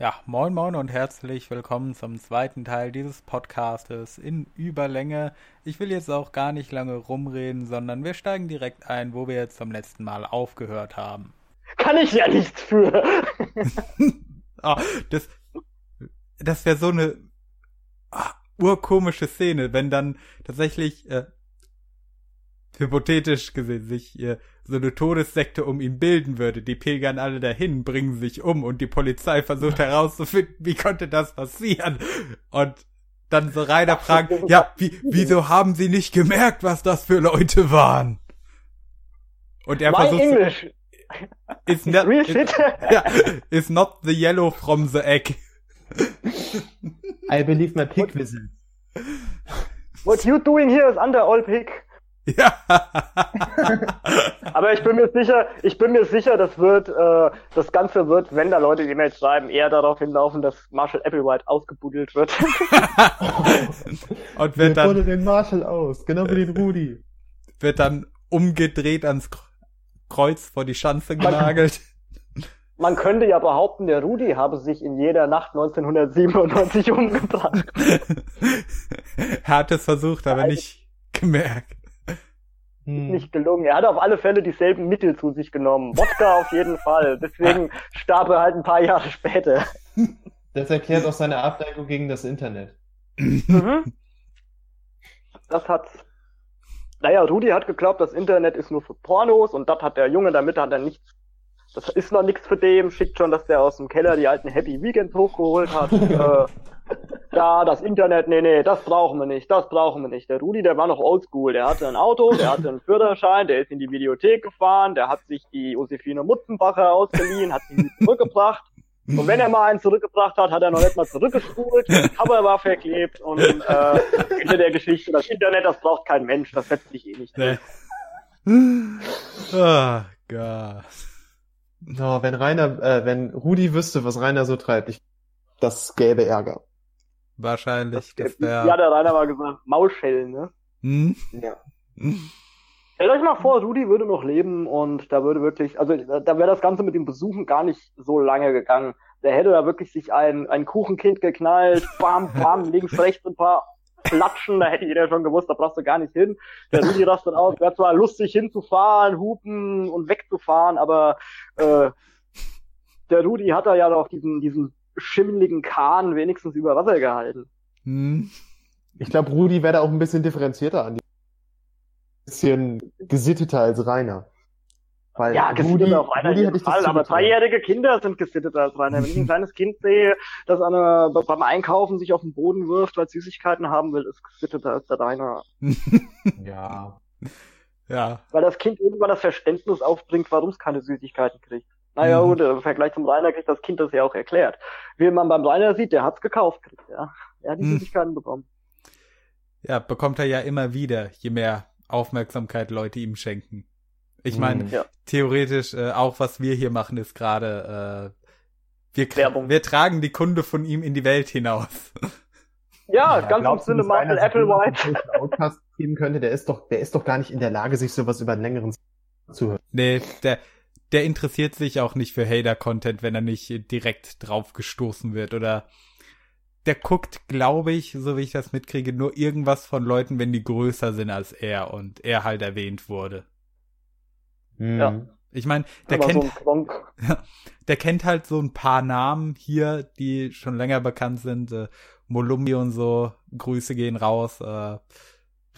Ja, moin moin und herzlich willkommen zum zweiten Teil dieses Podcastes in Überlänge. Ich will jetzt auch gar nicht lange rumreden, sondern wir steigen direkt ein, wo wir jetzt zum letzten Mal aufgehört haben. Kann ich ja nichts für. oh, das das wäre so eine ah, urkomische Szene, wenn dann tatsächlich äh, hypothetisch gesehen sich äh, so eine Todessekte um ihn bilden würde. Die pilgern alle dahin, bringen sich um und die Polizei versucht herauszufinden, wie konnte das passieren? Und dann so Rainer fragt, ja, wie, wieso haben sie nicht gemerkt, was das für Leute waren? Und er My versucht, English. is not, Real is, shit. ja, is not the yellow from the egg. I believe my pig whistle. What you doing here is under all pig. Ja. Aber ich bin mir sicher, ich bin mir sicher, das wird, äh, das Ganze wird, wenn da Leute E-Mails schreiben, eher darauf hinlaufen, dass Marshall Applewhite ausgebuddelt wird. Und wird dann, wurde den Marshall aus? Genau wie den Rudi. wird dann umgedreht ans Kreuz vor die Schanze genagelt. Man könnte ja behaupten, der Rudi habe sich in jeder Nacht 1997 umgebracht. er hat es versucht, aber nicht gemerkt. Hm. Nicht gelungen. Er hat auf alle Fälle dieselben Mittel zu sich genommen. Wodka auf jeden Fall. Deswegen starb er halt ein paar Jahre später. Das erklärt auch seine Abneigung gegen das Internet. Mhm. Das hat. Naja, Rudi hat geglaubt, das Internet ist nur für Pornos und das hat der Junge damit hat er nichts. Das ist noch nichts für dem. Schickt schon, dass der aus dem Keller die alten Happy Weekends hochgeholt hat. äh, ja, das Internet, nee, nee, das brauchen wir nicht, das brauchen wir nicht. Der Rudi, der war noch oldschool. Der hatte ein Auto, der hatte einen Führerschein, der ist in die Videothek gefahren, der hat sich die Josefine Mutzenbacher ausgeliehen, hat sie zurückgebracht. Und wenn er mal einen zurückgebracht hat, hat er noch nicht mal zurückgespult, das Cover war verklebt und äh, Ende der Geschichte, das Internet, das braucht kein Mensch, das setzt sich eh nicht. Nee. Oh Gott. No, wenn Rainer, äh, wenn Rudi wüsste, was Rainer so treibt, ich, das gäbe Ärger. Wahrscheinlich, das ja, wäre. der Rainer mal gesagt, Maulschellen, ne? Hm? Ja. Stellt euch mal vor, Rudi würde noch leben und da würde wirklich, also da wäre das Ganze mit dem Besuchen gar nicht so lange gegangen. Der hätte da wirklich sich ein, ein Kuchenkind geknallt, bam, bam, links, rechts ein paar Flatschen, da hätte jeder schon gewusst, da brauchst du gar nicht hin. Der Rudi rastet aus, wäre zwar lustig hinzufahren, hupen und wegzufahren, aber äh, der Rudi hat da ja noch diesen, diesen schimmeligen Kahn wenigstens über Wasser gehalten. Hm? Ich glaube, Rudi wäre da auch ein bisschen differenzierter an. Ein bisschen gesitteter als Rainer. Weil Ja, gesittet Rudi, auf einer Rudi Fall, aber dreijährige Kinder sind gesitteter als Rainer. Wenn ich ein kleines Kind sehe, das an einer, beim Einkaufen sich auf den Boden wirft, weil es Süßigkeiten haben will, ist gesitteter als der Rainer. Ja. Ja. Weil das Kind irgendwann das Verständnis aufbringt, warum es keine Süßigkeiten kriegt. Naja, Mhm. gut, im Vergleich zum Rainer kriegt das Kind das ja auch erklärt. Wie man beim Rainer sieht, der hat's gekauft, kriegt, ja. Er hat die Mhm. Süßigkeiten bekommen. Ja, bekommt er ja immer wieder, je mehr Aufmerksamkeit Leute ihm schenken. Ich meine, Hm. Ja. theoretisch äh, auch was wir hier machen ist gerade äh, wir, Werbung. wir tragen die Kunde von ihm in die Welt hinaus. Ja, ganz im Sinne sich Applewhite. einen Outcast geben könnte? Der ist doch, der ist doch gar nicht in der Lage, sich sowas über einen längeren Zeitraum zu hören. nee, der der interessiert sich auch nicht für Hater-Content, wenn er nicht direkt drauf gestoßen wird oder der guckt, glaube ich, so wie ich das mitkriege, nur irgendwas von Leuten, wenn die größer sind als er und er halt erwähnt wurde. Ja. Ich meine, der Aber kennt so der kennt halt so ein paar Namen hier, die schon länger bekannt sind. Äh, Molumbi und so, Grüße gehen raus. Äh,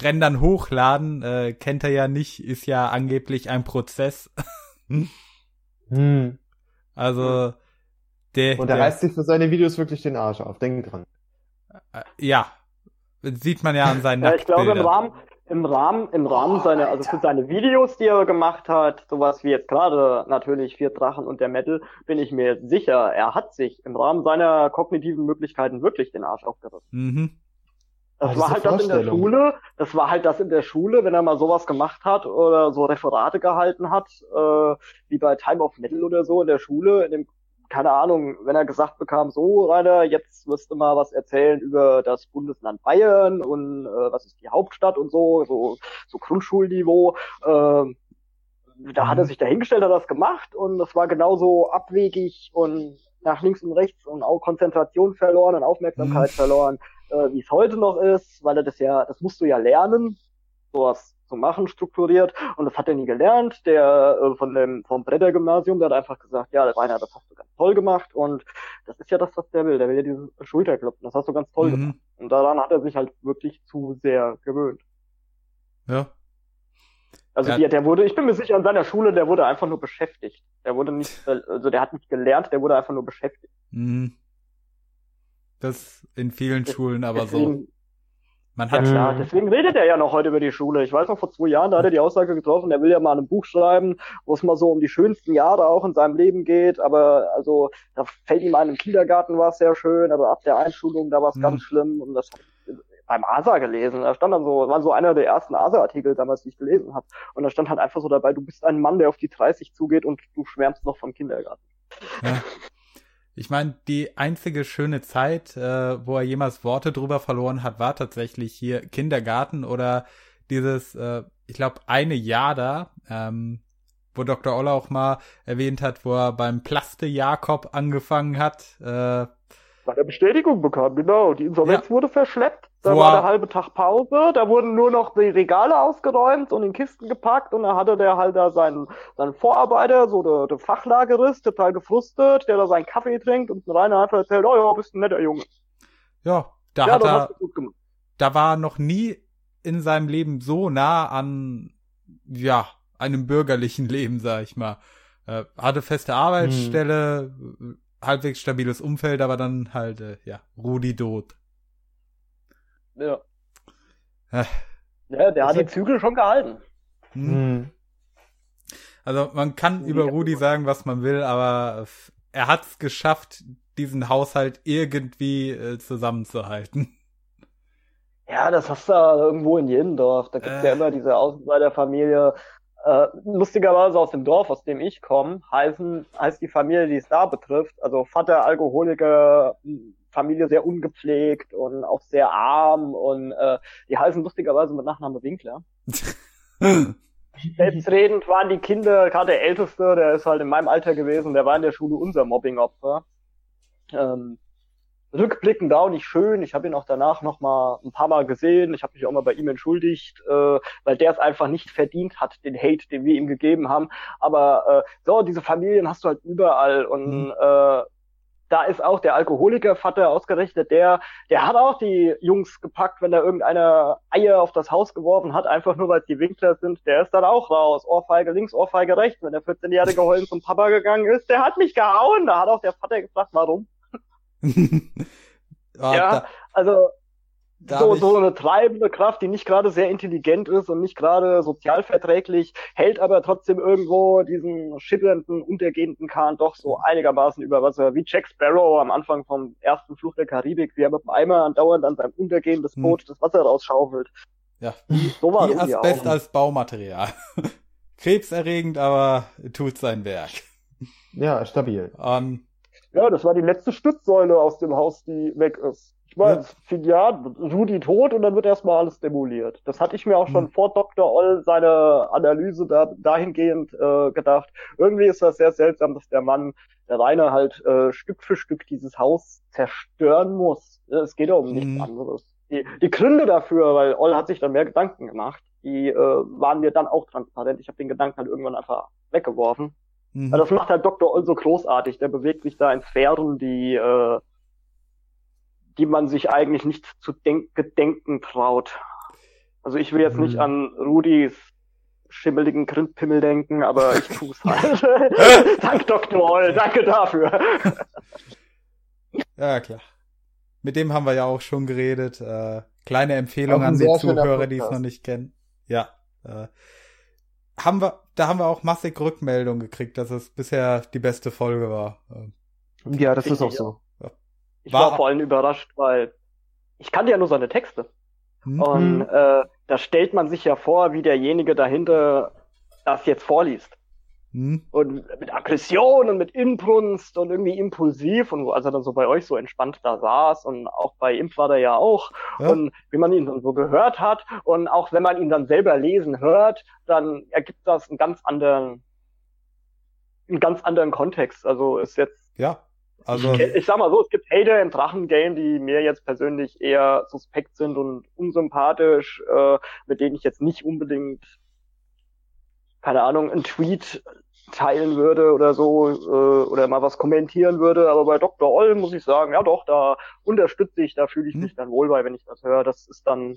Rendern hochladen, äh, kennt er ja nicht, ist ja angeblich ein Prozess. Hm. Also, der, Und er der reißt sich für seine Videos wirklich den Arsch auf. Denk dran. äh, ja, sieht man ja an seinen Ja, ich glaube im. Rahmen, im Rahmen, im Rahmen seiner, also für seine Videos, die er gemacht hat, sowas wie jetzt gerade natürlich Vier Drachen und der Metal, bin ich mir sicher, er hat sich im Rahmen seiner kognitiven Möglichkeiten wirklich den Arsch aufgerissen. Mhm. Das war halt das in der. Schule, das war halt das in der Schule, wenn er mal sowas gemacht hat oder so Referate gehalten hat, äh, wie bei Time of Metal oder so in der Schule, in dem, keine Ahnung, wenn er gesagt bekam, so Rainer, jetzt wirst du mal was erzählen über das Bundesland Bayern und äh, was ist die Hauptstadt und so, so, so Grundschulniveau, äh, da hat er sich dahingestellt, hat das gemacht und das war genauso abwegig und nach links und rechts und auch Konzentration verloren und Aufmerksamkeit Mhm. verloren, äh, wie es heute noch ist, weil er das ja, das musst du ja lernen, sowas zu machen, strukturiert. Und das hat er nie gelernt. Der äh, von dem vom Bretter-Gymnasium, der hat einfach gesagt, ja, Rainer, das hast du ganz toll gemacht und das ist ja das, was der will. Der will ja dieses Schulterklopfen. Das hast du ganz toll gemacht. Mhm. Und daran hat er sich halt wirklich zu sehr gewöhnt. Ja. Also Ja. die, der wurde, ich bin mir sicher, an seiner Schule, der wurde einfach nur beschäftigt. Der wurde nicht, also der hat nicht gelernt, der wurde einfach nur beschäftigt. Mhm. Das in vielen Schulen aber so. Deswegen, Man ja hat klar, Mhm. deswegen redet er ja noch heute über die Schule. Ich weiß noch, vor zwei Jahren, da hat er die Aussage getroffen, er will ja mal ein Buch schreiben, wo es mal so um die schönsten Jahre auch in seinem Leben geht, aber also da fällt ihm ein, im Kindergarten war es sehr schön, aber ab der Einschulung, da war es Mhm. ganz schlimm und das ich beim ASA gelesen. Da stand dann so, war so einer der ersten ASA-Artikel damals, die ich gelesen habe. Und da stand halt einfach so dabei, du bist ein Mann, der auf die 30 zugeht und du schwärmst noch vom Kindergarten. Ja. Ich meine, die einzige schöne Zeit, äh, wo er jemals Worte drüber verloren hat, war tatsächlich hier Kindergarten oder dieses, äh, ich glaube, eine Jahr da, ähm, wo Dr. Oller auch mal erwähnt hat, wo er beim Plaste Jakob angefangen hat. Äh, Weil er Bestätigung bekam, genau. Die Insolvenz wurde verschleppt. Da Wo war er- der halbe Tag Pause. Da wurden nur noch die Regale ausgeräumt und in Kisten gepackt. Und da hatte der halt da seinen, seinen Vorarbeiter, so der, der Fachlagerist, total gefrustet, der da seinen Kaffee trinkt. Und Rainer hat erzählt, oh ja, bist ein netter Junge. ja, da ja, hat er, da war noch nie in seinem Leben so nah an, ja, einem bürgerlichen Leben, sag ich mal. Äh, hatte feste Arbeitsstelle, äh, halbwegs stabiles Umfeld, aber dann halt, äh, ja, Rudi Dot. Ja. Ja, der hat die Zügel schon gehalten. Hm? Hm. Also man kann über Rudi sagen, was man will, aber er hat es geschafft, diesen Haushalt irgendwie äh, zusammenzuhalten. Ja, das hast du ja irgendwo in jedem Dorf. Da gibt's Äh. ja immer diese Außenseiterfamilie. Äh, lustigerweise aus dem Dorf, aus dem ich komme, heißen, heißt die Familie, die es da betrifft, also Vater Alkoholiker, Familie sehr ungepflegt und auch sehr arm und äh, die heißen lustigerweise mit Nachname Winkler. Selbstredend waren die Kinder, gerade der Älteste, der ist halt in meinem Alter gewesen, der war in der Schule unser Mobbingopfer. Ähm, rückblickend auch nicht schön. Ich habe ihn auch danach noch mal ein paar Mal gesehen. Ich habe mich auch mal bei ihm entschuldigt, äh, weil der es einfach nicht verdient hat, den Hate, den wir ihm gegeben haben. Aber äh, so, diese Familien hast du halt überall und Mhm. äh, da ist auch der Alkoholikervater ausgerechnet, der, der hat auch die Jungs gepackt, wenn da irgendeiner Eier auf das Haus geworfen hat, einfach nur weil es die Winkler sind, der ist dann auch raus. Ohrfeige links, Ohrfeige rechts. Wenn der 14-jährige heulend zum Papa gegangen ist, der hat mich gehauen. Da hat auch der Vater gefragt, warum. Ah, Ja. Also so, so eine treibende Kraft, die nicht gerade sehr intelligent ist und nicht gerade sozialverträglich, hält aber trotzdem irgendwo diesen schitternden, untergehenden Kahn doch so einigermaßen über Wasser, wie Jack Sparrow am Anfang vom ersten Fluch der Karibik, wie er mit dem Eimer andauernd an seinem untergehendes Hm. Boot das Wasser rausschaufelt. ja, So war wie Asbest als Baumaterial. Krebserregend, aber tut sein Werk. Ja, stabil. Ähm, Ja, das war die letzte Stützsäule aus dem Haus, die weg ist. Ich meine, Ja. Rudi tot und dann wird erstmal alles demoliert. Das hatte ich mir auch schon Hm. vor Dr. Oll seine Analyse da, dahingehend äh, gedacht. Irgendwie ist das sehr seltsam, dass der Mann, der Rainer halt äh, Stück für Stück dieses Haus zerstören muss. Es geht ja um nichts Mhm. anderes. Die, die Gründe dafür, weil Oll hat sich dann mehr Gedanken gemacht, die äh, waren mir dann auch transparent. Ich habe den Gedanken halt irgendwann einfach weggeworfen. mhm. Das macht halt Dr. Oll so großartig. Der bewegt sich da in Sphären, die, äh, die man sich eigentlich nicht zu denk gedenken traut. Also ich will jetzt nicht Mhm. an Rudis schimmeligen Grindpimmel denken, aber ich tu's halt. Dank Dr. Oll, danke dafür. Ja, klar. Mit dem haben wir ja auch schon geredet. Äh, kleine Empfehlung an die Zuhörer, die es noch nicht kennen. Ja. Äh, haben wir, da haben wir auch massig Rückmeldung gekriegt, dass es bisher die beste Folge war. Äh, Ja, das ist auch so. Ich War- war vor allem überrascht, weil ich kannte ja nur seine Texte. hm? Und Mhm. äh, da stellt man sich ja vor, wie derjenige dahinter das jetzt vorliest. Hm? Und mit Aggression und mit Inbrunst und irgendwie impulsiv und als er dann so bei euch so entspannt da saß und auch bei Imp war der ja auch Ja. und wie man ihn dann so gehört hat und auch wenn man ihn dann selber lesen hört, dann ergibt das einen ganz anderen, einen ganz anderen Kontext. Also ist jetzt Ja. Also, ich, ich sag mal so, es gibt Hater im Drachengame, die mir jetzt persönlich eher suspekt sind und unsympathisch, äh, mit denen ich jetzt nicht unbedingt, keine Ahnung, einen Tweet teilen würde oder so, äh, oder mal was kommentieren würde. Aber bei Dr. Oll muss ich sagen, ja doch, da unterstütze ich, da fühle ich Hm. mich dann wohl bei, wenn ich das höre. Das ist dann,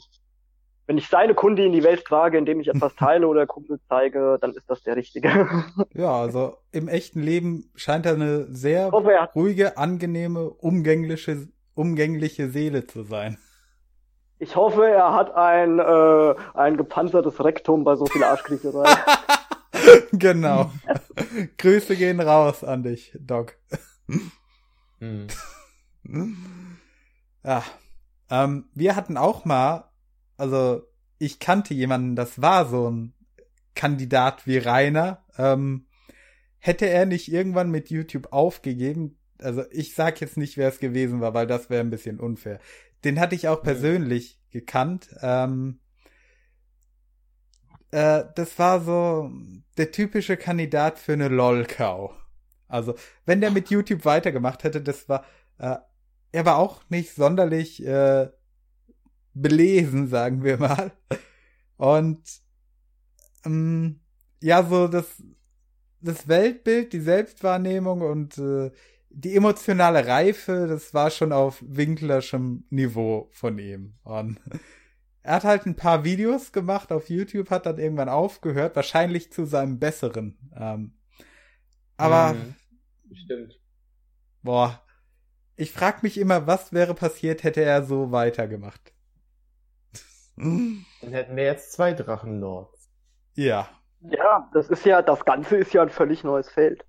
wenn ich seine Kunde in die Welt trage, indem ich etwas teile oder Kumpel zeige, dann ist das der Richtige. ja, also im echten Leben scheint er eine sehr er hat ruhige, angenehme, umgängliche, umgängliche Seele zu sein. Ich hoffe, er hat ein, äh, ein gepanzertes Rektum bei so viel Arschkriecherei. genau. Grüße gehen raus an dich, Doc. Hm. Ja. Ähm, wir hatten auch mal, also ich kannte jemanden, das war so ein Kandidat wie Rainer. Ähm, hätte er nicht irgendwann mit YouTube aufgegeben, also ich sag jetzt nicht, wer es gewesen war, weil das wäre ein bisschen unfair. Den hatte ich auch persönlich gekannt. Ähm, äh, das war so der typische Kandidat für eine LOL-Cow. Also, wenn der mit YouTube weitergemacht hätte, das war, äh, er war auch nicht sonderlich äh, belesen, sagen wir mal. Und ähm, ja, so das, das Weltbild, die Selbstwahrnehmung und äh, die emotionale Reife, das war schon auf Winklerschem Niveau von ihm. Und er hat halt ein paar Videos gemacht auf YouTube, hat dann irgendwann aufgehört, wahrscheinlich zu seinem Besseren. Ähm, aber Mhm. Stimmt. Boah. Ich frag mich immer, was wäre passiert, hätte er so weitergemacht. Dann hätten wir jetzt zwei Drachenlords. ja. ja, das ist ja, das Ganze ist ja ein völlig neues Feld.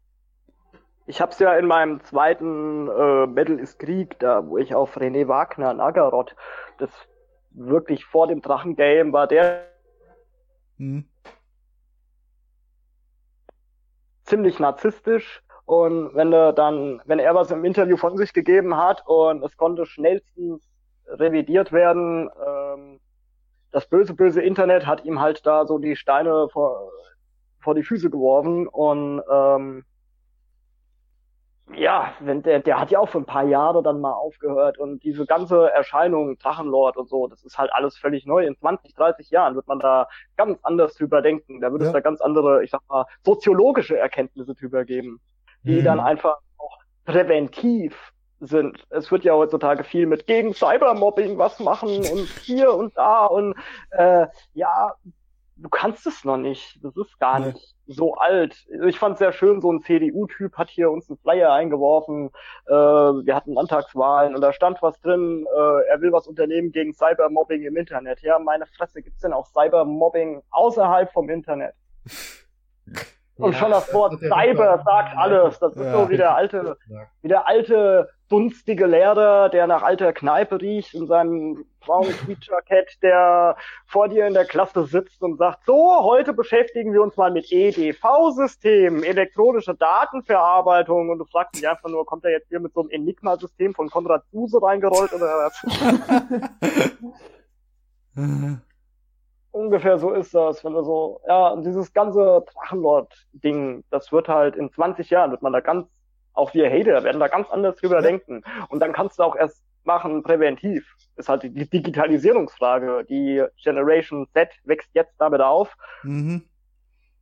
Ich hab's ja in meinem zweiten äh, Metal is Krieg, da wo ich auf René Wagner, Nagaroth, das wirklich vor dem Drachengame war der Hm. ziemlich narzisstisch und wenn er dann, wenn er was im Interview von sich gegeben hat und es konnte schnellstens revidiert werden, ähm, das böse, böse Internet hat ihm halt da so die Steine vor, vor die Füße geworfen und ähm, ja, wenn der, der hat ja auch für ein paar Jahre dann mal aufgehört und diese ganze Erscheinung, Drachenlord und so, das ist halt alles völlig neu. In 20, 30 Jahren wird man da ganz anders drüber denken. Da wird Ja. es da ganz andere, ich sag mal, soziologische Erkenntnisse drüber geben, die Mhm. dann einfach auch präventiv sind. Es wird ja heutzutage viel mit gegen Cybermobbing was machen und hier und da und äh, ja, du kannst es noch nicht. Das ist gar Nee. nicht so alt. Ich fand sehr schön, so ein CDU-Typ hat hier uns einen Flyer eingeworfen. Äh, wir hatten Landtagswahlen und da stand was drin, äh, er will was unternehmen gegen Cybermobbing im Internet. Ja, meine Fresse, gibt's denn auch Cybermobbing außerhalb vom Internet? Und Ja, schon das Wort Cyber sagt alles. Das ist so wie der alte, wie der alte dunstige Lehrer, der nach alter Kneipe riecht in seinem braunen Tweetjackett, der vor dir in der Klasse sitzt und sagt, so, heute beschäftigen wir uns mal mit EDV-Systemen, elektronische Datenverarbeitung und du fragst dich einfach nur, kommt er jetzt hier mit so einem Enigma-System von Konrad Zuse reingerollt oder was? Ungefähr so ist das, wenn du so, ja, und dieses ganze Drachenlord-Ding, das wird halt in 20 Jahren, wird man da ganz, auch wir Hater werden da ganz anders drüber Ja. denken. Und dann kannst du auch erst machen, präventiv. Ist halt die Digitalisierungsfrage. Die Generation Z wächst jetzt damit auf. mhm.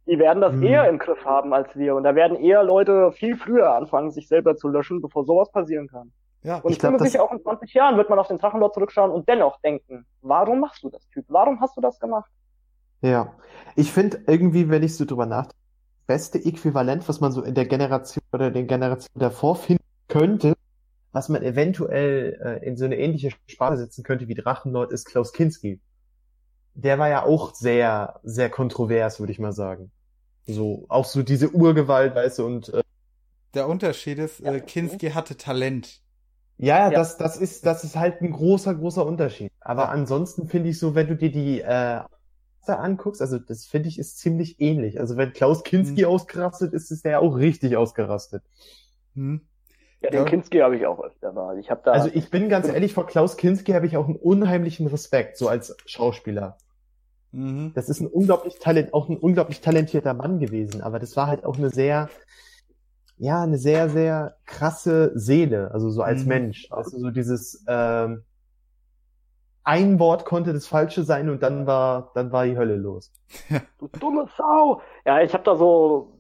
Die werden das Mhm. eher im Griff haben als wir. Und da werden eher Leute viel früher anfangen, sich selber zu löschen, bevor sowas passieren kann. Ja. Und Ich ich, bin glaub, mir das- sicher, auch in 20 Jahren wird man auf den Drachenlord zurückschauen und dennoch denken, warum machst du das, Typ? Warum hast du das gemacht? Ja. Ich finde irgendwie, wenn ich so drüber nachdenke, das beste Äquivalent, was man so in der Generation oder den Generationen davor finden könnte, was man eventuell äh, in so eine ähnliche Sparte setzen könnte wie Drachenlord, ist Klaus Kinski. Der war ja auch sehr, sehr kontrovers, würde ich mal sagen. So, auch so diese Urgewalt, weißt du, und äh, Der Unterschied ist, Ja. äh, Kinski hatte Talent. Ja, ja, das, das ist, das ist halt ein großer, großer Unterschied. Aber Ja. ansonsten finde ich so, wenn du dir die äh, da anguckst, also das finde ich ist ziemlich ähnlich. Also wenn Klaus Kinski Hm. ausgerastet ist, ist der ja auch richtig ausgerastet. Hm. Ja, den Ja. Kinski habe ich auch öfter mal. Ich habe da. Also ich bin ganz ehrlich, vor Klaus Kinski habe ich auch einen unheimlichen Respekt, so als Schauspieler. Mhm. Das ist ein unglaublich talent, auch ein unglaublich talentierter Mann gewesen, aber das war halt auch eine sehr, ja, eine sehr, sehr krasse Seele, also so als Mhm. Mensch. Also so dieses, ähm, ein Wort konnte das Falsche sein und dann war, dann war die Hölle los. Du dumme Sau! Ja, ich habe da so.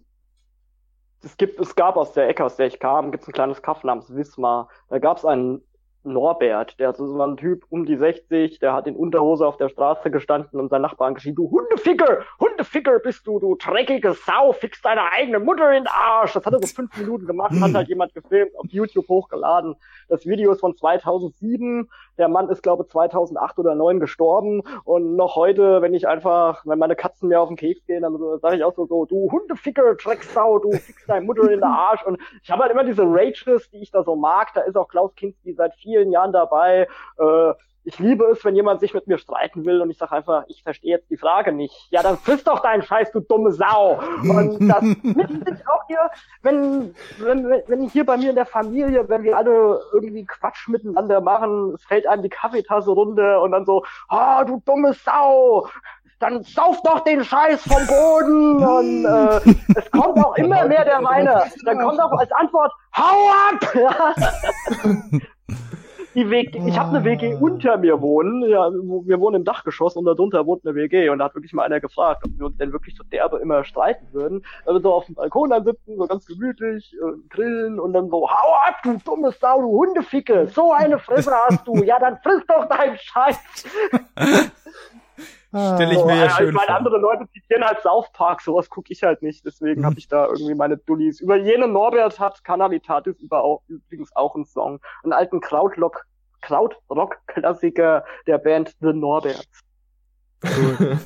Es gibt, es gab aus der Ecke, aus der ich kam, gibt's ein kleines Kaff namens Wismar. Da gab's einen Norbert, der so war ein Typ um die 60, der hat in Unterhose auf der Straße gestanden und sein Nachbarn geschrien, du Hundeficker, Hundeficker bist du, du dreckige Sau, fix deine eigene Mutter in den Arsch. Das hat er so fünf Minuten gemacht, hat halt jemand gefilmt, auf YouTube hochgeladen. Das Video ist von 2007, der Mann ist glaube 2008 oder 2009 gestorben. Und noch heute, wenn ich einfach, wenn meine Katzen mir auf den Keks gehen, dann sage ich auch so, so, du Hundeficker, Drecksau, du fix deine Mutter in den Arsch. Und ich habe halt immer diese Rages, die ich da so mag, da ist auch Klaus Kinski seit vielen Jahren dabei, äh, ich liebe es, wenn jemand sich mit mir streiten will und ich sage einfach, ich verstehe jetzt die Frage nicht. Ja, dann friss doch deinen Scheiß, du dumme Sau. Und das nimmt sich auch hier, wenn, wenn, wenn hier bei mir in der Familie, wenn wir alle irgendwie Quatsch miteinander machen, es fällt einem die Kaffeetasse runter und dann so, ah, du dumme Sau, dann sauf doch den Scheiß vom Boden und äh, es kommt auch immer mehr der Weiner. Dann kommt auch als Antwort, hau ab! Die WG, ich habe eine WG unter mir wohnen. Ja, wir wohnen im Dachgeschoss und darunter wohnt eine WG. Und da hat wirklich mal einer gefragt, ob wir uns denn wirklich so derbe immer streiten würden. Wir so auf dem Balkon dann sitzen, so ganz gemütlich, äh, grillen und dann so, hau ab, du dumme Sau, du Hundeficke, so eine Fresse hast du. Ja, dann friss doch deinen Scheiß. Stell ich So, mir ja also, schön ich meine, vor. andere Leute zitieren halt South Park, sowas gucke ich halt nicht, deswegen Mhm. habe ich da irgendwie meine Dullis. Über jene Norbert hat Canalitatis auch, übrigens auch einen Song, einen alten Krautrock, Krautrock-Klassiker der Band The Norberts.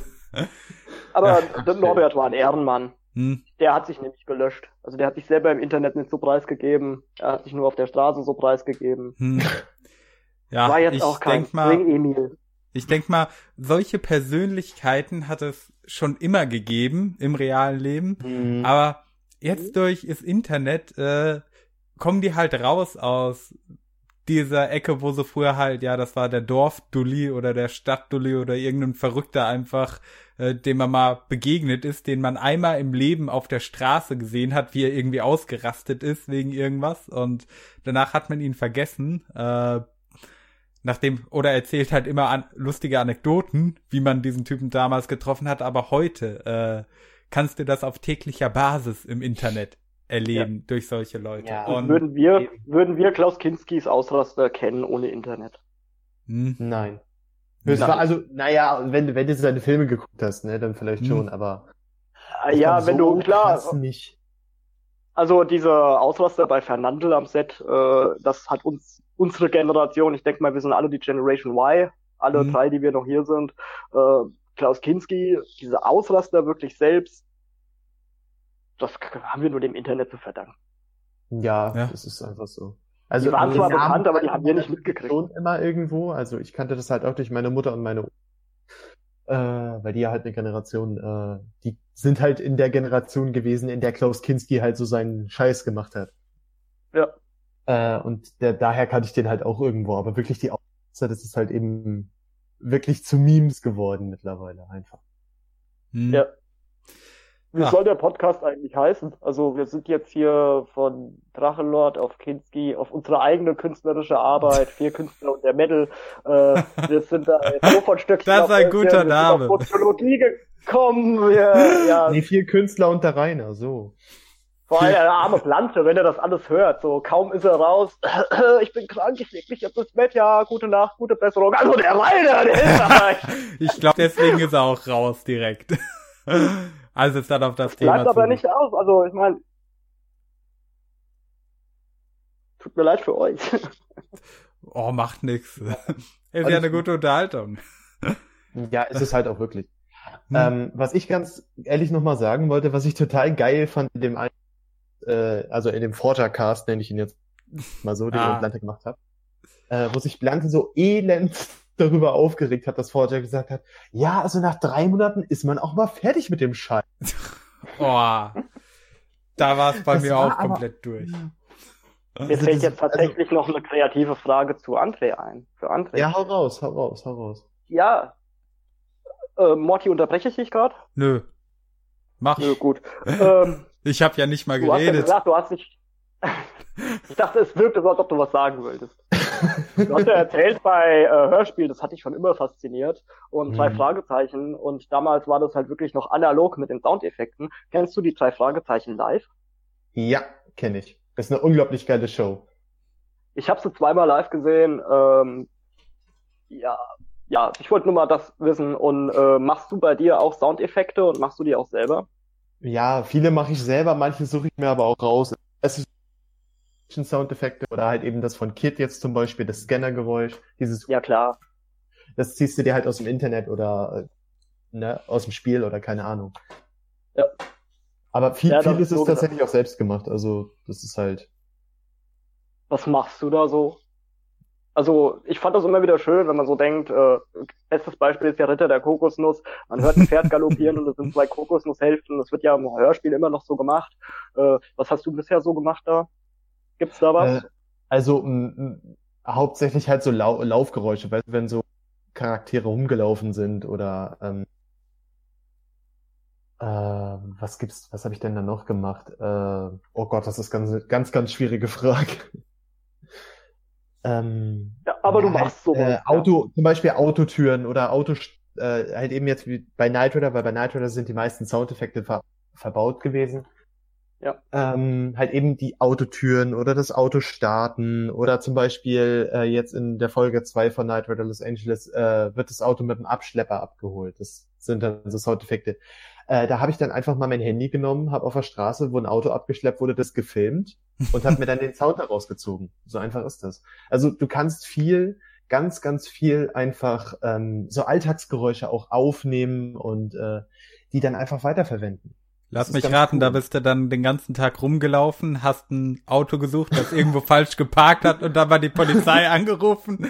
Aber The Norbert war ein Ehrenmann. Hm. Der hat sich nämlich gelöscht. Also der hat sich selber im Internet nicht so preisgegeben. Er hat sich nur auf der Straße so preisgegeben. Hm. Ja, war jetzt ich auch kein denk mal, Emil. Ich denk mal, solche Persönlichkeiten hat es schon immer gegeben im realen Leben, Mhm. aber jetzt durch das Internet äh, kommen die halt raus aus dieser Ecke, wo sie früher halt, ja, das war der Dorfdulli oder der Stadtdulli oder irgendein Verrückter einfach, äh, dem man mal begegnet ist, den man einmal im Leben auf der Straße gesehen hat, wie er irgendwie ausgerastet ist wegen irgendwas und danach hat man ihn vergessen. Äh, nachdem, oder erzählt halt immer an, lustige Anekdoten, wie man diesen Typen damals getroffen hat, aber heute äh, kannst du das auf täglicher Basis im Internet erleben durch solche Leute. Ja. Und, Würden wir, würden wir Klaus Kinskis Ausraster kennen ohne Internet? hm, Nein. Das Nein. war also, naja, wenn, wenn du seine Filme geguckt hast, ne, dann vielleicht Hm. schon, aber. Ah, Ja, wenn du, klar, Nicht. Also dieser Ausraster bei Fernandel am Set, äh, das hat uns unsere Generation, ich denke mal, wir sind alle die Generation Y, alle Mhm. drei, die wir noch hier sind. Äh, Klaus Kinski, diese Ausraster wirklich selbst, das haben wir nur dem Internet zu verdanken. Ja, Ja. das ist einfach so. Also, Die waren zwar Namen bekannt, aber die haben wir nicht mitgekriegt. Schon immer irgendwo. Also ich kannte das halt auch durch meine Mutter und meine äh, weil die ja halt eine Generation, äh, die sind halt in der Generation gewesen, in der Klaus Kinski halt so seinen Scheiß gemacht hat. Ja. Äh, und der, daher kannte ich den halt auch irgendwo. Aber wirklich die Aussetzer, das ist halt eben wirklich zu Memes geworden mittlerweile einfach. hm. Ja. Wie Ja. soll der Podcast eigentlich heißen? Also wir sind jetzt hier von Drachenlord auf Kinski auf unsere eigene künstlerische Arbeit, vier Künstler und der Metal. Äh, wir sind da jetzt so von Stöckchen Das ist ein guter wir sind Name. auf Soziologie gekommen. Wir, ja, Nee, vier Künstler und der Rainer, so. Vor allem der arme Pflanze, wenn er das alles hört. So kaum ist er raus. ich bin krank, ich leg mich auf das Bett. Ja, gute Nacht, gute Besserung. Also der Rainer, der ist aber Ich glaube, deswegen ist er auch raus direkt. also ist dann auf das Thema. Bleibt aber zu- nicht aus. Also ich meine, tut mir leid für euch. Oh, macht nix. ist ja eine gute Unterhaltung. Ja, ist es halt auch wirklich. Hm. Ähm, was ich ganz ehrlich nochmal sagen wollte, was ich total geil fand in dem einen, äh, also in dem Vortercast, nenne ich ihn jetzt mal so, den Ah. ich mit Blanke gemacht habe, äh, wo sich Blanke so elend darüber aufgeregt hat, dass Forger gesagt hat, ja, also nach drei Monaten ist man auch mal fertig mit dem Scheiß. Oh, da war es bei Das mir auch aber- komplett durch. Mir Also fällt jetzt tatsächlich noch eine kreative Frage zu André ein. Für André. Also, ja, hau raus, hau raus, hau raus. Ja. Äh, Morty, unterbreche ich dich gerade? Nö. Mach. Nö, gut. ähm, Ich habe ja nicht mal du hast ja geredet. gesagt, du hast dich. ich dachte, es wirkte so, als ob du was sagen wolltest. Du hast ja erzählt bei äh, Hörspiel, das hat dich schon immer fasziniert. Und drei Mhm. Fragezeichen. Und damals war das halt wirklich noch analog mit den Soundeffekten. Kennst du die drei Fragezeichen live? Ja, kenne ich. Das ist eine unglaublich geile Show. Ich habe sie zweimal live gesehen. Ähm, ja, ja, ich wollte nur mal das wissen. Und äh, machst du bei dir auch Soundeffekte und machst du die auch selber? Ja, viele mache ich selber, manche suche ich mir aber auch raus. Es ist Soundeffekte oder halt eben das von Kid jetzt zum Beispiel, das Scannergeräusch, dieses, Ja, klar. das ziehst du dir halt aus dem Internet oder äh, ne, aus dem Spiel oder keine Ahnung. Ja. Aber viel, Ja, das viel ist ist es so gedacht. tatsächlich auch selbst gemacht. Also das ist halt. Was machst du da so? Also, ich fand das immer wieder schön, wenn man so denkt, äh, bestes Beispiel ist ja Ritter der Kokosnuss. Man hört ein Pferd galoppieren und es sind zwei Kokosnusshälften. Das wird ja im Hörspiel immer noch so gemacht. Äh, was hast du bisher so gemacht da? Gibt's da was? Äh, also hauptsächlich halt so Lau Laufgeräusche, weil wenn so Charaktere rumgelaufen sind oder ähm, äh, was gibt's, was habe ich denn da noch gemacht? Äh, oh Gott, das ist ganz, ganz, ganz schwierige Frage. Ähm, ja, aber du ja, machst sowas. äh, ja. Auto, zum Beispiel Autotüren oder Auto, äh, halt eben jetzt wie bei Knight Rider, weil bei Knight Rider sind die meisten Soundeffekte ver verbaut gewesen. Ja. Ähm, halt eben die Autotüren oder das Auto starten oder zum Beispiel äh, jetzt in der Folge 2 von Knight Rider Los Angeles äh, wird das Auto mit dem Abschlepper abgeholt. Das sind dann so Soundeffekte. Äh, da habe ich dann einfach mal mein Handy genommen, habe auf der Straße, wo ein Auto abgeschleppt wurde, das gefilmt und habe mir dann den Sound daraus gezogen. So einfach ist das. Also du kannst viel, ganz, ganz viel einfach ähm, so Alltagsgeräusche auch aufnehmen und äh, die dann einfach weiterverwenden. Lass mich raten, cool. da bist du dann den ganzen Tag rumgelaufen, hast ein Auto gesucht, das irgendwo falsch geparkt hat und dann war die Polizei angerufen.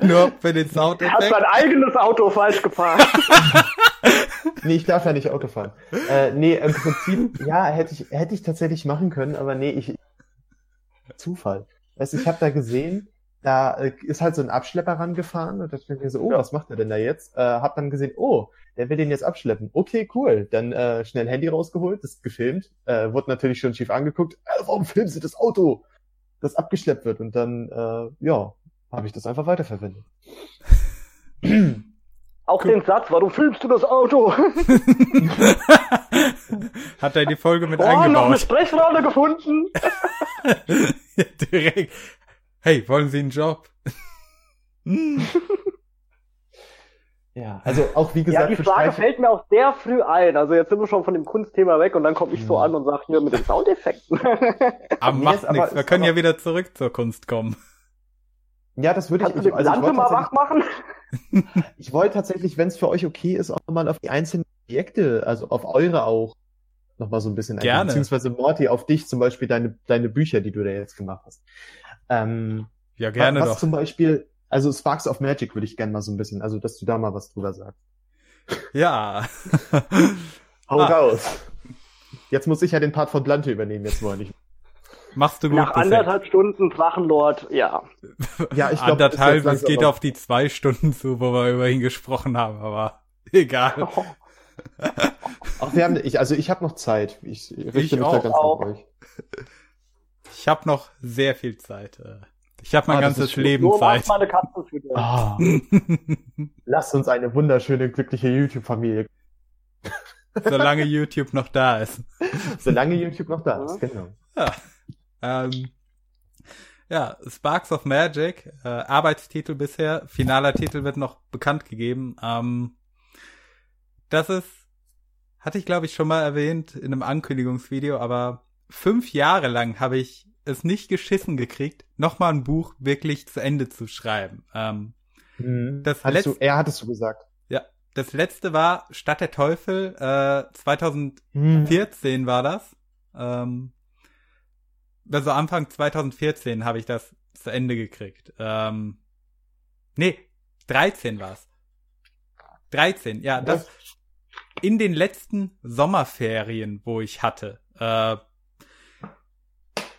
Nur für den Du hast Soundeffekt. dein eigenes Auto falsch geparkt. Nee, ich darf ja nicht Auto fahren. Äh, nee, im Prinzip, ja, hätte ich, hätte ich tatsächlich machen können, aber nee, ich. Zufall. Weißt ich habe da gesehen, da äh, ist halt so ein Abschlepper rangefahren und da dachte ich mir so, oh, Ja. was macht er denn da jetzt? Äh, hab dann gesehen, oh, der will den jetzt abschleppen. Okay, cool. Dann äh, schnell Handy rausgeholt, das gefilmt, äh, wurde natürlich schon schief angeguckt. Äh, warum filmen Sie das Auto, das abgeschleppt wird? Und dann, äh, ja, habe ich das einfach weiterverwendet. Auch den Satz, warum filmst du das Auto? Hat er die Folge mit Oh, noch eine eingebaut. Sprechrolle gefunden. Ja, Direkt. Hey, wollen Sie einen Job? Ja, also auch wie Ja, gesagt, die für Frage Streiche- fällt mir auch sehr früh ein. Also jetzt sind wir schon von dem Kunstthema weg und dann komme ich so Hm. an und sage hier mit den Soundeffekten. Aber macht nichts. Wir können aber- ja wieder zurück zur Kunst kommen. Ja, das würde ich, Kannst ich, also ich wollte mal wach machen? ich wollte tatsächlich, wenn es für euch okay ist, auch mal auf die einzelnen Projekte, also auf eure auch, noch mal so ein bisschen eingehen. Gerne. Beziehungsweise Morty, auf dich zum Beispiel, deine, deine Bücher, die du da jetzt gemacht hast. Ähm, Ja, gerne was doch. zum Beispiel, also Sparks of Magic würde ich gerne mal so ein bisschen, also dass du da mal was drüber sagst. Ja. Hau Ah. raus. Jetzt muss ich ja den Part von Blante übernehmen, jetzt mal nicht. Machst du gut. Nach anderthalb Stunden Drachenlord, ja. Ja, ich glaube, Anderthalb, es geht auf die zwei Stunden zu, wo wir über ihn gesprochen haben, aber egal. Ach, wir haben, ich, also ich habe noch Zeit. Ich richte Ich mich auch. da ganz Auch. nach euch. Ich habe noch sehr viel Zeit. äh. Ich habe mein Ah, ganzes. Leben Nur Zeit. meine Katze für dich. Ah, lasst uns eine wunderschöne, glückliche YouTube-Familie. Solange YouTube noch da ist. Solange YouTube noch da ist, genau. Ja. Ähm, ja, Sparks of Magic, äh, Arbeitstitel bisher, finaler Titel wird noch bekannt gegeben. Ähm, das ist, hatte ich glaube ich schon mal erwähnt in einem Ankündigungsvideo, aber fünf Jahre lang habe ich es nicht geschissen gekriegt, nochmal ein Buch wirklich zu Ende zu schreiben. Ähm, Mhm. Das hattest du, er hattest du gesagt. ja, das letzte war Stadt der Teufel, äh, 2000 Mhm. 14 war das. Ähm, also Anfang 2014 habe ich das zu Ende gekriegt. Ähm, nee, 13 war's. 13, ja, das in den letzten Sommerferien, wo ich hatte. Äh,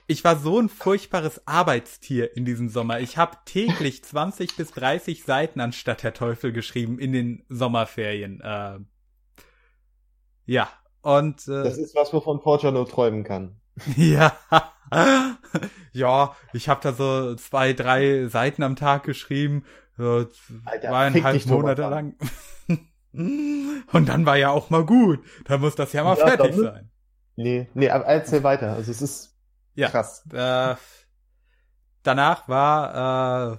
ich war so ein furchtbares Arbeitstier in diesem Sommer. Ich habe täglich 20 bis 30 Seiten anstatt der Teufel geschrieben in den Sommerferien. Äh, ja, und äh, Das ist was, wovon Porcher nur träumen kann. ja. ja, ich habe da so zwei, drei Seiten am Tag geschrieben. So zweieinhalb Monate lang. Und dann war ja auch mal gut. Da muss das ja mal Ja, fertig dann- sein. Nee, nee, aber erzähl weiter. Also es ist Ja. krass. Äh, danach war äh,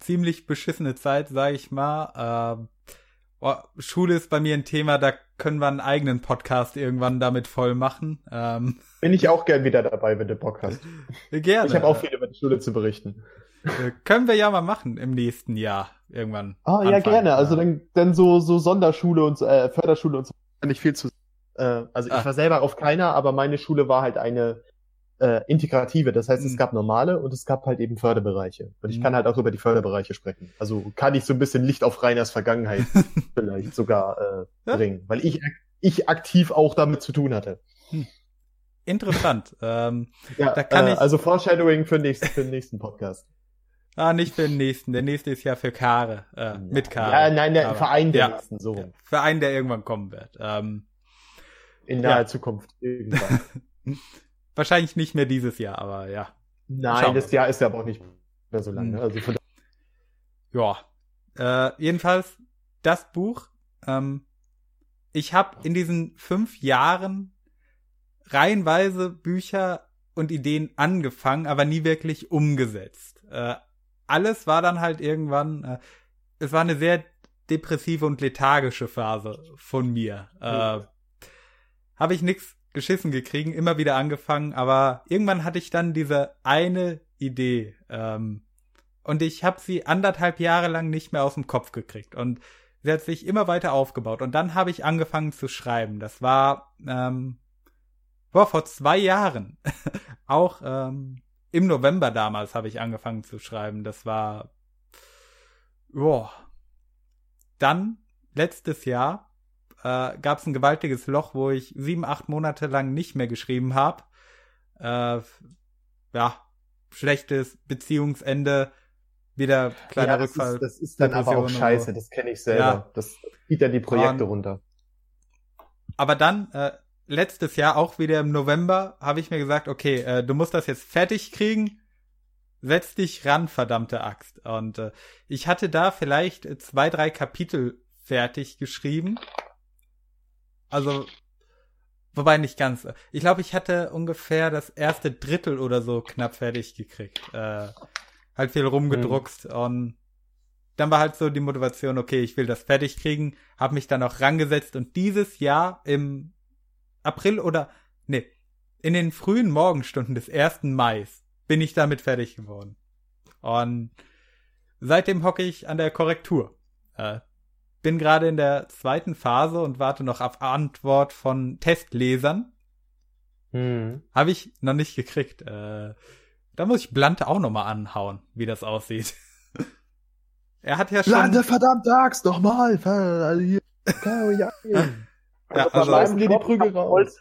ziemlich beschissene Zeit, sage ich mal. Äh, oh, Schule ist bei mir ein Thema, da können wir einen eigenen Podcast irgendwann damit voll machen. Ähm, Bin ich auch gern wieder dabei, wenn du Bock hast. gerne. Ich habe auch viel über die Schule zu berichten. Äh, können wir ja mal machen im nächsten Jahr irgendwann. Ah, ja, gerne. Also dann, dann so, so Sonderschule und äh, Förderschule und so. Nicht viel zu. Äh, also ich Ah. war selber auf keiner, aber meine Schule war halt eine äh, integrative. Das heißt, es Mhm. gab normale und es gab halt eben Förderbereiche. Und ich Mhm. kann halt auch über die Förderbereiche sprechen. Also kann ich so ein bisschen Licht auf Reiners Vergangenheit vielleicht sogar äh, Ja. bringen, weil ich ich aktiv auch damit zu tun hatte. Interessant. ähm, Ja, Da kann äh, ich- also Foreshadowing für, nächst, für den nächsten Podcast. ah, nicht für den nächsten. Der nächste ist ja für Kare. Äh, mit Kare. Ja, nein, der Aber- Verein der ja. nächsten, so. Für einen, der irgendwann kommen wird. Ähm, In Ja. naher Zukunft. Irgendwann. wahrscheinlich nicht mehr dieses Jahr, aber ja. Nein, das. Jahr ist ja aber auch nicht mehr so lange. Ne? Also von Ja. Äh, jedenfalls das Buch. Ähm, ich habe in diesen fünf Jahren reihenweise Bücher und Ideen angefangen, aber nie wirklich umgesetzt. Äh, alles war dann halt irgendwann. Äh, es war eine sehr depressive und lethargische Phase von mir. Äh, habe ich nix geschissen gekriegen, immer wieder angefangen, aber irgendwann hatte ich dann diese eine Idee. Ähm, und ich habe sie anderthalb Jahre lang nicht mehr aus dem Kopf gekriegt. Und sie hat sich immer weiter aufgebaut. Und dann habe ich angefangen zu schreiben. Das war ähm, boah, vor zwei Jahren. Auch ähm, im November damals habe ich angefangen zu schreiben. Das war boah. Dann letztes Jahr äh, gab es ein gewaltiges Loch, wo ich sieben, acht Monate lang nicht mehr geschrieben habe. Äh, ja, schlechtes Beziehungsende, wieder kleiner ja, das, Rückfall. ist, das ist dann aber auch scheiße, so. das kenne ich selber. Ja. Das zieht dann die Projekte Und- runter. Aber dann, äh, letztes Jahr, auch wieder im November, habe ich mir gesagt, okay, äh, du musst das jetzt fertig kriegen. Setz dich ran, verdammte Axt. Und äh, ich hatte da vielleicht äh, zwei, drei Kapitel fertig geschrieben. Also, wobei nicht ganz. Ich glaube, ich hatte ungefähr das erste Drittel oder so knapp fertig gekriegt. Äh, halt viel rumgedruckst und dann war halt so die Motivation, okay, ich will das fertig kriegen, habe mich dann auch rangesetzt und dieses Jahr im April oder nee, in den frühen Morgenstunden des 1. Mai bin ich damit fertig geworden. Und seitdem hocke ich an der Korrektur. Äh, bin gerade in der zweiten Phase und warte noch auf Antwort von Testlesern. Hm. Habe ich noch nicht gekriegt. Äh, da muss ich Blante auch noch mal anhauen, wie das aussieht. er hat ja schon. Lande verdammte Axt, nochmal! Also hier. Ja, also- meinem Lassen dir die Prügel raus.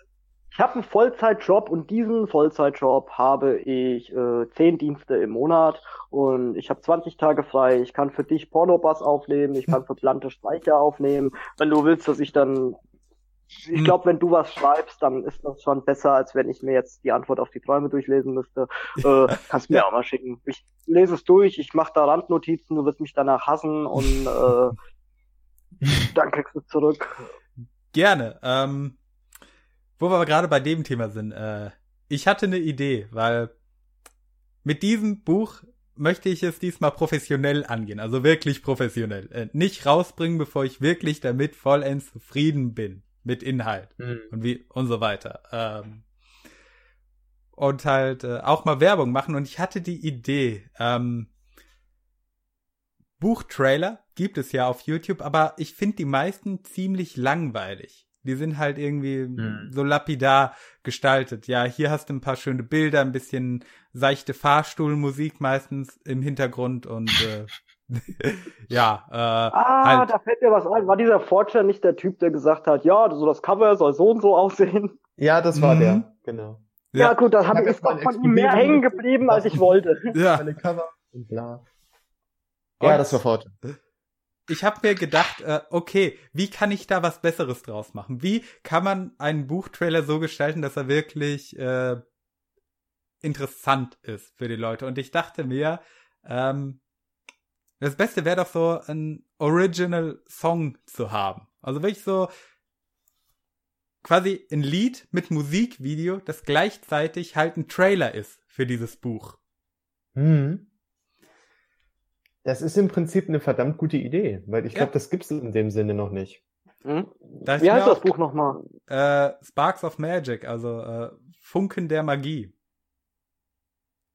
Ich habe einen Vollzeitjob und diesen Vollzeitjob habe ich äh, zehn Dienste im Monat und ich habe 20 Tage frei. Ich kann für dich Pornobass aufnehmen, ich kann für Plante Speicher aufnehmen. Wenn du willst, dass ich dann ich glaube, wenn du was schreibst, dann ist das schon besser, als wenn ich mir jetzt die Antwort auf die Träume durchlesen müsste. Äh, kannst mir auch mal schicken. Ich lese es durch, ich mache da Randnotizen, du wirst mich danach hassen und äh, dann kriegst du zurück. Gerne. Ähm, wo wir aber gerade bei dem Thema sind, äh, ich hatte eine Idee, weil mit diesem Buch möchte ich es diesmal professionell angehen, also wirklich professionell. Äh, nicht rausbringen, bevor ich wirklich damit vollends zufrieden bin mit Inhalt Hm. und wie und so weiter. Ähm, und halt äh, auch mal Werbung machen. Und ich hatte die Idee, ähm, Buchtrailer gibt es ja auf YouTube, aber ich finde die meisten ziemlich langweilig. Die sind halt irgendwie Hm. so lapidar gestaltet. Ja, hier hast du ein paar schöne Bilder, ein bisschen seichte Fahrstuhlmusik meistens im Hintergrund und äh, ja, äh, Ah, halt. da fällt mir was ein. War dieser Forger nicht der Typ, der gesagt hat, ja, so das Cover soll so und so aussehen? Ja, das war Mhm. der, genau. Ja, gut, das Ich hab ist doch von ihm mehr hängen geblieben, als ich wollte. ja. Meine Cover und bla. Und Ja, das war Forte. Ich habe mir gedacht, äh, okay, wie kann ich da was Besseres draus machen? Wie kann man einen Buchtrailer so gestalten, dass er wirklich äh, interessant ist für die Leute? Und ich dachte mir, ähm, das Beste wäre doch so ein Original Song zu haben. Also wirklich so quasi ein Lied mit Musikvideo, das gleichzeitig halt ein Trailer ist für dieses Buch. Mhm. Das ist im Prinzip eine verdammt gute Idee, weil ich Ja. glaube, das gibt's in dem Sinne noch nicht. Hm? Da Wie heißt das Buch nochmal? Äh, Sparks of Magic, also äh, Funken der Magie.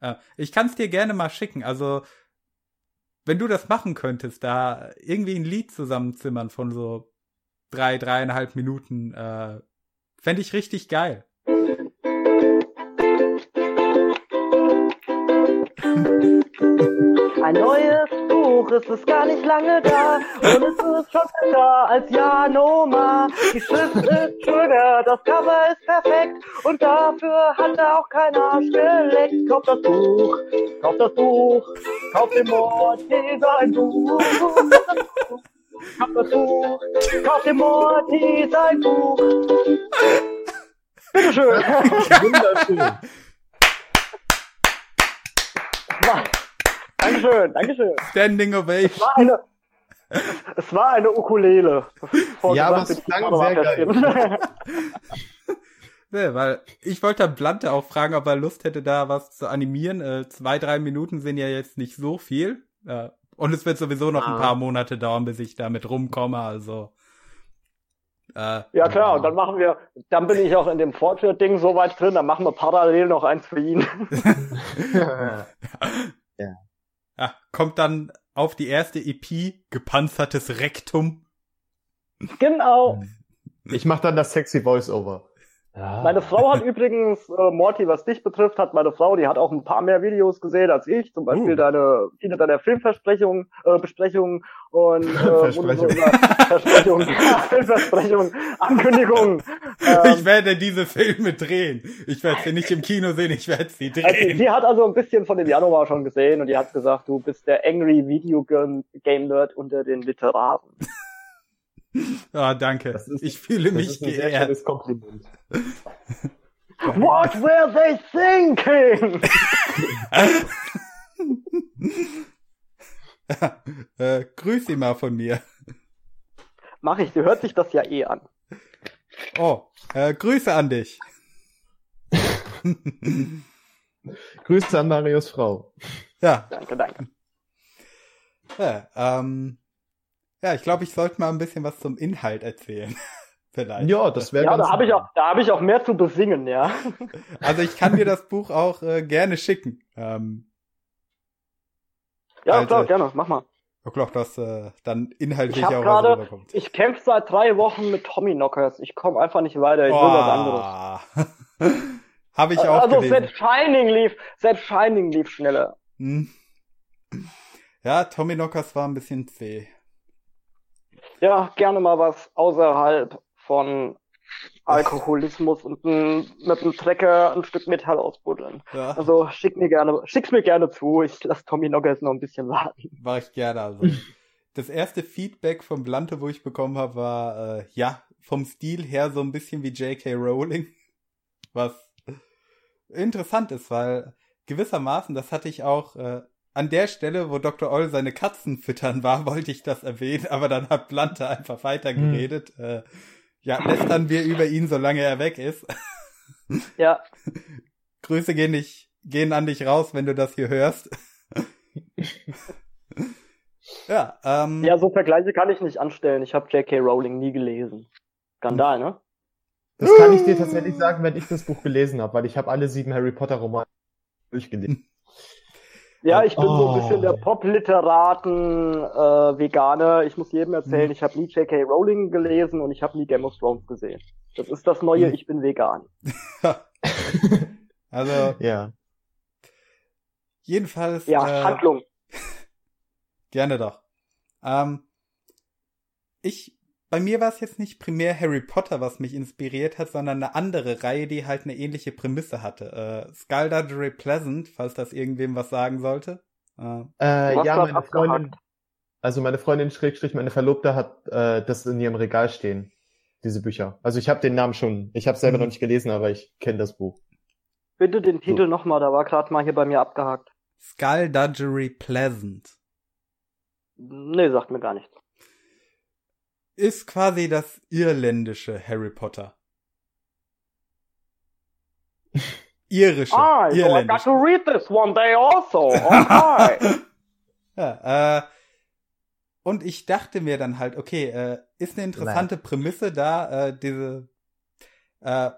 Äh, ich kann es dir gerne mal schicken. Also, wenn du das machen könntest, da irgendwie ein Lied zusammenzimmern von so drei, dreieinhalb Minuten, äh, fände ich richtig geil. Ein neues Buch, es ist gar nicht lange da und es ist schon besser als Janoma. Die Schrift ist schöner, das Cover ist perfekt und dafür hat er auch kein Arsch geleckt. Kauf das Buch, kauf das Buch, kauf den Morty sein Buch. Kauf das Buch, kauf den Morty sein Buch. Bitteschön. Wunderschön. Dankeschön, Dankeschön. Standing Es Ovation. war eine, es war eine Ukulele. Ja, aber es klang sehr geil. Nee, weil ich wollte Blante auch fragen, ob er Lust hätte, da was zu animieren. Äh, zwei, drei Minuten sind ja jetzt nicht so viel. Äh, und es wird sowieso noch ein Ah. paar Monate dauern, bis ich damit rumkomme. Also. Äh, ja klar, und dann machen wir, dann bin ich auch in dem Fortschritt-Ding so weit drin, dann machen wir parallel noch eins für ihn. Ja, kommt dann auf die erste EP gepanzertes Rektum. genau. ich mach dann das sexy Voice-Over. Meine Frau hat übrigens, äh, Morty, was dich betrifft, hat meine Frau, die hat auch ein paar mehr Videos gesehen als ich, zum Beispiel Uh. deine, viele deiner Filmversprechungen, äh, Besprechungen und äh, Versprechungen. Versprechungen, ja, Filmversprechungen, Ankündigungen. ich Ähm, werde diese Filme drehen. Ich werde sie nicht im Kino sehen, ich werde sie also, drehen. sie hat also ein bisschen von dem Januar schon gesehen und die hat gesagt, du bist der Angry Video Game Game Nerd unter den Literaten. Ah, danke. Das ist- ich fühle Das mich ist ein sehr geehrt. schönes Kompliment. What were they thinking? äh, grüß sie mal von mir. Mach ich, sie hört sich das ja eh an. Oh, äh, Grüße an dich. Grüße an Marios Frau. ja, Danke, danke. ja, ähm, ja, ich glaube, ich sollte mal ein bisschen was zum Inhalt erzählen. Vielleicht. Ja, das wäre Ja, da habe ich auch, da habe ich auch mehr zu besingen, ja. Also ich kann dir das Buch auch äh, gerne schicken. Ähm, Ja, Alter. klar, gerne, mach mal. ich glaube, dass äh, dann inhaltlich Ich auch gerade- was rüberkommt. Ich kämpfe seit drei Wochen mit Tommy Knockers. Ich komme einfach nicht weiter. Ich will was anderes. Habe ich auch also gelesen. selbst Shining lief, selbst Shining lief schneller. Hm. Ja, Tommy Knockers war ein bisschen zäh. Ja, gerne mal was außerhalb von Alkoholismus und ein, mit einem Trecker ein Stück Metall ausbuddeln. Ja, Also schick mir gerne, schick's mir gerne zu. Ich lasse Tommy Knockers noch ein bisschen warten. war ich gerne. Also. Das erste Feedback von Blante, wo ich bekommen habe, war, äh, ja, vom Stil her so ein bisschen wie J.K. Rowling. Was interessant ist, weil gewissermaßen, das hatte ich auch äh, an der Stelle, wo Dr. Oll seine Katzen füttern war, wollte ich das erwähnen, aber dann hat Blante einfach weitergeredet. Äh, ja, lästern wir über ihn, solange er weg ist. Ja, Grüße gehen, nicht, gehen an dich raus, wenn du das hier hörst. ja, ähm, ja, so Vergleiche kann ich nicht anstellen. Ich habe J.K. Rowling nie gelesen. Skandal, ne? Das kann ich dir tatsächlich sagen, wenn ich das Buch gelesen habe, weil ich habe alle sieben Harry Potter Romane durchgelesen. Ja, ich bin so ein Oh. bisschen der Pop-Literaten äh, Veganer. Ich muss jedem erzählen, Mhm. ich habe nie J.K. Rowling gelesen und ich habe nie Game of Thrones gesehen. Das ist das Neue, Mhm. ich bin vegan. also Ja. jedenfalls Ja, äh, Handlung. Gerne doch. Ähm, ich, bei mir war es jetzt nicht primär Harry Potter, was mich inspiriert hat, sondern eine andere Reihe, die halt eine ähnliche Prämisse hatte. Äh, Skullduggery Pleasant, falls das irgendwem was sagen sollte. Äh, Äh, ja, meine Freundin, also meine Freundin Schrägstrich, meine Verlobte hat äh, das in ihrem Regal stehen, diese Bücher. Also ich habe den Namen schon, ich habe selber Mhm. noch nicht gelesen, aber ich kenne das Buch. Bitte den Titel nochmal, da war gerade mal hier bei mir abgehakt. Skullduggery Pleasant. Nee, sagt mir gar nichts. Ist quasi das irländische Harry Potter. Irische. Ah, so I got to read this one day also. Okay. ja, äh, und ich dachte mir dann halt, okay, äh, ist eine interessante Prämisse da, äh, diese äh,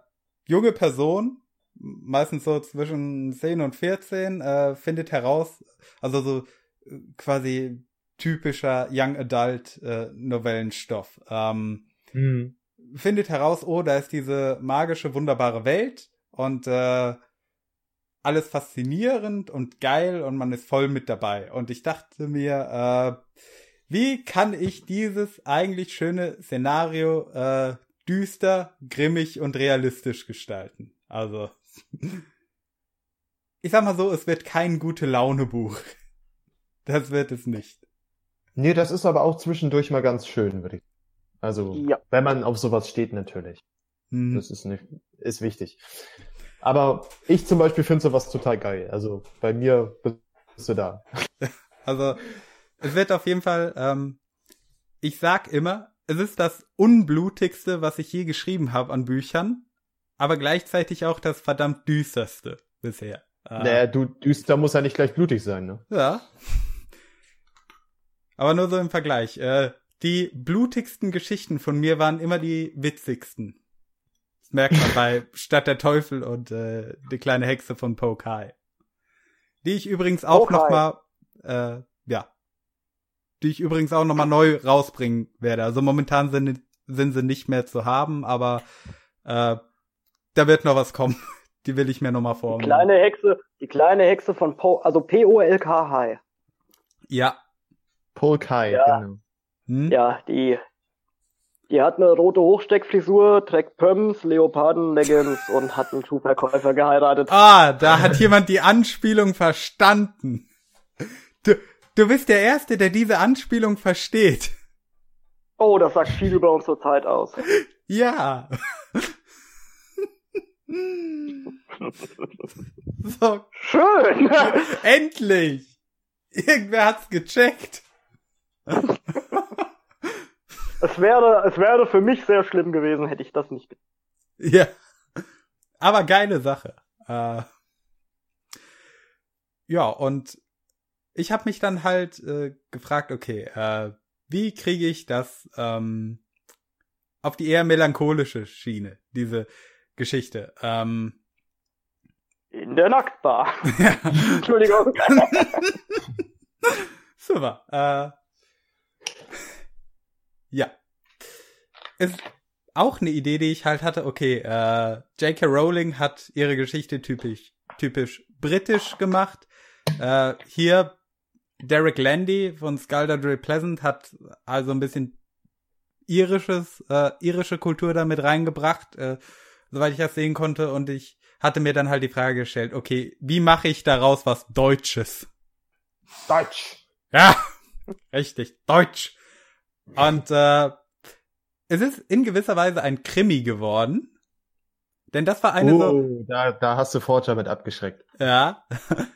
junge Person, meistens so zwischen 10 und 14, äh, findet heraus, also so äh, quasi typischer Young Adult äh, Novellenstoff. Ähm, Mhm. findet heraus, oh, da ist diese magische, wunderbare Welt und äh, alles faszinierend und geil und man ist voll mit dabei. Und ich dachte mir, äh, wie kann ich dieses eigentlich schöne Szenario äh, düster, grimmig und realistisch gestalten? Also, ich sag mal so, es wird kein gute Laune Buch. Das wird es nicht. Nee, das ist aber auch zwischendurch mal ganz schön, würde ich. Also, Ja. wenn man auf sowas steht, natürlich. Hm. Das ist nicht, ist wichtig. Aber ich zum Beispiel finde sowas total geil. Also bei mir bist du da. Also, es wird auf jeden Fall, ähm, ich sag immer, es ist das unblutigste, was ich je geschrieben habe an Büchern, aber gleichzeitig auch das verdammt düsterste bisher. Äh, Naja, du, düster muss ja nicht gleich blutig sein, ne? Ja. Aber nur so im Vergleich. Äh, die blutigsten Geschichten von mir waren immer die witzigsten. Das merkt man bei Stadt der Teufel und äh, die kleine Hexe von Pokai. Die ich übrigens auch Pokai. noch mal, äh, ja, die ich übrigens auch noch mal neu rausbringen werde. Also momentan sind, sind sie nicht mehr zu haben, aber äh, da wird noch was kommen. Die will ich mir noch mal Die vornehmen. kleine Hexe, die kleine Hexe von Po, also P-O-L-K-H. Ja. Paul Kai, Ja. genau. Hm? Ja, die, die hat eine rote Hochsteckfrisur, trägt Pumps, Leoparden-Leggings und hat einen Schuhverkäufer geheiratet. Ah, da hat jemand die Anspielung verstanden. Du, du bist der Erste, der diese Anspielung versteht. Oh, das sagt viel über unsere Zeit aus. Ja. so, Schön! endlich. Irgendwer hat's gecheckt. Es wäre, es wäre für mich sehr schlimm gewesen, hätte ich das nicht. Ja. Aber geile Sache. Äh, ja, und ich habe mich dann halt äh, gefragt, okay, äh, wie kriege ich das ähm, auf die eher melancholische Schiene, diese Geschichte? Ähm, In der Nacktbar. ja. Entschuldigung. Super. Äh, ja. Ist auch eine Idee, die ich halt hatte. Okay, äh, J.K. Rowling hat ihre Geschichte typisch, typisch britisch gemacht. Äh, hier Derek Landy von Skullduggery Pleasant hat also ein bisschen irisches, äh, irische Kultur damit reingebracht, äh, soweit ich das sehen konnte. Und ich hatte mir dann halt die Frage gestellt, okay, wie mache ich daraus was Deutsches? Deutsch. Ja, richtig, Deutsch. Und äh, es ist in gewisser Weise ein Krimi geworden. Denn das war eine so, Oh, da, da hast du Forger mit abgeschreckt. ja.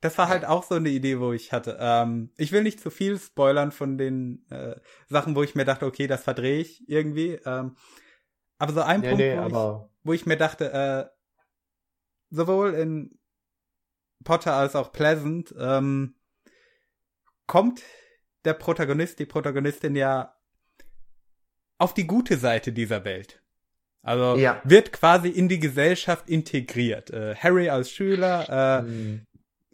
Das war halt auch so eine Idee, wo ich hatte. Ähm, ich will nicht zu viel spoilern von den äh, Sachen, wo ich mir dachte, okay, das verdrehe ich irgendwie. Ähm, aber so ein Nee, Punkt, nee, wo, ich, wo ich mir dachte, äh, sowohl in Potter als auch Pleasant ähm, kommt der Protagonist, die Protagonistin ja auf die gute Seite dieser Welt. Also Ja. wird quasi in die Gesellschaft integriert. Äh, Harry als Schüler, äh, Hm.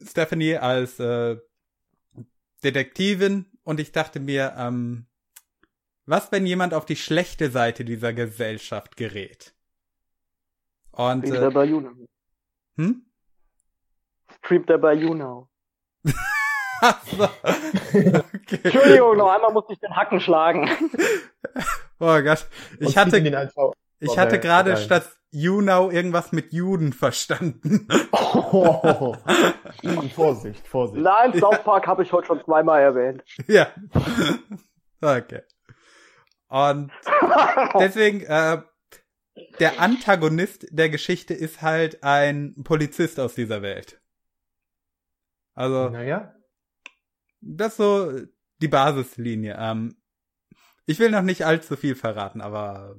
Stephanie als äh, Detektivin und ich dachte mir, ähm, was, wenn jemand auf die schlechte Seite dieser Gesellschaft gerät? Und Streamt er äh, bei YouNow. hm? Streamt er bei YouNow. Ach so. Okay. Entschuldigung, noch einmal musste ich den Hacken schlagen. Oh Gott. Ich hatte, ich hatte gerade statt You know irgendwas mit Juden verstanden. Oh, Vorsicht, Vorsicht. Nein, South Park habe ich heute schon zweimal erwähnt. ja. Okay. Und deswegen, äh, der Antagonist der Geschichte ist halt ein Polizist aus dieser Welt. Also, Naja. Das ist so die Basislinie. Ähm, ich will noch nicht allzu viel verraten, aber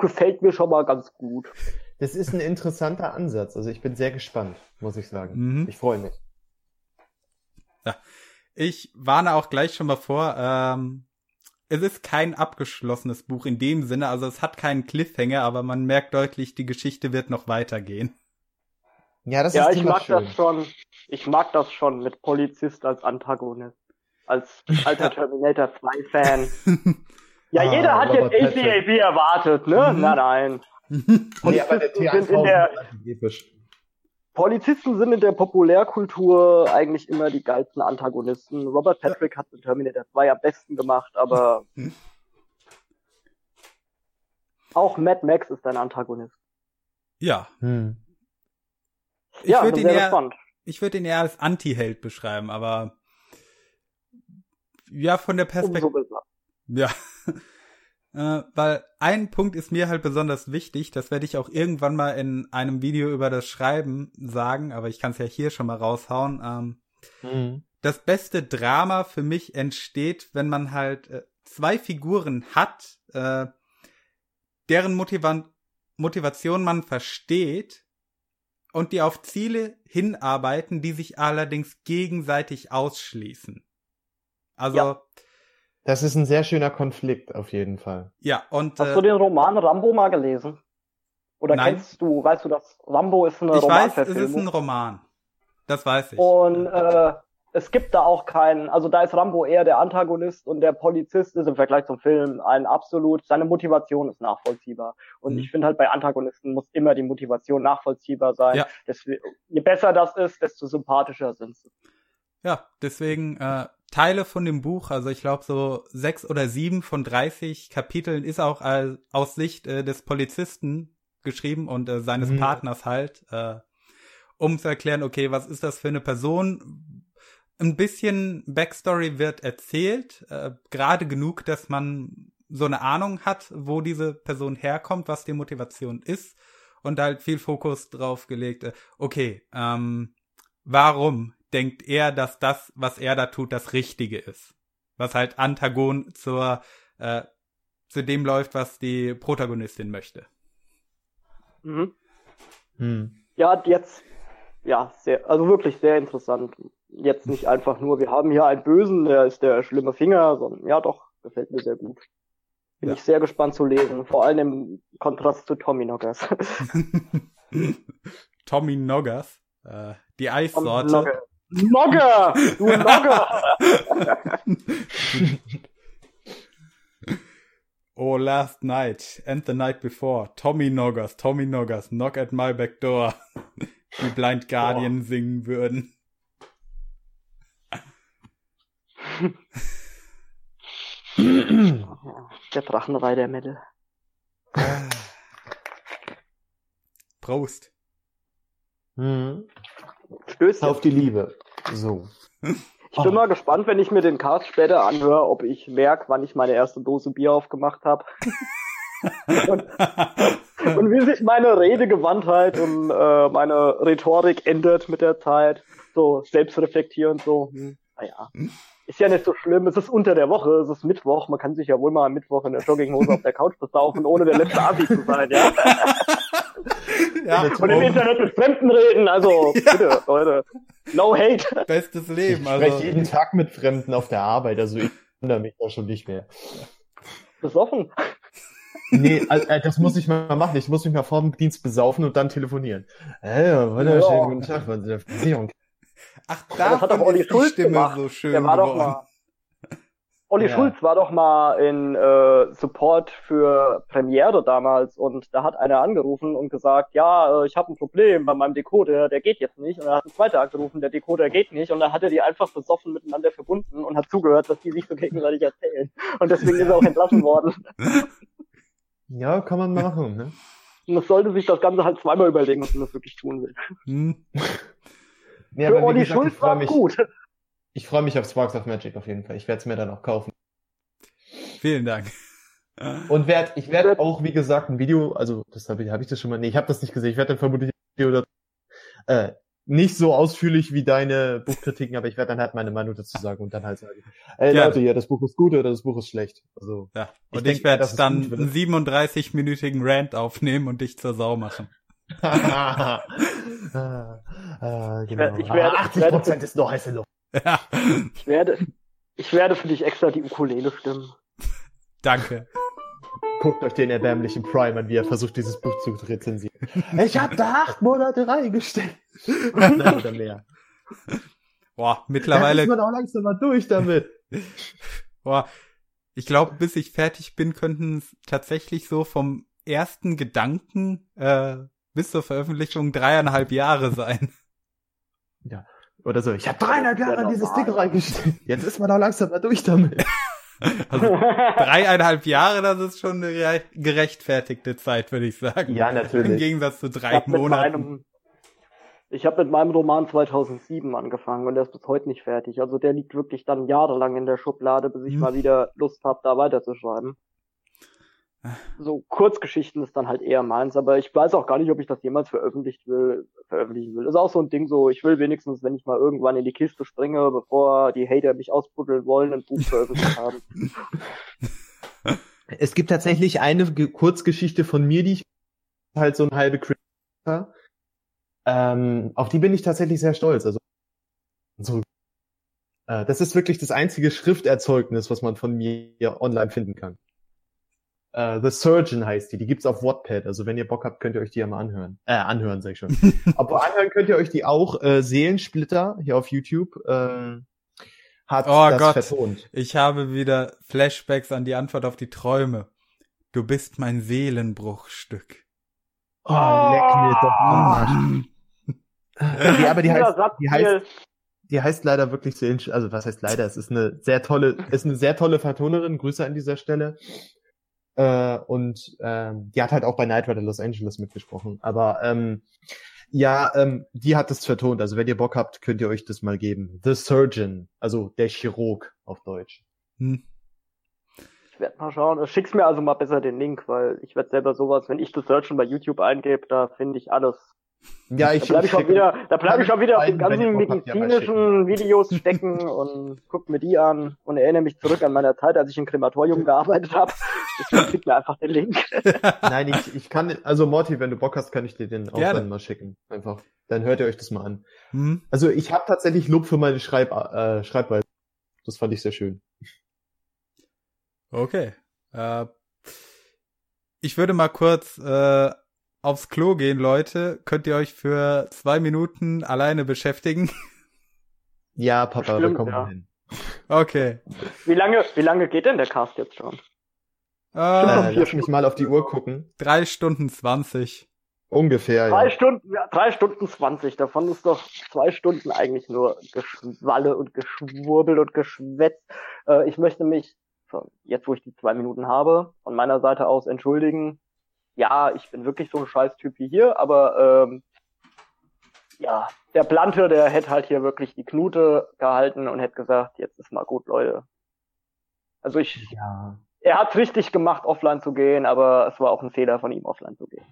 Gefällt mir schon mal ganz gut. Das ist ein interessanter Ansatz. Also ich bin sehr gespannt, muss ich sagen. Mhm. Ich freue mich. ich warne auch gleich schon mal vor, ähm, es ist kein abgeschlossenes Buch in dem Sinne, also es hat keinen Cliffhanger, aber man merkt deutlich, die Geschichte wird noch weitergehen. Ja, das ja, ist ich immer mag schön. das schon. Ich mag das schon mit Polizist als Antagonist. Als alter Terminator 2 Fan. Ja, Ah, jeder hat Robert jetzt. ACAB erwartet, ne? Mhm. Nein, nein. Nee, aber der sind in der. Polizisten sind in der Populärkultur eigentlich immer die geilsten Antagonisten. Robert Patrick hat den Terminator 2 am besten gemacht, aber auch Mad Max ist ein Antagonist. ja, Hm. ich ja, würde bin ihn sehr eher, gespannt. Ich würde ihn eher als Anti-Held beschreiben, aber ja, von der Perspektive, ja, äh, weil ein Punkt ist mir halt besonders wichtig, das werde ich auch irgendwann mal in einem Video über das Schreiben sagen, aber ich kann es ja hier schon mal raushauen. Ähm, Hm. das beste Drama für mich entsteht, wenn man halt äh, zwei Figuren hat, äh, deren Motiva Motivation man versteht und die auf Ziele hinarbeiten, die sich allerdings gegenseitig ausschließen. Also ja, Ja. Das ist ein sehr schöner Konflikt, auf jeden Fall. und Hast du äh, den Roman Rambo mal gelesen? Oder Nein. kennst du, weißt du, dass Rambo ist eine ich weiß, es ist Romanverfilmung? ein Roman. Das weiß ich. Und äh, es gibt da auch keinen, also da ist Rambo eher der Antagonist und der Polizist ist im Vergleich zum Film ein absolut, seine Motivation ist nachvollziehbar. Und Mhm. ich finde halt bei Antagonisten muss immer die Motivation nachvollziehbar sein. Ja. Deswegen, je besser das ist, desto sympathischer sind sie. Ja, deswegen äh, Teile von dem Buch, also ich glaube so sechs oder sieben von 30 Kapiteln ist auch als, aus Sicht äh, des Polizisten geschrieben und äh, seines Mhm. Partners halt, äh, um zu erklären, okay, was ist das für eine Person? Ein bisschen Backstory wird erzählt, äh, gerade genug, dass man so eine Ahnung hat, wo diese Person herkommt, was die Motivation ist und halt viel Fokus drauf gelegt, äh, okay, ähm, warum denkt er, dass das, was er da tut, das Richtige ist? Was halt Antagon zur, äh, zu dem läuft, was die Protagonistin möchte. Mhm. Hm. Ja, jetzt, ja, sehr, also wirklich sehr interessant. Jetzt nicht einfach nur, wir haben hier einen Bösen, der ist der schlimme Finger, sondern ja doch, gefällt mir sehr gut. Bin Ja. ich sehr gespannt zu lesen, vor allem im Kontrast zu Tommy Knockers. Tommy Noggers, äh, die Eissorte. Nogger. Du Nogger! Oh, last night and the night before. Tommy Noggers, Tommy Noggers, knock at my back door. Die Blind Guardian singen würden. Der Drachenreiter Mädel. Prost. Hm. Stößchen. Auf die Liebe. So. Ich bin mal gespannt, wenn ich mir den Cast später anhöre, ob ich merke, wann ich meine erste Dose Bier aufgemacht habe. und, und wie sich meine Redegewandtheit und äh, meine Rhetorik ändert mit der Zeit. So selbstreflektierend so. Hm, naja. Ist ja nicht so schlimm, es ist unter der Woche, es ist Mittwoch, man kann sich ja wohl mal am Mittwoch in der Jogginghose auf der Couch besaufen, ohne der letzte Asi zu sein, ja. ja, Und im Internet mit Fremden reden, also bitte, Leute. No hate. bestes Ich Leben. spreche Also, jeden Tag mit Fremden auf der Arbeit, also ich wundere mich da schon nicht mehr. Besoffen. Nee, also, das muss ich mal machen. Ich muss mich mal vor dem Dienst besaufen und dann telefonieren. Äh, wunderschönen Ja. guten Tag, von der Versicherung. Ach, das hat doch Olli Schulz Stimme gemacht. so schön Der war doch mal. Olli Ja. Schulz war doch mal in äh, Support für Premiere damals und da hat einer angerufen und gesagt, ja, äh, ich habe ein Problem bei meinem Decoder, der geht jetzt nicht. Und dann hat ein zweiter angerufen, der Decoder geht nicht. Und dann hat er die einfach besoffen miteinander verbunden und hat zugehört, dass die sich so gegenseitig erzählen. Und deswegen ist er auch entlassen worden. Ja, kann man machen, ne? Und es sollte sich das Ganze halt zweimal überlegen, ob man das wirklich tun will. Hm. Nee, Für aber wie Olli gesagt, ich Schulz freue war mich, gut. ich freue mich auf Sparks of Magic auf jeden Fall. Ich werde es mir dann auch kaufen. Vielen Dank. Und werd, ich werde auch, wie gesagt, ein Video, also das habe ich, hab ich das schon mal, nee, ich habe das nicht gesehen. Ich werde dann vermutlich ein Video dazu, äh, nicht so ausführlich wie deine Buchkritiken, aber ich werde dann halt meine Meinung dazu sagen und dann halt sagen, ey Gerne. Leute, ja, das Buch ist gut oder das Buch ist schlecht. Also Ja. Ich Und ich, eher, werde dann einen 37-minütigen Rant aufnehmen und dich zur Sau machen. Ah, ah, Ich werd- genau. ich werd- Ah, ich werd- 80% ist nur heiße Luft. Ja. Ich werde, ich werde für dich extra die Ukulele stimmen. Danke. Guckt euch den erbärmlichen Prime an, wie er versucht, dieses Buch zu rezensieren. Ich habe da acht Monate reingesteckt. Nein, oder mehr. Boah, Da ist mittlerweile, man auch langsam mal durch damit. boah, ich glaube, bis ich fertig bin, könnten es tatsächlich so vom ersten Gedanken äh, bis zur Veröffentlichung dreieinhalb Jahre sein. Oder so. Ich habe dreieinhalb ja Jahre in dieses. Ding reingesteckt. Jetzt ist man auch langsam mal durch damit. Also dreieinhalb Jahre, das ist schon eine gere- gerechtfertigte Zeit, würde ich sagen. Ja, Im natürlich. Gegensatz zu Ich drei habe mit, Monaten. meinem, ich hab mit meinem Roman 2007 angefangen und der ist bis heute nicht fertig. Also der liegt wirklich dann jahrelang in der Schublade, bis ich Hm. mal wieder Lust habe, da weiterzuschreiben. So Kurzgeschichten ist dann halt eher meins, aber ich weiß auch gar nicht, ob ich das jemals veröffentlicht will, veröffentlichen will. Ist auch so ein Ding so, ich will wenigstens, wenn ich mal irgendwann in die Kiste springe, bevor die Hater mich ausbuddeln wollen, ein Buch veröffentlicht haben. Es gibt tatsächlich eine Ge- Kurzgeschichte von mir, die ich halt so ein halbe Crit war. ähm, Auf die bin ich tatsächlich sehr stolz. Also so, äh, das ist wirklich das einzige Schrifterzeugnis, was man von mir online finden kann. Äh, The Surgeon heißt die. Die gibt's auf Wattpad. Also wenn ihr Bock habt, könnt ihr euch die ja mal anhören. Äh, anhören, sag ich schon. Aber anhören könnt ihr euch die auch. Äh, Seelensplitter hier auf YouTube ähm, hat Oh das Gott. vertont. Ich habe wieder Flashbacks an die Antwort auf die Träume. Du bist mein Seelenbruchstück. Oh, leck mir doch am Arsch. Ja, aber die heißt, die heißt, die heißt leider wirklich Seelen, also was heißt leider? Es ist eine sehr tolle, ist eine sehr tolle Vertonerin. Grüße an dieser Stelle. Äh, und ähm, die hat halt auch bei Night Rider Los Angeles mitgesprochen. Aber ähm, ja, ähm, die hat es vertont. Also wenn ihr Bock habt, könnt ihr euch das mal geben. The Surgeon, also der Chirurg auf Deutsch. Hm. Ich werde mal schauen. Schick's mir also mal besser den Link, weil ich werde selber sowas, wenn ich das Searchen bei YouTube eingebe, da finde ich alles. Ja, ich Da bleibe ich schon wieder, da bleib ich schon wieder auf den ganzen medizinischen Videos stecken und guck mir die an und erinnere mich zurück an meine Zeit, als ich im Krematorium gearbeitet habe. Deswegen schick mir einfach den Link. Nein, ich, ich kann, also Morty, wenn du Bock hast, kann ich dir den auch Gerne. dann mal schicken. Einfach. Dann hört ihr euch das mal an. Hm. Also ich habe tatsächlich Lob für meine Schreib, äh, Schreibweise. Das fand ich sehr schön. Okay. Äh, ich würde mal kurz äh, aufs Klo gehen, Leute. Könnt ihr euch für zwei Minuten alleine beschäftigen? Ja, Papa, wir Stimmt, kommen ja. hin. Okay. Wie lange, wie lange geht denn der Cast jetzt schon? Äh, Äh, vier lass mich mal auf die Uhr gucken. drei Stunden zwanzig. Ungefähr, Drei ja. Stunden, ja, drei Stunden zwanzig. Davon ist doch zwei Stunden eigentlich nur Geschwalle und Geschwurbel und Geschwätz. Äh, ich möchte mich, jetzt wo ich die zwei Minuten habe, von meiner Seite aus entschuldigen. Ja, ich bin wirklich so ein Scheißtyp wie hier, aber ähm, ja, der Blante, der hätte halt hier wirklich die Knute gehalten und hätte gesagt, jetzt ist mal gut, Leute. Also ich, Ja. er hat's richtig gemacht, offline zu gehen, aber es war auch ein Fehler von ihm, offline zu gehen.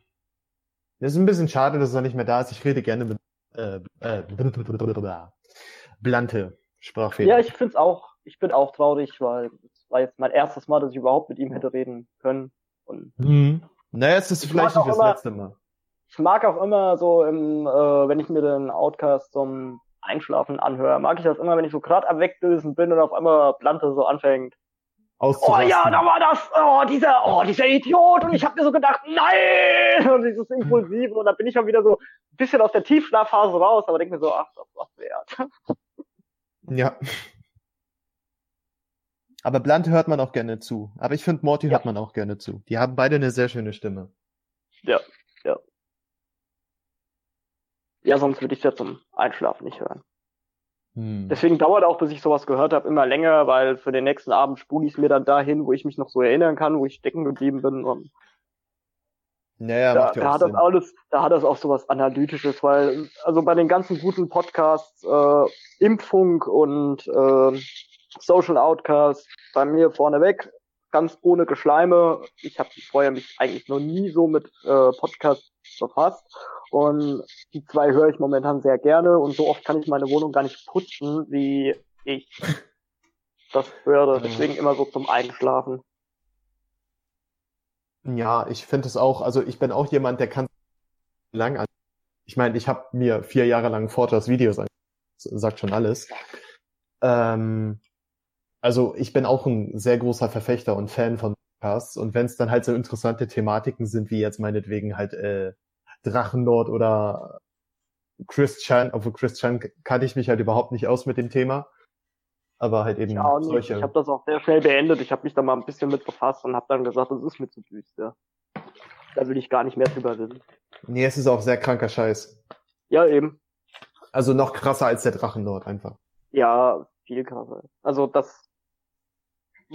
Das ist ein bisschen schade, dass er nicht mehr da ist. Ich rede gerne mit äh, äh, Blante Sprachfehler. Ja, ich find's auch, ich bin auch traurig, weil es war jetzt mein erstes Mal, dass ich überhaupt mit ihm hätte reden können. Und hm. Naja, es ist Ich vielleicht nicht das immer- letzte Mal. ich mag auch immer so im, äh, wenn ich mir den Outcast zum Einschlafen anhöre, mag ich das immer, wenn ich so gerade am Wegdösen bin und auf einmal Plante so anfängt. Oh ja, da war das, oh, dieser, oh, dieser Idiot. Und ich habe mir so gedacht, nein! Und dieses Impulsive. Und dann bin ich schon wieder so ein bisschen aus der Tiefschlafphase raus, aber denk mir so, ach, das war's wert. Ja. Aber Blunt hört man auch gerne zu. Aber ich finde, Morty Ja. hört man auch gerne zu. Die haben beide eine sehr schöne Stimme. Ja, ja. Ja, sonst würde ich ja zum Einschlafen nicht hören. Hm. Deswegen dauert auch, bis ich sowas gehört habe, immer länger, weil für den nächsten Abend spule ich es mir dann dahin, wo ich mich noch so erinnern kann, wo ich stecken geblieben bin. Und Naja, da, macht ja da hat das Sinn. alles, da hat das auch sowas Analytisches, weil also bei den ganzen guten Podcasts, äh, Impfung und äh, Social Outcast bei mir vorneweg, ganz ohne Geschleime. Ich habe vorher mich eigentlich noch nie so mit äh, Podcasts befasst und die zwei höre ich momentan sehr gerne und so oft kann ich meine Wohnung gar nicht putzen, wie ich das höre. Deswegen immer so zum Einschlafen. Ja, ich finde es auch, also ich bin auch jemand, der kann lang an. Ich meine, ich habe mir vier Jahre lang Vortragsvideos an, sagt schon alles. Ähm, also ich bin auch ein sehr großer Verfechter und Fan von Podcasts und wenn es dann halt so interessante Thematiken sind, wie jetzt meinetwegen halt äh, Drachenlord oder Christian, obwohl Christian kannte ich mich halt überhaupt nicht aus mit dem Thema, aber halt eben Ja, solche. ich habe das auch sehr schnell beendet. Ich habe mich da mal ein bisschen mit befasst und habe dann gesagt, das ist mir zu düster. Da will ich gar nicht mehr drüber wissen. Nee, es ist auch sehr kranker Scheiß. Ja, eben. Also noch krasser als der Drachenlord einfach. Ja, viel krasser. Also das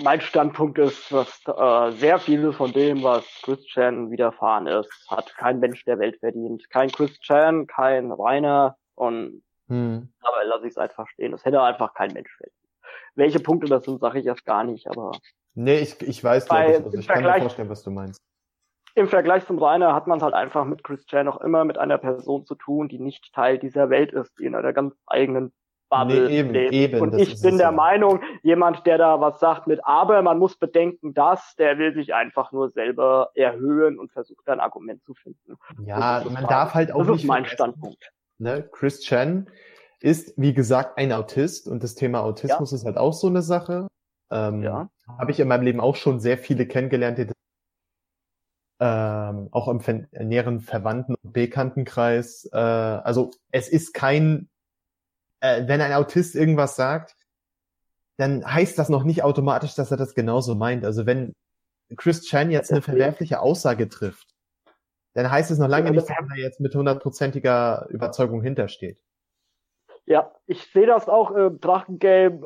mein Standpunkt ist, dass äh, sehr viel von dem, was Christian widerfahren ist, hat kein Mensch der Welt verdient. Kein Christian, kein Rainer und Hm. aber lass ich es einfach stehen. Das hätte einfach kein Mensch verdient. Welche Punkte das sind, sage ich erst gar nicht, aber Nee, ich, ich weiß, glaube ich, also ich kann mir vorstellen, was du meinst. im Vergleich zum Rainer hat man es halt einfach mit Christian noch immer mit einer Person zu tun, die nicht Teil dieser Welt ist, die in einer ganz eigenen Bubble Nee, eben, lebt. eben, Und das ich bin der ja. Meinung, jemand, der da was sagt mit aber, man muss bedenken, dass, der will sich einfach nur selber erhöhen und versucht ein Argument zu finden. Ja, Das man das darf halt auch Das nicht ist mein Standpunkt. Ne? Chris Chan ist, wie gesagt, ein Autist und das Thema Autismus ist halt auch so eine Sache. Ähm, Ja. Habe ich in meinem Leben auch schon sehr viele kennengelernt, die ähm, auch im näheren Verwandten- und Bekanntenkreis. Äh, also es ist kein, äh, wenn ein Autist irgendwas sagt, dann heißt das noch nicht automatisch, dass er das genauso meint. Also wenn Chris Chan jetzt eine verwerfliche Aussage trifft, dann heißt es noch lange nicht, das- dass er jetzt mit hundertprozentiger Überzeugung hintersteht. Ja, ich sehe das auch im Drachengame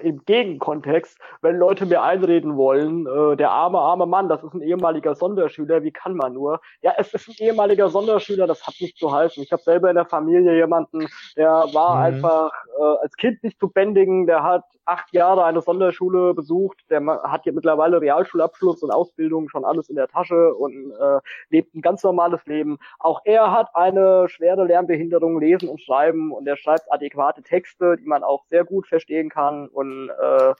äh, im Gegenkontext, wenn Leute mir einreden wollen, äh, der arme, arme Mann, das ist ein ehemaliger Sonderschüler, wie kann man nur? Ja, es ist ein ehemaliger Sonderschüler, das hat nicht zu heißen. Ich habe selber in der Familie jemanden, der war Mhm. einfach äh, als Kind nicht zu bändigen, der hat acht Jahre eine Sonderschule besucht, der hat hier mittlerweile Realschulabschluss und Ausbildung, schon alles in der Tasche und äh, lebt ein ganz normales Leben. Auch er hat eine schwere Lernbehinderung, Lesen und Schreiben und er schreibt adäquate Texte, die man auch sehr gut verstehen kann und äh,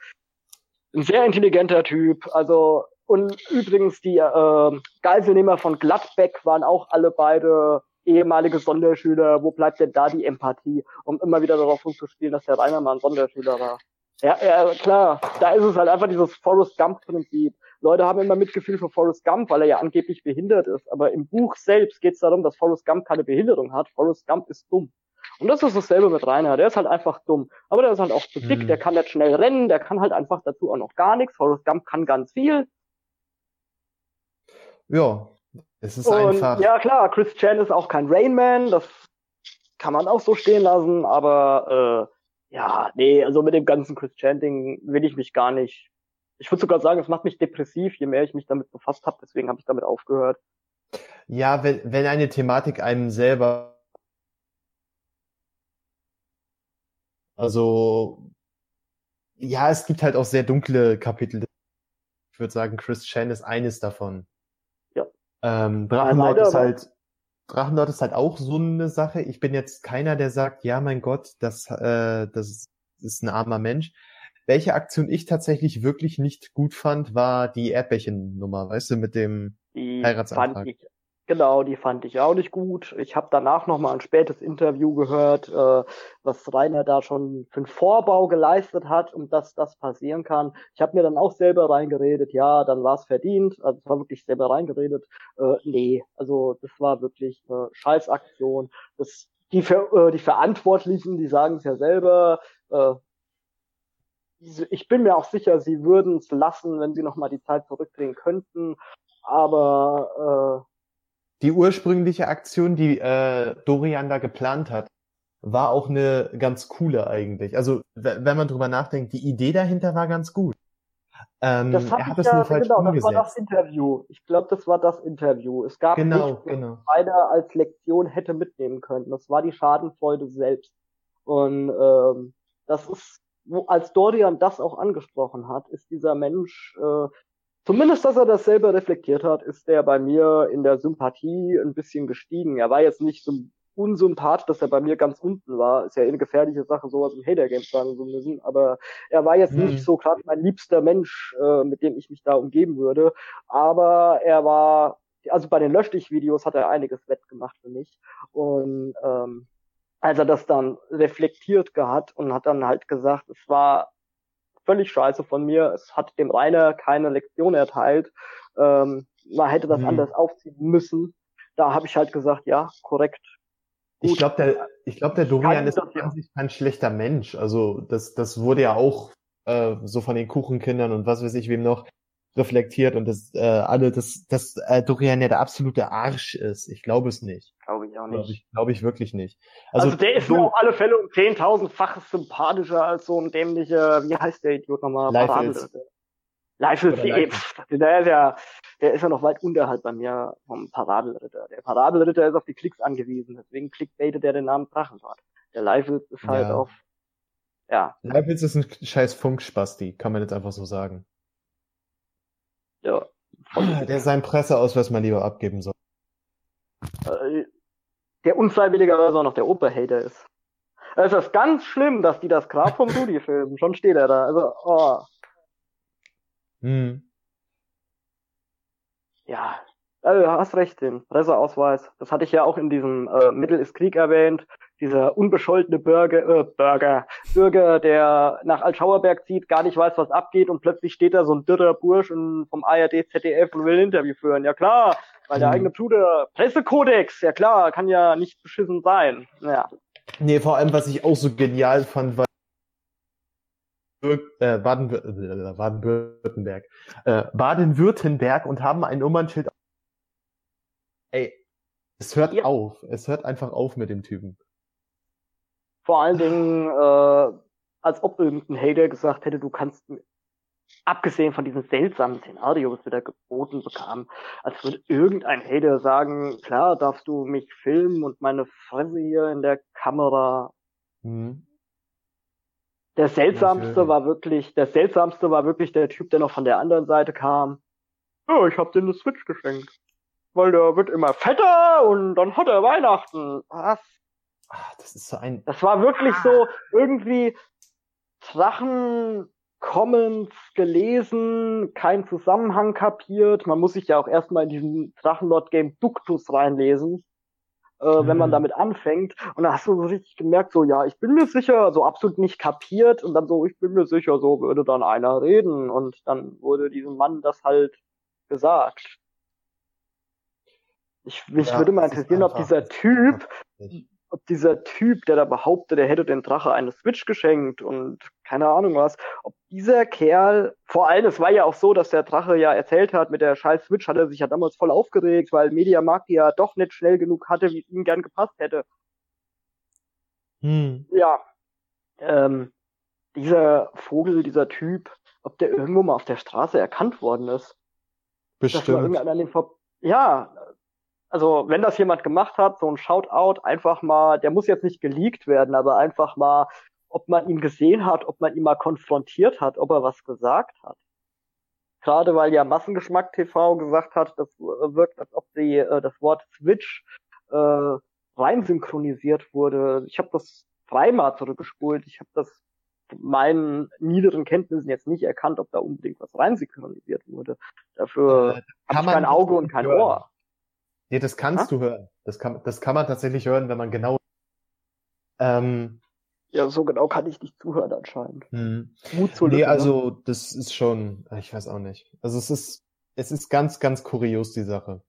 ein sehr intelligenter Typ. Also und übrigens die äh, Geiselnehmer von Gladbeck waren auch alle beide ehemalige Sonderschüler. Wo bleibt denn da die Empathie, um immer wieder darauf rumzuspielen, dass der Rainer mal ein Sonderschüler war? Ja, ja, klar. Da ist es halt einfach dieses Forrest Gump-Prinzip. Leute haben immer Mitgefühl für Forrest Gump, weil er ja angeblich behindert ist. Aber im Buch selbst geht es darum, dass Forrest Gump keine Behinderung hat. Forrest Gump ist dumm. Und das ist dasselbe mit Rainer. Der ist halt einfach dumm. Aber der ist halt auch zu dick, Mhm. der kann nicht schnell rennen, der kann halt einfach dazu auch noch gar nichts. Forrest Gump kann ganz viel. Ja, es ist Und einfach. ja klar, Chris Chan ist auch kein Rainman, das kann man auch so stehen lassen, aber äh, ja, nee, also mit dem ganzen Chris Chan-Ding will ich mich gar nicht. Ich würde sogar sagen, es macht mich depressiv, je mehr ich mich damit befasst habe, deswegen habe ich damit aufgehört. Ja, wenn, wenn eine Thematik einem selber. Also, ja, es gibt halt auch sehr dunkle Kapitel. Ich würde sagen, Chris Chan ist eines davon. Ja. Ähm, Drachenlord leider, ist halt, Drachenlord ist halt auch so eine Sache. Ich bin jetzt keiner, der sagt, ja, mein Gott, das, äh, das ist ein armer Mensch. Welche Aktion ich tatsächlich wirklich nicht gut fand, war die Erdbärchen-Nummer, weißt du, mit dem Die Heiratsantrag. fand ich, genau, die fand ich auch nicht gut. Ich habe danach noch mal ein spätes Interview gehört, äh, was Rainer da schon für einen Vorbau geleistet hat, um dass das passieren kann. Ich habe mir dann auch selber reingeredet, ja, dann war es verdient. Also es war wirklich selber reingeredet. Äh, nee, also das war wirklich eine Scheißaktion. Das, die, Ver, äh, die Verantwortlichen, die sagen es ja selber, äh, ich bin mir auch sicher, sie würden es lassen, wenn sie nochmal die Zeit zurückdrehen könnten. Aber äh, die ursprüngliche Aktion, die äh, Dorian da geplant hat, war auch eine ganz coole eigentlich. Also wenn man drüber nachdenkt, die Idee dahinter war ganz gut. Ähm, das hat er hat es ja, nur falsch genau, umgesetzt. das war das Interview. Ich glaube, das war das Interview. Es gab genau, nicht, genau. einer als Lektion hätte mitnehmen können. Das war die Schadenfreude selbst. Und ähm, das ist, als Dorian das auch angesprochen hat, ist dieser Mensch, äh, zumindest, dass er das selber reflektiert hat, ist der bei mir in der Sympathie ein bisschen gestiegen. Er war jetzt nicht so unsympath, dass er bei mir ganz unten war. Ist ja eh eine gefährliche Sache, sowas im Hater Games sagen zu müssen. Aber er war jetzt mhm. nicht so gerade mein liebster Mensch, äh, mit dem ich mich da umgeben würde. Aber er war, also bei den Löschdich-Videos hat er einiges wettgemacht für mich. Und ähm, als er das dann reflektiert gehabt und hat dann halt gesagt, es war völlig scheiße von mir, es hat dem Rainer keine Lektion erteilt, ähm, man hätte das mhm. anders aufziehen müssen. Da habe ich halt gesagt, ja, korrekt, Gut. Ich glaube, der, ich glaube, der Dorian ist an sich kein schlechter Mensch. Also das, das wurde ja auch äh, so von den Kuchenkindern und was weiß ich wem noch reflektiert und das äh, alle, dass dass äh, Dorian ja der absolute Arsch ist. Ich glaube es nicht. Glaube ich auch nicht. Glaube ich, glaub ich wirklich nicht. Also, also der ist so, mir auf alle Fälle um 10.000-fach sympathischer als so ein dämlicher, wie heißt der Idiot nochmal? Leifel CE, der ist ja, der ist ja noch weit unterhalb bei mir vom Parabelritter. Der Parabelritter ist auf die Klicks angewiesen, deswegen clickbaitet der den Namen Drachenwart. Der Leifel ist halt ja. auf, ja. Leifels ist ein scheiß Funkspasti, kann man jetzt einfach so sagen. Ja. Der seinen Presseausweis mal lieber abgeben soll. Äh, der unfreiwilligerweise auch noch der Operhater ist. Es ist ganz schlimm, dass die das Grab vom Rudi filmen. Schon steht er da. Also, oh. Hm. Ja, also, hast recht, den Presseausweis. Das hatte ich ja auch in diesem äh, Mittel ist Krieg erwähnt. Dieser unbescholtene Bürger, äh, Bürger, Bürger, der nach Altschauerberg zieht, gar nicht weiß, was abgeht und plötzlich steht da so ein dürrer Bursch und vom ARD, ZDF und will ein Interview führen. Ja klar, weil der hm. eigene Bruder, Pressekodex, ja klar, kann ja nicht beschissen sein. Ja. Nee, vor allem, was ich auch so genial fand, war äh, äh, Baden-Württemberg, äh, Baden-Württemberg und haben ein Nummernschild. Ey, es hört ja. auf. Es hört einfach auf mit dem Typen. Vor allen Dingen, äh, als ob irgendein Hater gesagt hätte, du kannst, abgesehen von diesem seltsamen Szenario, was wir da geboten bekamen, als würde irgendein Hater sagen, klar, darfst du mich filmen und meine Fresse hier in der Kamera. Mhm. Der seltsamste war wirklich, der seltsamste war wirklich der Typ, der noch von der anderen Seite kam. Ja, ich hab dir eine Switch geschenkt. Weil der wird immer fetter und dann hat er Weihnachten. Was? Ach, das ist so ein. Das war wirklich ah. so irgendwie Drachen Comments gelesen, kein Zusammenhang kapiert. Man muss sich ja auch erstmal in diesen Drachenlord-Game Duktus reinlesen äh, wenn man mhm. damit anfängt. Und da hast du so richtig gemerkt, so, ja, ich bin mir sicher, so absolut nicht kapiert. Und dann so, ich bin mir sicher, so würde dann einer reden. Und dann wurde diesem Mann das halt gesagt. Ich, mich ja, würde mal interessieren, ob dieser Typ, ob dieser Typ, der da behauptet, er hätte den Drache eine Switch geschenkt und keine Ahnung was, ob dieser Kerl, vor allem, es war ja auch so, dass der Drache ja erzählt hat, mit der scheiß Switch hat er sich ja damals voll aufgeregt, weil Mediamarkt die ja doch nicht schnell genug hatte, wie es ihm gern gepasst hätte. Hm. Ja. Ähm, dieser Vogel, dieser Typ, ob der irgendwo mal auf der Straße erkannt worden ist. Bestimmt. ja, also wenn das jemand gemacht hat, so ein Shoutout, einfach mal, der muss jetzt nicht geleakt werden, aber einfach mal, ob man ihn gesehen hat, ob man ihn mal konfrontiert hat, ob er was gesagt hat. Gerade weil ja Massengeschmack TV gesagt hat, das wirkt, als ob die, äh, das Wort Switch äh, rein synchronisiert wurde. Ich habe das dreimal zurückgespult. Ich habe das meinen niederen Kenntnissen jetzt nicht erkannt, ob da unbedingt was rein synchronisiert wurde. Dafür äh, habe ich kein Auge und kein hören. Ohr. Nee, das kannst ha? du hören. Das kann, das kann man tatsächlich hören, wenn man genau. Ähm, ja, so genau kann ich nicht zuhören anscheinend. Hm. Mut zu Nee, also das ist schon, ich weiß auch nicht. Also es ist, es ist ganz, ganz kurios die Sache.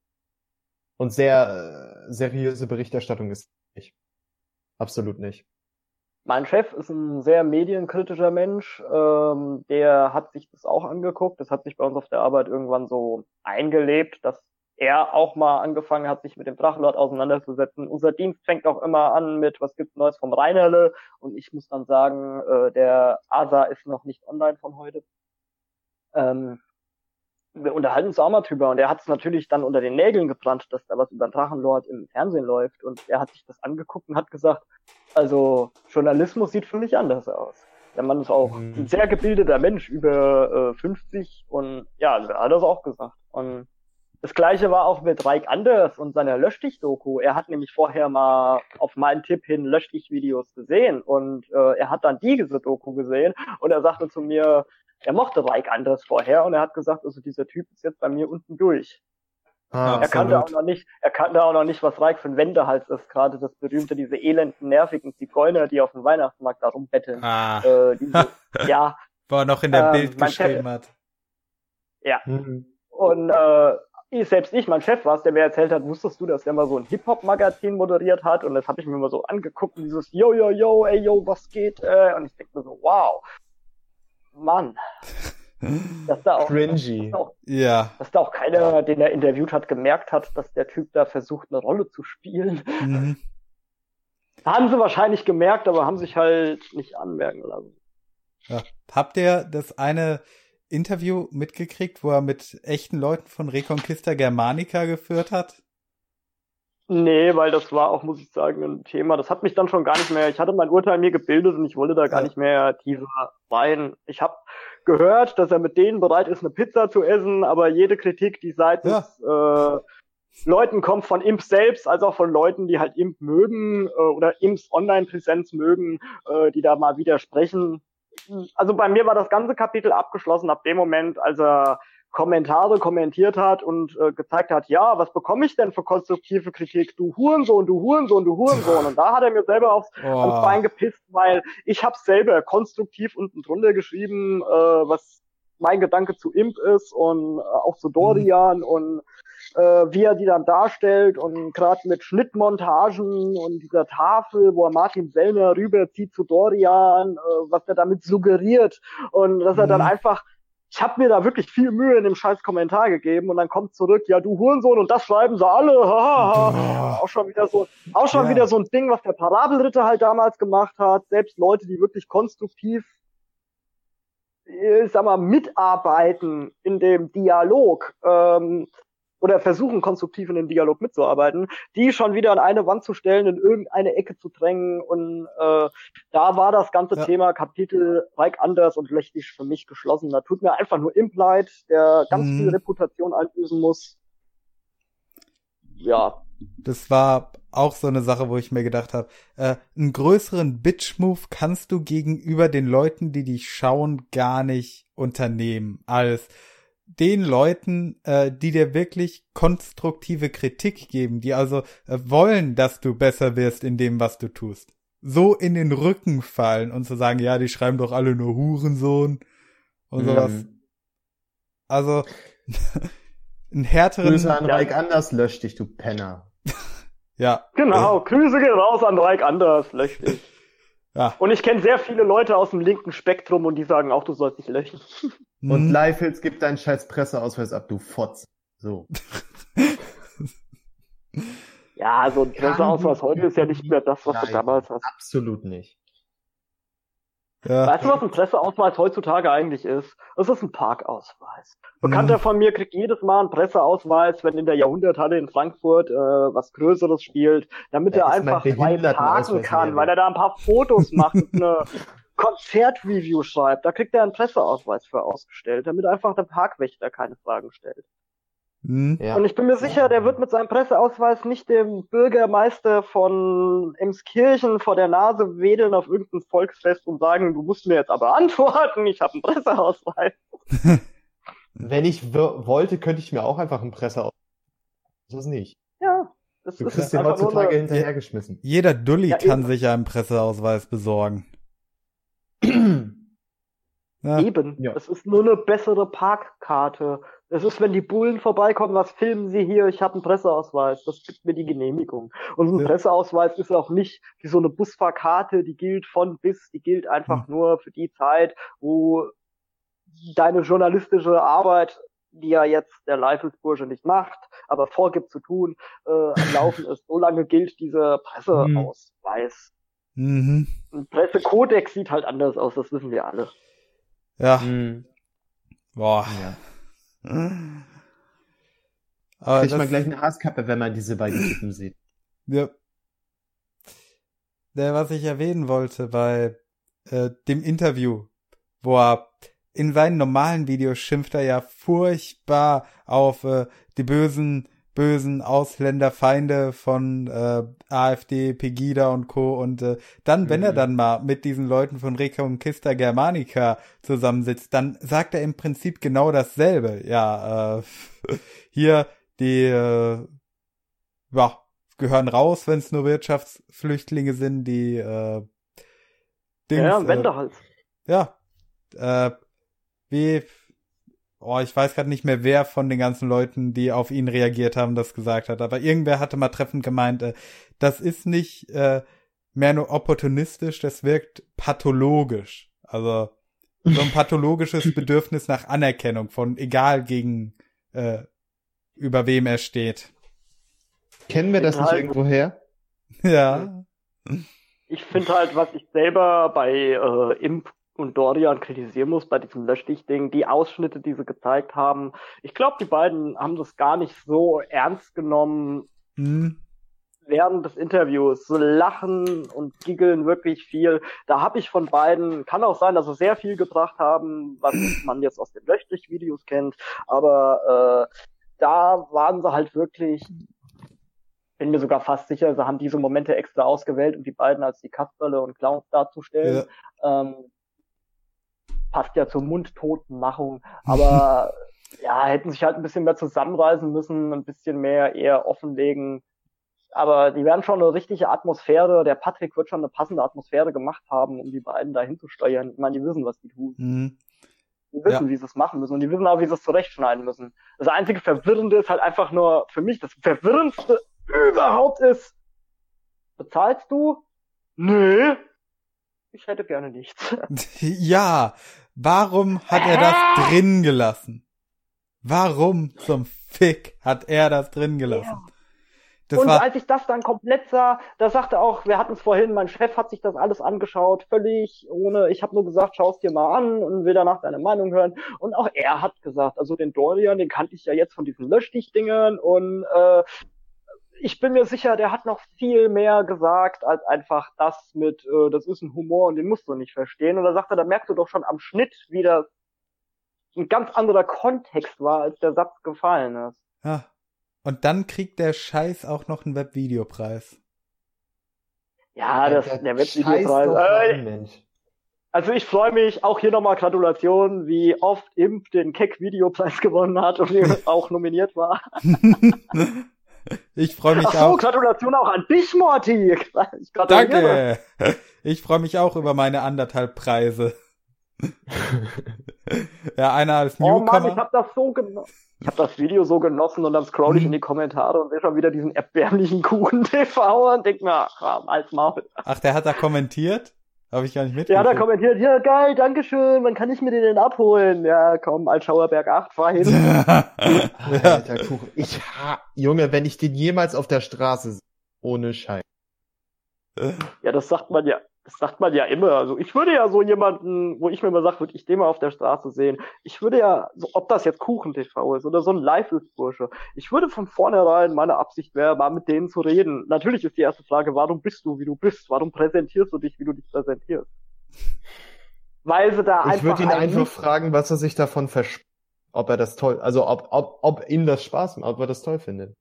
Und sehr äh, seriöse Berichterstattung ist nicht. Absolut nicht. mein Chef ist ein sehr medienkritischer Mensch, ähm, der hat sich das auch angeguckt. Das hat sich bei uns auf der Arbeit irgendwann so eingelebt, dass er auch mal angefangen hat, sich mit dem Drachenlord auseinanderzusetzen. Unser Dienst fängt auch immer an mit, was gibt's Neues vom Reinerle? Und ich muss dann sagen, äh, der Asa ist noch nicht online von heute. Ähm, wir unterhalten uns auch mal drüber und er hat es natürlich dann unter den Nägeln gebrannt, dass da was über den Drachenlord im Fernsehen läuft und er hat sich das angeguckt und hat gesagt, also Journalismus sieht für mich anders aus. Der Mann ist auch mhm. ein sehr gebildeter Mensch, über äh, 50 und ja, er hat das auch gesagt. Und das gleiche war auch mit Reik Anders und seiner Löschdich-Doku. Er hat nämlich vorher mal auf meinen Tipp hin Löschdich-Videos gesehen und äh, er hat dann diese Doku gesehen und er sagte zu mir, er mochte Reik Anders vorher und er hat gesagt, also dieser Typ ist jetzt bei mir unten durch. Ah, er kannte auch noch nicht, er kannte auch noch nicht, was Reik für ein Wendehals ist, gerade das berühmte, diese elenden, nervigen Zigeuner, die auf dem Weihnachtsmarkt da rumbetteln. Ah. Äh, diese, ja. Wo er noch in der ähm, Bild geschrieben hat. Ja. Mhm. Und äh, selbst ich, mein Chef war es, der mir erzählt hat, wusstest du, dass der mal so ein Hip-Hop-Magazin moderiert hat und das habe ich mir mal so angeguckt, dieses Yo, yo, yo, ey, yo, was geht? Äh, und ich denke mir so, wow, Mann. Dass da auch, Cringy. Dass da auch, ja. Dass da auch keiner, den er interviewt hat, gemerkt hat, dass der Typ da versucht, eine Rolle zu spielen. Mhm. Haben sie wahrscheinlich gemerkt, aber haben sich halt nicht anmerken lassen. Ja. Habt ihr das eine Interview mitgekriegt, wo er mit echten Leuten von Reconquista Germanica geführt hat? Nee, weil das war auch, muss ich sagen, ein Thema. Das hat mich dann schon gar nicht mehr, ich hatte mein Urteil mir gebildet und ich wollte da gar nicht mehr tiefer rein. Ich habe gehört, dass er mit denen bereit ist, eine Pizza zu essen, aber jede Kritik, die seitens ja. äh, Leuten kommt von Imp selbst, als auch von Leuten, die halt Imp mögen äh, oder Imps Online-Präsenz mögen, äh, die da mal widersprechen. Also bei mir war das ganze Kapitel abgeschlossen ab dem Moment, als er Kommentare kommentiert hat und äh, gezeigt hat, ja, was bekomme ich denn für konstruktive Kritik? Du Hurensohn, du Hurensohn, du Hurensohn. Und da hat er mir selber aufs, oh. ans Bein gepisst, weil ich habe selber konstruktiv unten drunter geschrieben, äh, was mein Gedanke zu Imp ist und äh, auch zu Dorian mhm. und äh, wie er die dann darstellt und gerade mit Schnittmontagen und dieser Tafel, wo er Martin Sellner rüberzieht zu Dorian, äh, was er damit suggeriert und dass er dann mhm. einfach ich habe mir da wirklich viel Mühe in dem scheiß Kommentar gegeben und dann kommt zurück, ja du Hurensohn und das schreiben sie alle. Auch schon wieder so, auch schon ja. wieder so ein Ding, was der Parabelritter halt damals gemacht hat. Selbst Leute, die wirklich konstruktiv, ich sag mal, mitarbeiten in dem Dialog, ähm, oder versuchen konstruktiv in den Dialog mitzuarbeiten, die schon wieder an eine Wand zu stellen, in irgendeine Ecke zu drängen und äh, da war das ganze ja. Thema Kapitel Reich Anders und Lechtig für mich geschlossen. Da tut mir einfach nur Implied, der ganz mhm. viel Reputation einbüßen muss. Ja. Das war auch so eine Sache, wo ich mir gedacht habe, äh, einen größeren Bitch-Move kannst du gegenüber den Leuten, die dich schauen, gar nicht unternehmen, als den Leuten, äh, die dir wirklich konstruktive Kritik geben, die also äh, wollen, dass du besser wirst in dem, was du tust. So in den Rücken fallen und zu sagen, ja, die schreiben doch alle nur Hurensohn und sowas. Mhm. Also, einen härteren. Grüße an Reik Anders, lösch dich, du Penner. ja. Genau, Grüße gehen raus an Reik Anders, lösch dich. Ja. Und ich kenne sehr viele Leute aus dem linken Spektrum und die sagen auch, du sollst dich löschen. Und hm. Leifels gibt deinen scheiß Presseausweis ab, du Fotz. So. ja, so ein Presseausweis heute ist ja nicht mehr das, was Nein, du damals hast. Absolut nicht. Ja. Weißt du, was ein Presseausweis heutzutage eigentlich ist? Es ist ein Parkausweis. Bekannter hm. von mir kriegt jedes Mal einen Presseausweis, wenn in der Jahrhunderthalle in Frankfurt äh, was Größeres spielt, damit ja, er einfach frei parken kann, weil er da ein paar Fotos macht und eine Konzertreview schreibt. Da kriegt er einen Presseausweis für ausgestellt, damit einfach der Parkwächter keine Fragen stellt. Hm. Ja. Und ich bin mir sicher, der wird mit seinem Presseausweis nicht dem Bürgermeister von Emskirchen vor der Nase wedeln auf irgendein Volksfest und sagen, du musst mir jetzt aber antworten, ich habe einen Presseausweis. Wenn ich wollte, könnte ich mir auch einfach einen Presseausweis. Das ist nicht. Ja. Das du kriegst den heutzutage hinterhergeschmissen. Jeder Dulli ja, kann eben. sich einen Presseausweis besorgen. Ja. Eben. Ja. Es ist nur eine bessere Parkkarte. Es ist, wenn die Bullen vorbeikommen, was filmen sie hier? Ich habe einen Presseausweis. Das gibt mir die Genehmigung. Und ein ja. Presseausweis ist auch nicht wie so eine Busfahrkarte, die gilt von bis, die gilt einfach hm. nur für die Zeit, wo deine journalistische Arbeit, die ja jetzt der Leifelsbursche nicht macht, aber vorgibt zu tun, äh, am Laufen ist. So lange gilt dieser Presseausweis. Mhm. Ein Pressekodex sieht halt anders aus, das wissen wir alle. Ja. Mhm. Boah. Ja. Aber Kriegt man gleich eine Haaskappe, wenn man diese beiden Typen sieht. Ja. Der, was ich erwähnen wollte bei äh, dem Interview, wo er in seinen normalen Videos schimpft er ja furchtbar auf äh, die bösen bösen Ausländerfeinde von äh, AfD, Pegida und Co. Und äh, dann, wenn mhm. er dann mal mit diesen Leuten von Reconquista Germanica zusammensitzt, dann sagt er im Prinzip genau dasselbe. Ja, äh, hier die äh, ja, gehören raus, wenn es nur Wirtschaftsflüchtlinge sind, die äh, Dings, ja, Wendehals. Äh, ja, äh, wie oh, ich weiß gerade nicht mehr, wer von den ganzen Leuten, die auf ihn reagiert haben, das gesagt hat. Aber irgendwer hatte mal treffend gemeint, äh, das ist nicht äh, mehr nur opportunistisch, das wirkt pathologisch. Also so ein pathologisches Bedürfnis nach Anerkennung von egal gegen äh, über wem er steht. Kennen wir das nicht halt, irgendwo her? Ja. Ich finde halt, was ich selber bei äh, Imp und Dorian kritisieren muss bei diesem Löschdich-Ding, die Ausschnitte, die sie gezeigt haben. Ich glaube, die beiden haben das gar nicht so ernst genommen mhm. während des Interviews. So lachen und giggeln wirklich viel. Da habe ich von beiden, kann auch sein, dass sie sehr viel gebracht haben, was man jetzt aus den Löschdich-Videos kennt, aber äh, da waren sie halt wirklich bin mir sogar fast sicher, sie haben diese Momente extra ausgewählt, um die beiden als die Kasperle und Clowns darzustellen. Ja. Ähm, passt ja zur Mundtotenmachung, aber ja, hätten sich halt ein bisschen mehr zusammenreißen müssen, ein bisschen mehr eher offenlegen. Aber die werden schon eine richtige Atmosphäre, der Patrick wird schon eine passende Atmosphäre gemacht haben, um die beiden dahin zu steuern. Ich meine, die wissen, was die tun. Mhm. Die wissen, ja. wie sie es machen müssen und die wissen auch, wie sie es zurechtschneiden müssen. Das einzige Verwirrende ist halt einfach nur für mich, das Verwirrendste überhaupt ist, bezahlst du? Nö, ich hätte gerne nichts. ja, warum hat er das drin gelassen? Warum zum Fick hat er das drin gelassen? Ja. Das und als ich das dann komplett sah, da sagte auch, wir hatten es vorhin, mein Chef hat sich das alles angeschaut, völlig ohne, ich habe nur gesagt, schau es dir mal an und will danach deine Meinung hören. Und auch er hat gesagt, also den Dorian, den kannte ich ja jetzt von diesen Löschdich-Dingen und äh, ich bin mir sicher, der hat noch viel mehr gesagt als einfach das mit, äh, das ist ein Humor und den musst du nicht verstehen. Und da sagt er, da merkst du doch schon am Schnitt, wie das ein ganz anderer Kontext war, als der Satz gefallen ist. Ja. Und dann kriegt der Scheiß auch noch einen Webvideopreis. Ja, das, der, der Webvideopreis. Äh, also ich freue mich, auch hier nochmal Gratulation, wie oft Imp den Keck-Videopreis gewonnen hat und auch nominiert war. Ich freue mich Ach so, auch. Gratulation auch an dich, Morty. Ich Danke. Ich freue mich auch über meine anderthalb Preise. ja, einer als Newcomer. Oh Mann, ich habe das so genossen. Ich habe das Video so genossen und dann scroll ich in die Kommentare und sehe schon wieder diesen erbärmlichen Kuchen TV und denk mir, ach, als Maul. Ach, der hat da kommentiert? Habe ich gar nicht mitgekriegt. Ja, da kommentiert, ja geil, dankeschön, wann kann ich mir den denn abholen? Ja, komm, Altschauerberg 8, fahr hin. Alter Kuchen. Ich ha, Junge, wenn ich den jemals auf der Straße sehe, ohne Scheiß. Ja, das sagt man ja, das sagt man ja immer. Also ich würde ja so jemanden, wo ich mir immer sage, würde ich den mal auf der Straße sehen. Ich würde ja, so, ob das jetzt Kuchen-TV ist oder so ein Live-Bursche, ich würde von vornherein, meine Absicht wäre, mal mit denen zu reden. Natürlich ist die erste Frage, warum bist du, wie du bist? Warum präsentierst du dich, wie du dich präsentierst? Weil sie da ich einfach. Ich würde ihn einfach fragen, was er sich davon verspricht. Ob er das toll, also ob, ob, ob ihm das Spaß macht, ob er das toll findet.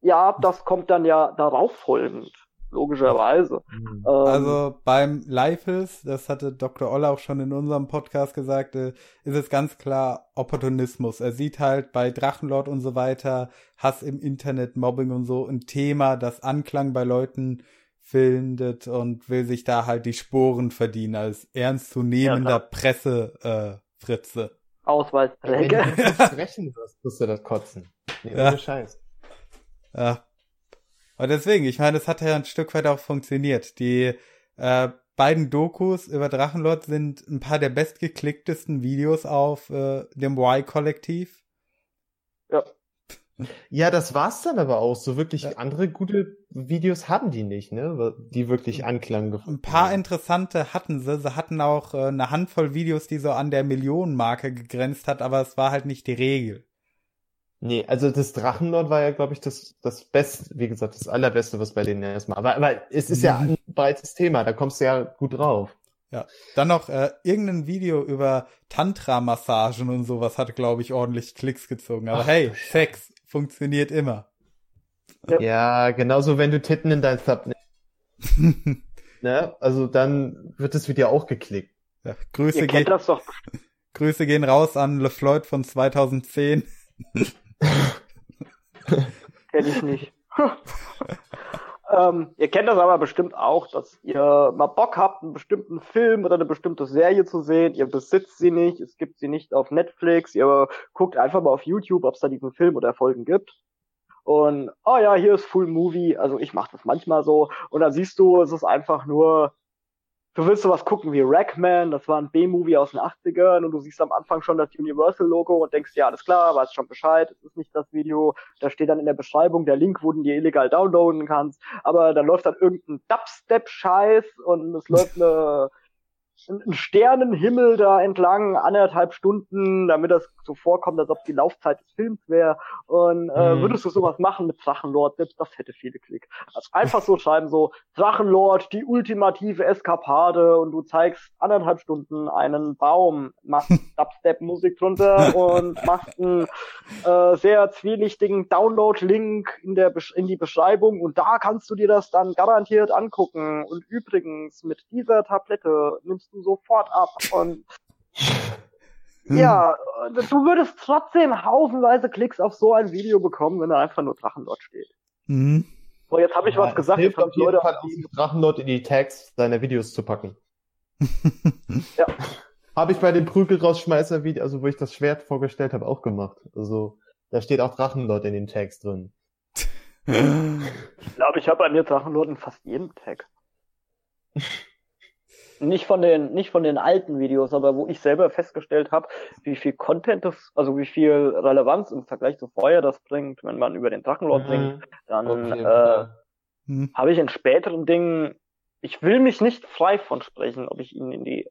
Ja, das kommt dann ja darauf folgend logischerweise. Mhm. Ähm, also beim Life das hatte Dr. Olle auch schon in unserem Podcast gesagt, äh, ist es ganz klar Opportunismus. Er sieht halt bei Drachenlord und so weiter, Hass im Internet, Mobbing und so ein Thema, das Anklang bei Leuten findet und will sich da halt die Sporen verdienen als ernstzunehmender Ja, Presse äh, Fritze. Wenn Ausweisträger. du nicht sprechen wirst, musst du das kotzen. Nee, Ja. Scheiß. Ja. Und deswegen, ich meine, es hat ja ein Stück weit auch funktioniert. Die äh, beiden Dokus über Drachenlord sind ein paar der bestgeklicktesten Videos auf äh, dem Y-Kollektiv. Ja. Ja, das war's dann aber auch. So wirklich Ja. andere gute Videos haben die nicht, ne? Die wirklich Anklang gefunden Ein paar haben. interessante hatten sie. Sie hatten auch äh, eine Handvoll Videos, die so an der Millionenmarke gegrenzt hat, aber es war halt nicht die Regel. Nee, also das Drachenlord war ja, glaube ich, das, das Beste, wie gesagt, das Allerbeste, was bei denen erstmal. Aber, aber es ist ja ein breites Thema, da kommst du ja gut drauf. Dann noch äh, irgendein Video über Tantra-Massagen und sowas hat, glaube ich, ordentlich Klicks gezogen. Aber Ach, hey. Sex funktioniert immer. Ja. Ja, genauso wenn du Titten in dein Thumbnail, ne? Also dann wird das Video auch geklickt. ja, Grüße, Ihr geht, kennt das doch. Grüße gehen raus an LeFloid von 2010. Kenn ich nicht. ähm, ihr kennt das aber bestimmt auch, dass ihr mal Bock habt, einen bestimmten Film oder eine bestimmte Serie zu sehen. Ihr besitzt sie nicht, es gibt sie nicht auf Netflix. Ihr guckt einfach mal auf YouTube, ob es da diesen Film oder Folgen gibt. Und, oh ja, hier ist Full Movie. Also ich mache das manchmal so. Und dann siehst du, es ist einfach nur, du willst sowas gucken wie Rackman, das war ein B-Movie aus den 80ern und du siehst am Anfang schon das Universal-Logo und denkst, ja, alles klar, weißt schon Bescheid, es ist nicht das Video. Da steht dann in der Beschreibung der Link, wo du dir illegal downloaden kannst. Aber dann läuft dann irgendein Dubstep-Scheiß und es läuft eine, ein Sternenhimmel da entlang, anderthalb Stunden, damit das so vorkommt, als ob die Laufzeit des Films wäre. Und äh, Mhm. würdest du sowas machen mit Drachenlord, selbst das hätte viele Klick. Also einfach so schreiben, so Drachenlord, die ultimative Eskapade und du zeigst anderthalb Stunden einen Baum, machst Dubstep-Musik drunter und machst einen äh, sehr zwielichtigen Download-Link in, der in die Beschreibung und da kannst du dir das dann garantiert angucken. Und übrigens, mit dieser Tablette nimmst du sofort ab und ja, äh, du würdest trotzdem haufenweise Klicks auf so ein Video bekommen, wenn da einfach nur Drachenlord steht. Mhm. So, jetzt habe ich Ja, was es gesagt, hilft jetzt auf jeden Leute Fall Drachenlord in die Tags deiner Videos zu packen. Ja. Habe ich bei dem Prügel rausschmeißer Video, also wo ich das Schwert vorgestellt habe, auch gemacht. Also da steht auch Drachenlord in den Tags drin. Ich glaube, ich habe bei mir Drachenlord in fast jedem Tag. nicht von den, nicht von den alten Videos, aber wo ich selber festgestellt habe, wie viel Content das, also wie viel Relevanz im Vergleich zu vorher das bringt, wenn man über den Drachenlord singt, Mhm. Auf dann jeden äh, Fall. Mhm. habe ich in späteren Dingen, ich will mich nicht frei von sprechen, ob ich ihn in die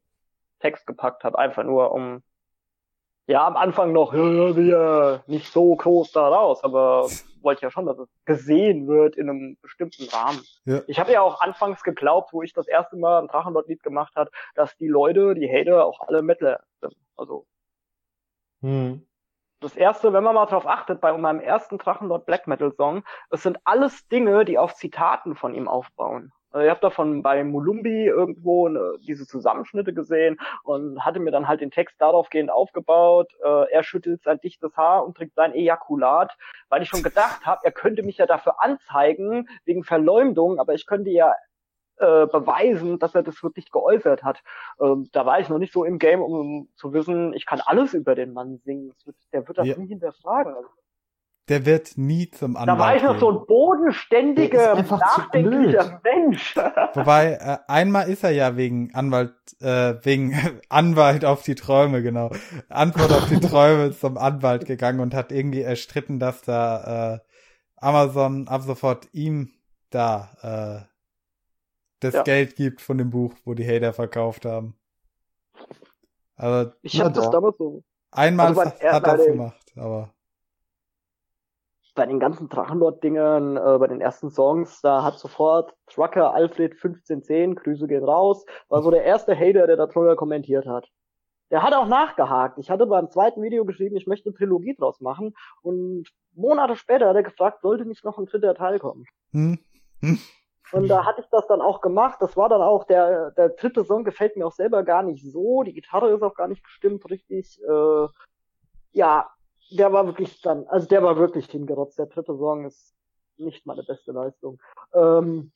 Text gepackt habe, einfach nur um ja am Anfang noch ja, ja, nicht so groß da raus, aber wollte ja schon, dass es gesehen wird in einem bestimmten Rahmen. Ja. Ich habe ja auch anfangs geglaubt, wo ich das erste Mal ein Drachenlord-Lied gemacht hat, dass die Leute, die Hater, auch alle Mettler sind. Also Hm. das erste, wenn man mal drauf achtet, bei meinem ersten Drachenlord Black Metal Song, es sind alles Dinge, die auf Zitaten von ihm aufbauen. Also ich habe davon bei Mulumbi irgendwo ne, diese Zusammenschnitte gesehen und hatte mir dann halt den Text daraufgehend aufgebaut. Äh, er schüttelt sein dichtes Haar und trinkt sein Ejakulat, weil ich schon gedacht habe, er könnte mich ja dafür anzeigen wegen Verleumdung, aber ich könnte ja äh, beweisen, dass er das wirklich geäußert hat. Ähm, da war ich noch nicht so im Game, um zu wissen, ich kann alles über den Mann singen. Wird, der wird das Ja. nie hinterfragen. Also, Der wird nie zum Anwalt da war ich noch gehen. so ein bodenständiger, nachdenklicher Mensch. Wobei, äh, einmal ist er ja wegen Anwalt, äh, wegen Anwalt auf die Träume, genau. Antwort auf die Träume zum Anwalt gegangen und hat irgendwie erstritten, dass da äh, Amazon ab sofort ihm da äh, das Ja. Geld gibt von dem Buch, wo die Hater verkauft haben. Also Ich habe das damals so einmal Also hat er- den- gemacht, aber bei den ganzen Drachenlord-Dingern, äh, bei den ersten Songs, da hat sofort Trucker Alfred 1510, Grüße gehen raus, war so der erste Hater, der da drüber kommentiert hat. Der hat auch nachgehakt. Ich hatte beim zweiten Video geschrieben, ich möchte eine Trilogie draus machen und Monate später hat er gefragt, sollte nicht noch ein dritter Teil kommen. hm? Hm? Und da hatte ich das dann auch gemacht. Das war dann auch der, der dritte Song gefällt mir auch selber gar nicht so. Die Gitarre ist auch gar nicht gestimmt richtig. Äh, ja, der war wirklich dann, also der war wirklich hingerotzt. Der dritte Song ist nicht meine beste Leistung. Ähm,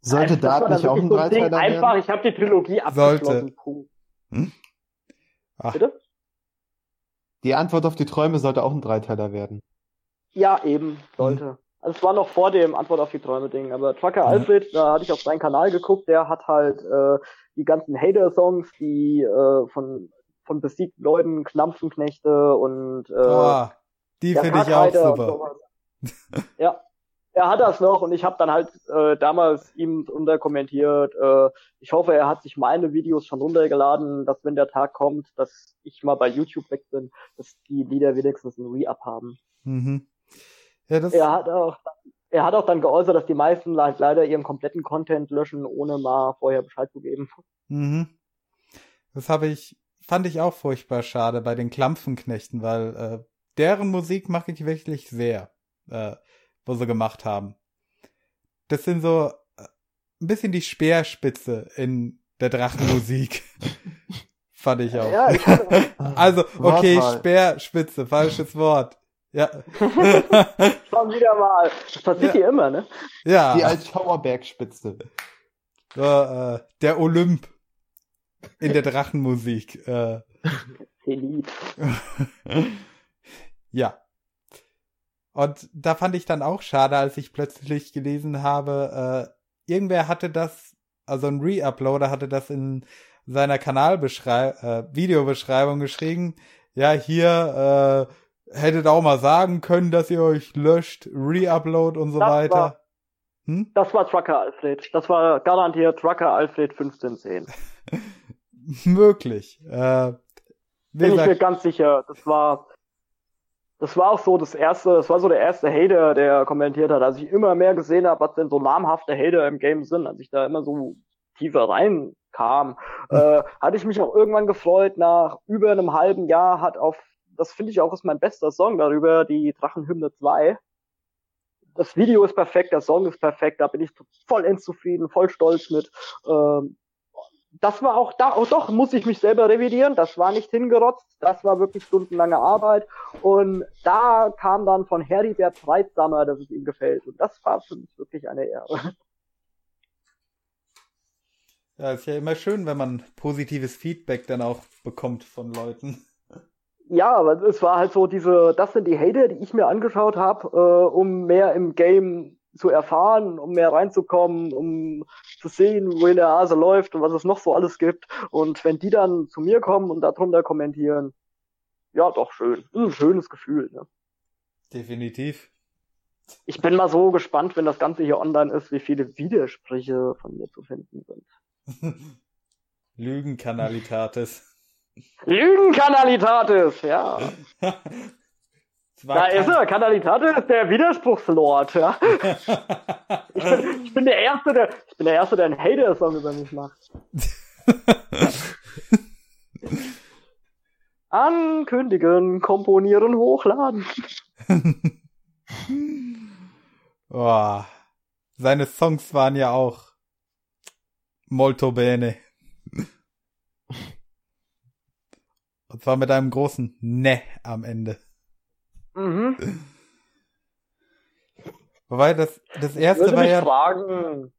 Sollte war Dart nicht auch ein so Dreiteiler Einfach, werden? ich habe die Trilogie abgeschlossen. Sollte. Punkt. Ach, Bitte? Die Antwort auf die Träume sollte auch ein Dreiteiler werden. Ja, eben, sollte. Also es war noch vor dem Antwort auf die Träume-Ding, aber Trucker Ja. Alfred, da hatte ich auf seinen Kanal geguckt, der hat halt äh, die ganzen Hater-Songs, die äh, von von besiegten Leuten, Knampfenknechte und äh, oh, die finde ich auch super. ja, er hat das noch und ich habe dann halt äh, damals ihm unterkommentiert, äh, ich hoffe, er hat sich meine Videos schon runtergeladen, dass wenn der Tag kommt, dass ich mal bei YouTube weg bin, dass die Lieder wenigstens ein Re-Up haben. Mhm. Ja, das, Er hat auch, er hat auch dann geäußert, dass die meisten le- leider ihren kompletten Content löschen, ohne mal vorher Bescheid zu geben. Mhm. Das habe ich, fand ich auch furchtbar schade bei den Klampfenknechten, weil äh, deren Musik mag ich wirklich sehr, äh, wo sie gemacht haben. Das sind so äh, ein bisschen die Speerspitze in der Drachenmusik. fand ich auch. Ja, ich, also, okay. Speerspitze, falsches Wort. Ja. schon wieder mal. Das passiert Ja. hier immer, ne? ja. Die als Schauerbergspitze. So, äh, der Olymp in der Drachenmusik. Äh, Elite. ja. Und da fand ich dann auch schade, als ich plötzlich gelesen habe, äh, irgendwer hatte das, also ein Re-Uploader hatte das in seiner Kanalbeschreibung, äh, Videobeschreibung geschrieben. Ja, hier äh, hättet auch mal sagen können, dass ihr euch löscht, Re-Upload und so Das weiter. war- Hm? Das war Trucker Alfred. Das war garantiert Trucker Alfred 1510. Möglich. Äh, Bin ich mir ganz sicher. Das war, das war auch so das erste, das war so der erste Hater, der kommentiert hat. Als ich immer mehr gesehen habe, was denn so namhafte Hater im Game sind, als ich da immer so tiefer reinkam, äh, hatte ich mich auch irgendwann gefreut. Nach über einem halben Jahr hat auf, das finde ich auch ist mein bester Song darüber, die Drachenhymne 2. Das Video ist perfekt, der Song ist perfekt, da bin ich vollends zufrieden, voll stolz mit. Ähm, das war auch da, oh doch, muss ich mich selber revidieren, das war nicht hingerotzt, das war wirklich stundenlange Arbeit. Und da kam dann von Heribert Freitsamer, dass es ihm gefällt. Und das war für mich wirklich eine Ehre. ja, ist ja immer schön, wenn man positives Feedback dann auch bekommt von Leuten. Ja, aber es war halt so diese, das sind die Hater, die ich mir angeschaut habe, äh, um mehr im Game zu erfahren, um mehr reinzukommen, um zu sehen, wohin der Hase läuft und was es noch so alles gibt. Und wenn die dann zu mir kommen und darunter kommentieren, ja, doch schön. Das ist ein schönes Gefühl. Ne? Definitiv. Ich bin mal so gespannt, wenn das Ganze hier online ist, wie viele Widersprüche von mir zu finden sind. Lügenkanalitatis. Lügenkanalitatis, ja. Da ist er, Kanalitatis, der Widerspruchslord, ja. Ich bin, ich bin der Erste, der, ich bin der Erste, der einen Hater-Song über mich macht. Ankündigen, komponieren, hochladen. oh, seine Songs waren ja auch molto bene. Und zwar mit einem großen Ne am Ende. Mhm. Wobei das, das erste war ja, fragen,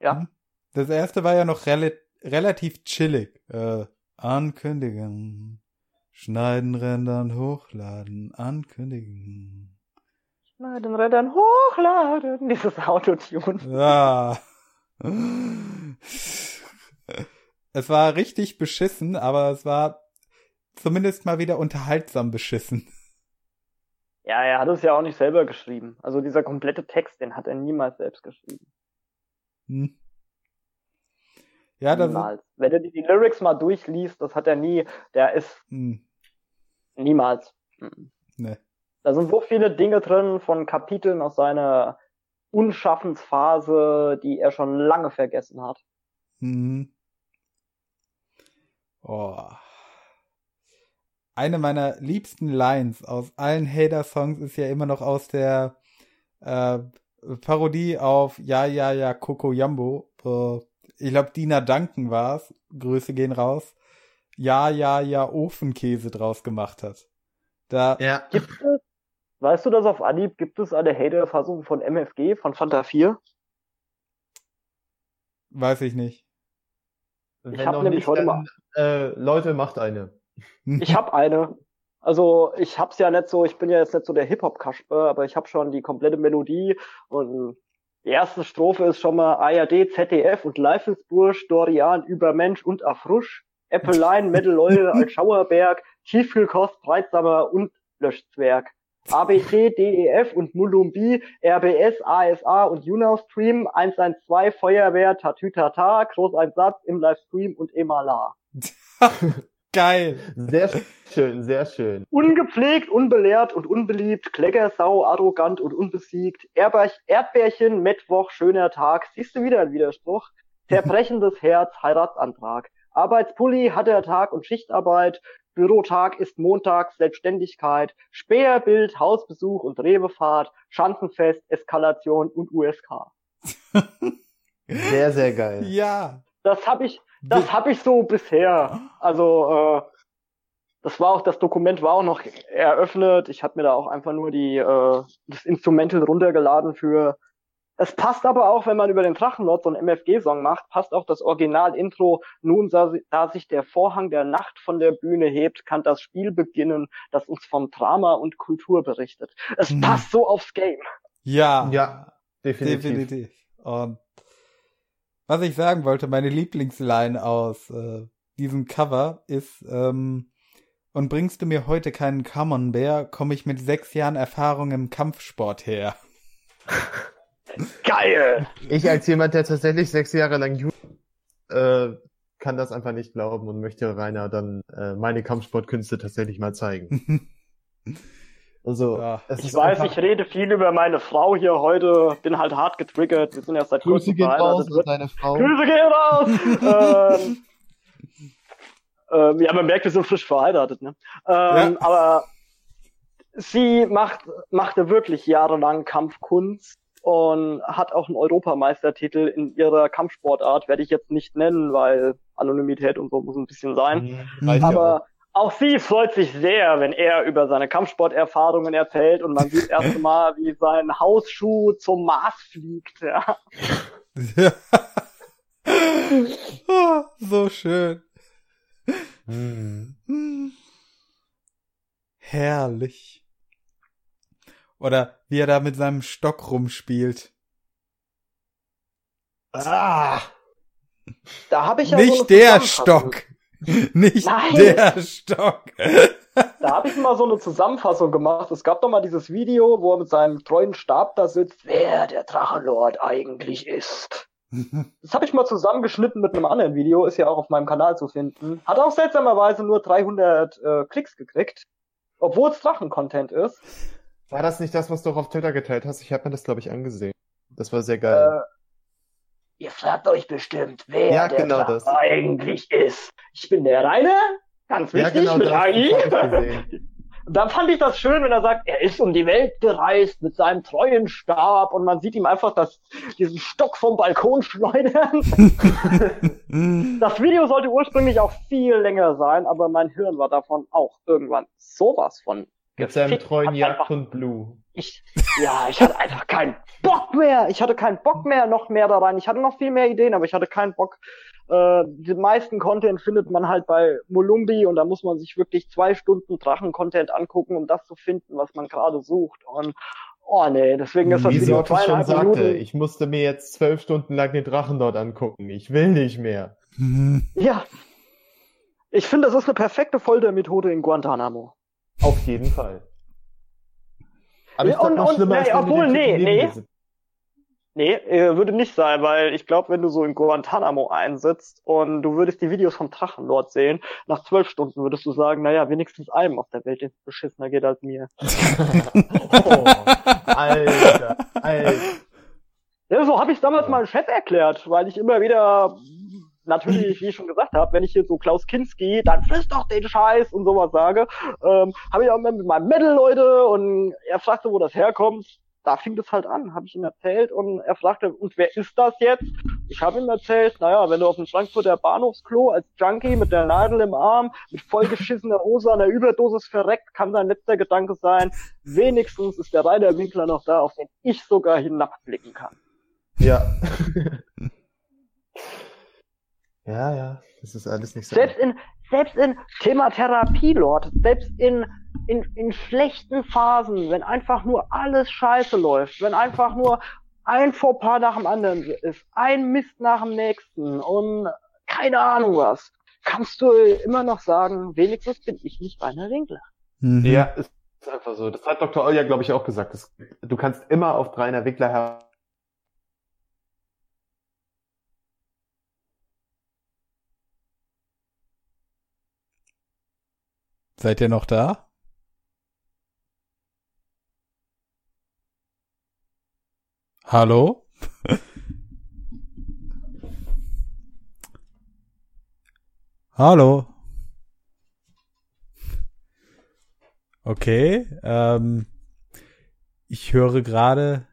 ja. das erste war ja noch rela relativ chillig. Äh, ankündigen, schneiden, rendern, hochladen, ankündigen. Na, den Rädern hochladen, dieses Autotune. Ja. Es war richtig beschissen, aber es war zumindest mal wieder unterhaltsam beschissen. Ja, er hat es ja auch nicht selber geschrieben. Also dieser komplette Text, den hat er niemals selbst geschrieben. Hm. Ja, das ist, niemals. Wenn du die Lyrics mal durchliest, das hat er nie, der ist hm, niemals. Mhm. ne. Da sind so viele Dinge drin von Kapiteln aus seiner Unschaffensphase, die er schon lange vergessen hat. Mhm. Oh. Eine meiner liebsten Lines aus allen Hater-Songs ist ja immer noch aus der äh, Parodie auf Ja, ja, ja, Coco Jambo. Äh, ich glaube, Dina Duncan war's. Grüße gehen raus. Ja, ja, ja, Ofenkäse draus gemacht hat. Da, Ja. Gibt es, weißt du das auf Anhieb, gibt es eine Hater-Fassung von MFG, von Fanta 4? Weiß ich nicht. Wenn Ich hab noch nämlich nicht, heute dann, äh, Leute, macht eine. Ich habe eine. Also ich hab's ja nicht so, ich bin ja jetzt nicht so der Hip-Hop-Kasper, aber ich habe schon die komplette Melodie und die erste Strophe ist schon mal ARD, ZDF und Life is Bursch, Dorian, Übermensch und Afrusch, Äppelein, Mittelleute, Altschauerberg, Tiefkühlkost, Breitsamer und Löschzwerg. ABC, DEF und Mulumbi, RBS, ASA und Unastream, 112, Feuerwehr, Tatütata, Großeinsatz im Livestream und Emala. Geil. Sehr schön, sehr schön. Ungepflegt, unbelehrt und unbeliebt, Kleckersau, arrogant und unbesiegt, Erdbeer Erdbärchen, Mittwoch, schöner Tag, siehst du wieder ein Widerspruch, zerbrechendes Herz, Heiratsantrag, Arbeitspulli, hat der Tag und Schichtarbeit, Bürotag ist Montag, Selbstständigkeit, Späherbild, Hausbesuch und Rewefahrt, Schanzenfest, Eskalation und USK. Sehr, sehr geil. Ja. Das habe ich, das habe ich so bisher. Also äh, das war auch das Dokument war auch noch eröffnet. Ich habe mir da auch einfach nur die äh, das Instrumental runtergeladen für. Es passt aber auch, wenn man über den Drachenlord so einen MFG-Song macht, passt auch das Original-Intro. Nun, da, sich der Vorhang der Nacht von der Bühne hebt, kann das Spiel beginnen, das uns vom Drama und Kultur berichtet. Es Hm. passt so aufs Game. Ja. Ja, definitiv. Definitiv. Und was ich sagen wollte, meine Lieblingsline aus äh, diesem Cover ist, ähm, und bringst du mir heute keinen Common Bear, komme ich mit sechs Jahren Erfahrung im Kampfsport her. Geil! Ich als jemand, der tatsächlich sechs Jahre lang Ju äh, kann das einfach nicht glauben und möchte Rainer dann äh, meine Kampfsportkünste tatsächlich mal zeigen. Also, Ja. Ich weiß, einfach, ich rede viel über meine Frau hier heute, bin halt hart getriggert. Wir sind erst seit Grüße kurzem gehen raus verheiratet. an deine Frau. Grüße gehen raus! ähm, ähm, ja, man merkt, wir sind frisch verheiratet, ne? Ähm, Ja. Aber sie macht, machte wirklich jahrelang Kampfkunst und hat auch einen Europameistertitel in ihrer Kampfsportart, werde ich jetzt nicht nennen, weil Anonymität und so muss ein bisschen sein. Mhm. Aber auch sie freut sich sehr, wenn er über seine Kampfsporterfahrungen erzählt und man sieht erst mal, wie sein Hausschuh zum Mars fliegt. Ja. oh, so schön. Mhm. Hm. Herrlich. Oder wie er da mit seinem Stock rumspielt. Ah. Da habe ich ja Nicht so der. Stock. Nicht Nein. der Stock. Da habe ich mal so eine Zusammenfassung gemacht. Es gab doch mal dieses Video, wo er mit seinem treuen Stab da sitzt, wer der Drachenlord eigentlich ist. Das habe ich mal zusammengeschnitten mit einem anderen Video, ist ja auch auf meinem Kanal zu finden. Hat auch seltsamerweise nur 300 äh, Klicks gekriegt, obwohl es Drachen-Content ist. War das nicht das, was du auch auf Twitter geteilt hast? Ich habe mir das, glaube ich, angesehen. Das war sehr geil. Äh, ihr fragt euch bestimmt, wer Ja, der genau das. eigentlich ist. Ich bin der Rainer, ganz ja, wichtig, genau mit AI. Da fand ich das schön, wenn er sagt, er ist um die Welt gereist mit seinem treuen Stab und man sieht ihm einfach das, diesen Stock vom Balkon schleudern. Das Video sollte ursprünglich auch viel länger sein, aber mein Hirn war davon auch irgendwann sowas von Mit seinem treuen Jagdhund Blue. Ich, ja, ich hatte einfach keinen Bock mehr. Ich hatte keinen Bock mehr, noch mehr da rein. Ich hatte noch viel mehr Ideen, aber ich hatte keinen Bock. Äh, den meisten Content findet man halt bei Molumbi und da muss man sich wirklich zwei Stunden Drachen-Content angucken, um das zu finden, was man gerade sucht. Und oh nee, deswegen ist das Wie Video Sorte schon sagte, Minuten. ich musste mir jetzt zwölf Stunden lang den Drachen dort angucken. Ich will nicht mehr. Ja. Ich finde, das ist eine perfekte Foltermethode in Guantanamo. Auf jeden Fall. Aber ich und- noch und- schlimmer, als nee, wenn du obwohl, den nee, nee. Nee, äh, würde nicht sein, weil ich glaube, wenn du so in Guantanamo einsitzt und du würdest die Videos vom Drachenlord sehen, nach zwölf Stunden würdest du sagen, naja, wenigstens einem auf der Welt, den es beschissener geht als mir. oh, Alter, Alter. Ja, so habe ich damals Ja. meinem Chef erklärt, weil ich immer wieder, natürlich, wie ich schon gesagt habe, wenn ich hier so Klaus Kinski, dann friss doch den Scheiß und sowas sage, ähm, habe ich auch immer mit meinem Metal, Leute, und er fragte, wo das herkommt. Da fing das halt an, habe ich ihm erzählt und er fragte, und wer ist das jetzt? Ich habe ihm erzählt, naja, wenn du auf dem Frankfurter Bahnhofsklo als Junkie mit der Nadel im Arm, mit vollgeschissener Hose an der Überdosis verreckt, kann dein letzter Gedanke sein, wenigstens ist der Rainer Winkler noch da, auf den ich sogar hinabblicken kann. Ja. Ja, ja, das ist alles nicht so. Selbst in, selbst in Thema Therapie, Lord, selbst in, in, in schlechten Phasen, wenn einfach nur alles scheiße läuft, wenn einfach nur ein Fauxpas nach dem anderen ist, ein Mist nach dem nächsten und keine Ahnung was, kannst du immer noch sagen, wenigstens bin ich nicht Rainer Winkler. Mhm. Ja, ist einfach so. Das hat Dr. Olja, glaube ich, auch gesagt. Das, du kannst immer auf Rainer Winkler Seid ihr noch da? Hallo? Hallo? Okay, ähm, ich höre gerade.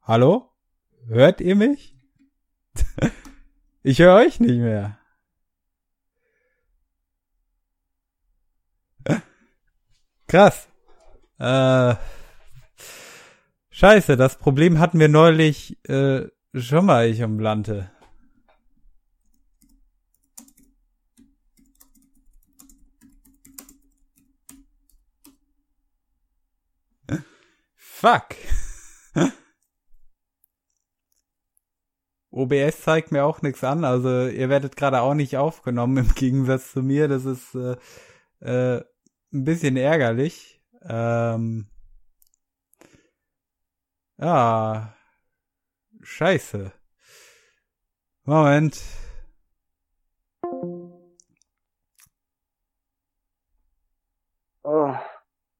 Hallo? Hört ihr mich? ich höre euch nicht mehr. Krass. Äh, scheiße, das Problem hatten wir neulich äh, schon mal, ich umlante. Fuck. OBS zeigt mir auch nichts an, also ihr werdet gerade auch nicht aufgenommen im Gegensatz zu mir. Das ist äh, äh, ein bisschen ärgerlich. Ähm, ja, scheiße. Moment. Oh,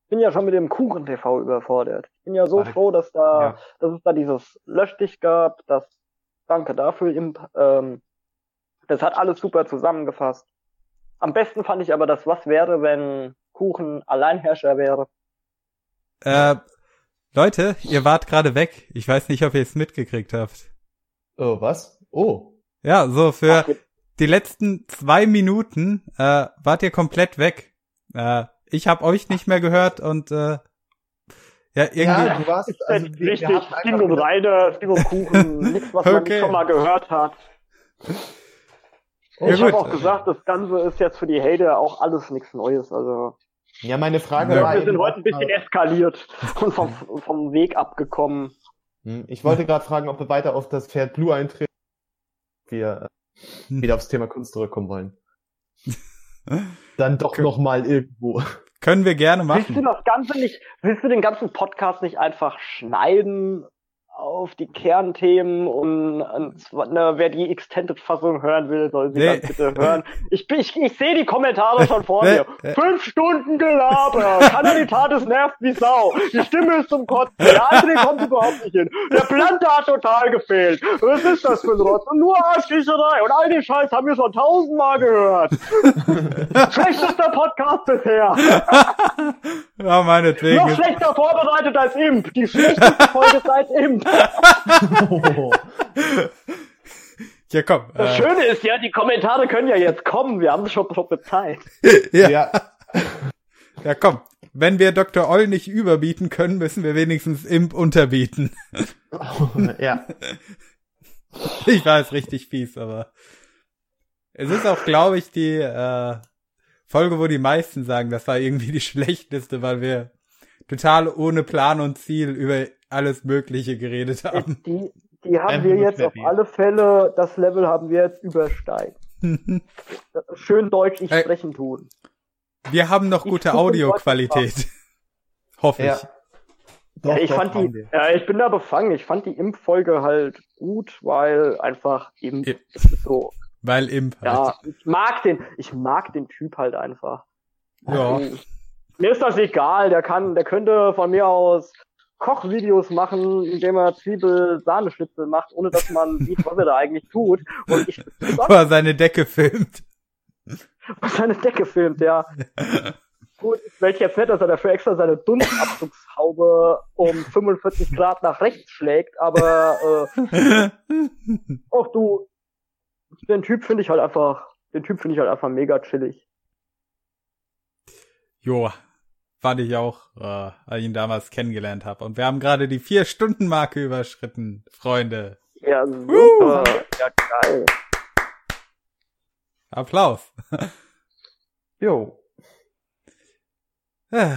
ich bin ja schon mit dem Kuchen-TV überfordert. Ich bin ja so Warte. froh, dass da, Ja. dass es da dieses Lösch dich gab, das, danke dafür, ähm, das hat alles super zusammengefasst. Am besten fand ich aber das, was wäre, wenn Kuchen Alleinherrscher wäre. Äh, Leute, ihr wart gerade weg. Ich weiß nicht, ob ihr es mitgekriegt habt. Oh, was? Oh. Ja, so für Ach, die letzten zwei Minuten äh, wart ihr komplett weg. Äh, ich habe euch nicht mehr gehört und äh, ja, irgendwie. Ja, du warst, Ist also, richtig, einfach und Reine, Sting und Kuchen, nichts, was man Okay. nicht schon mal gehört hat. Oh, Ja, ich habe auch gesagt, das Ganze ist jetzt für die Hater auch alles nichts Neues. Also Ja, meine Frage Ja, war wir sind heute ein bisschen eskaliert und vom, vom Weg abgekommen. Hm, Ich wollte gerade fragen, ob wir weiter auf das Pferd Blue eintreten. Wir äh, Hm. wieder aufs Thema Kunst zurückkommen wollen. Dann doch noch mal irgendwo. Können wir gerne Willst du machen. das Ganze nicht, willst du den ganzen Podcast nicht einfach schneiden auf die Kernthemen und, und ne, wer die Extended-Fassung hören will, soll sie Nee. dann bitte hören. Ich, ich, ich sehe die Kommentare schon vor mir. Fünf Stunden Gelaber, Kanalitat es nervt wie Sau, die Stimme ist zum Kotzen, der andere kommt überhaupt nicht hin, der Plante hat total gefehlt. Was ist das für ein Rotz? Und nur Arschkriecherei und all den Scheiß haben wir schon tausendmal gehört. Schlechtester Podcast bisher. Ja, meinetwegen. Noch schlechter vorbereitet als Imp. Die schlechteste Folge seit Imp. Ja, komm. Das Äh, Schöne ist ja, die Kommentare können ja jetzt kommen. Wir haben es schon, schon bezahlt. ja, Ja. ja, komm. Wenn wir Dr. Oll nicht überbieten können, müssen wir wenigstens Imp unterbieten. ja. Ich weiß, richtig fies, aber es ist auch, glaube ich, die äh, Folge, wo die meisten sagen, das war irgendwie die schlechteste, weil wir total ohne Plan und Ziel über alles Mögliche geredet haben. Die, die haben Einfach wir jetzt auf alle Fälle, das Level haben wir jetzt übersteigen. Schön Deutsch ich Ey. sprechen tun. Wir haben noch Ich gute Audioqualität. Hoffe Ja. ich. Doch, ich doch, fand die, ja, ich bin da befangen. Ich fand die Imp-Folge halt gut, weil einfach Imp Ja. ist so. Weil Imp halt. Ja, ich mag den, ich mag den Typ halt einfach. Ja. Ähm, Mir ist das egal, der kann, der könnte von mir aus Kochvideos machen, indem er Zwiebel-Sahneschnitzel macht, ohne dass man sieht, was er da eigentlich tut. Und ich Wo er seine Decke filmt. seine Decke filmt, ja. Gut, jetzt nicht, dass er dafür extra seine Dunstabzugshaube um 45 Grad nach rechts schlägt, aber äh, auch du, den Typ finde ich halt einfach, den Typ finde ich halt einfach mega chillig. Joa. Fand ich auch, äh, als ich ihn damals kennengelernt habe. Und wir haben gerade die Vier-Stunden-Marke überschritten, Freunde. Ja, super. Ja, geil. Applaus. Jo. Äh,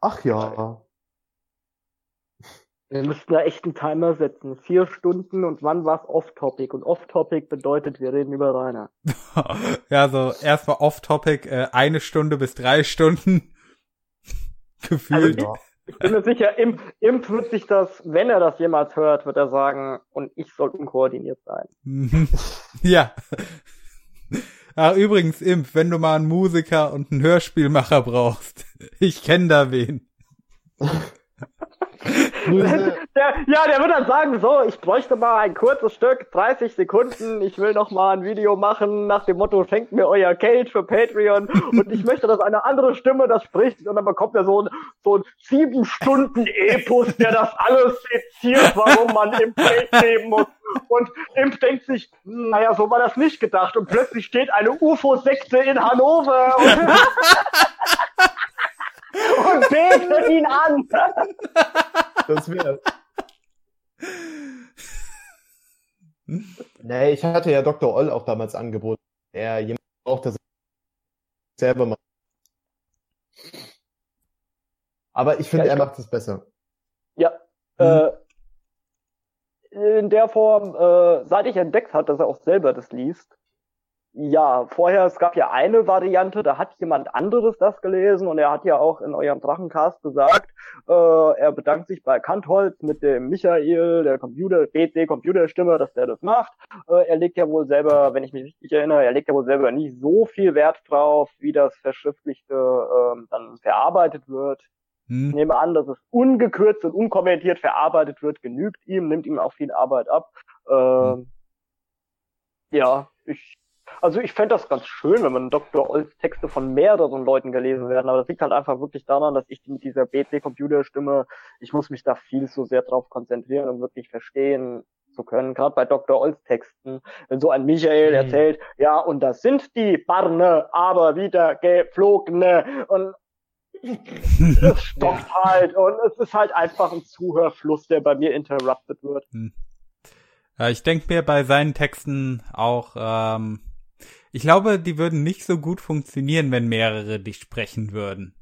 Ach ja. Wir müssten da echt einen Timer setzen. Vier Stunden und wann war's Off-Topic? Und Off-Topic bedeutet, wir reden über Rainer. ja, so erstmal off-topic, äh, eine Stunde bis drei Stunden. Gefühlt. Ja. Ich bin mir sicher, Imp, Imp wird sich das, wenn er das jemals hört, wird er sagen, und ich soll unkoordiniert sein. Ja. Ach, übrigens, Imp, wenn du mal einen Musiker und einen Hörspielmacher brauchst, ich kenne da wen. Der, ja, der wird dann sagen, so, ich bräuchte mal ein kurzes Stück, 30 Sekunden, ich will noch mal ein Video machen nach dem Motto, schenkt mir euer Geld für Patreon und ich möchte, dass eine andere Stimme das spricht und dann bekommt er so ein, so ein sieben Stunden Epos, der das alles seziert, warum man im Geld leben muss. Und Imp denkt sich, naja, so war das nicht gedacht. Und plötzlich steht eine UFO-Sekte in Hannover und, betet ihn an. Das wäre. Nee, ich hatte ja Dr. Oll auch damals angeboten. Er jemand braucht, das selber macht. Aber ich finde, Ja, ich er macht es besser. Ja. Äh, in der Form, äh, seit ich entdeckt hat, dass er auch selber das liest. Ja, vorher, es gab ja eine Variante, da hat jemand anderes das gelesen und er hat ja auch in eurem Drachencast gesagt, äh, er bedankt sich bei Kantholz mit dem Michael, der Computer, PC Computerstimme, dass der das macht. Äh, er legt ja wohl selber, wenn ich mich richtig erinnere, er legt ja wohl selber nicht so viel Wert drauf, wie das Verschriftlichte ähm, dann verarbeitet wird. Ich Hm? nehme an, dass es ungekürzt und unkommentiert verarbeitet wird, genügt ihm, nimmt ihm auch viel Arbeit ab. Ähm, Ja, ich, also ich fände das ganz schön, wenn man Dr. Olls Texte von mehreren Leuten gelesen werden, aber das liegt halt einfach wirklich daran, dass ich mit dieser BC-Computerstimme, ich muss mich da viel so sehr drauf konzentrieren, um wirklich verstehen zu können, gerade bei Dr. Olls Texten, wenn so ein Michael Mhm. erzählt, ja, und das sind die Barne, aber wieder geflogene und es stockt halt und es ist halt einfach ein Zuhörfluss, der bei mir interrupted wird. Ja, ich denke mir bei seinen Texten auch, ähm, ich glaube, die würden nicht so gut funktionieren, wenn mehrere dich sprechen würden.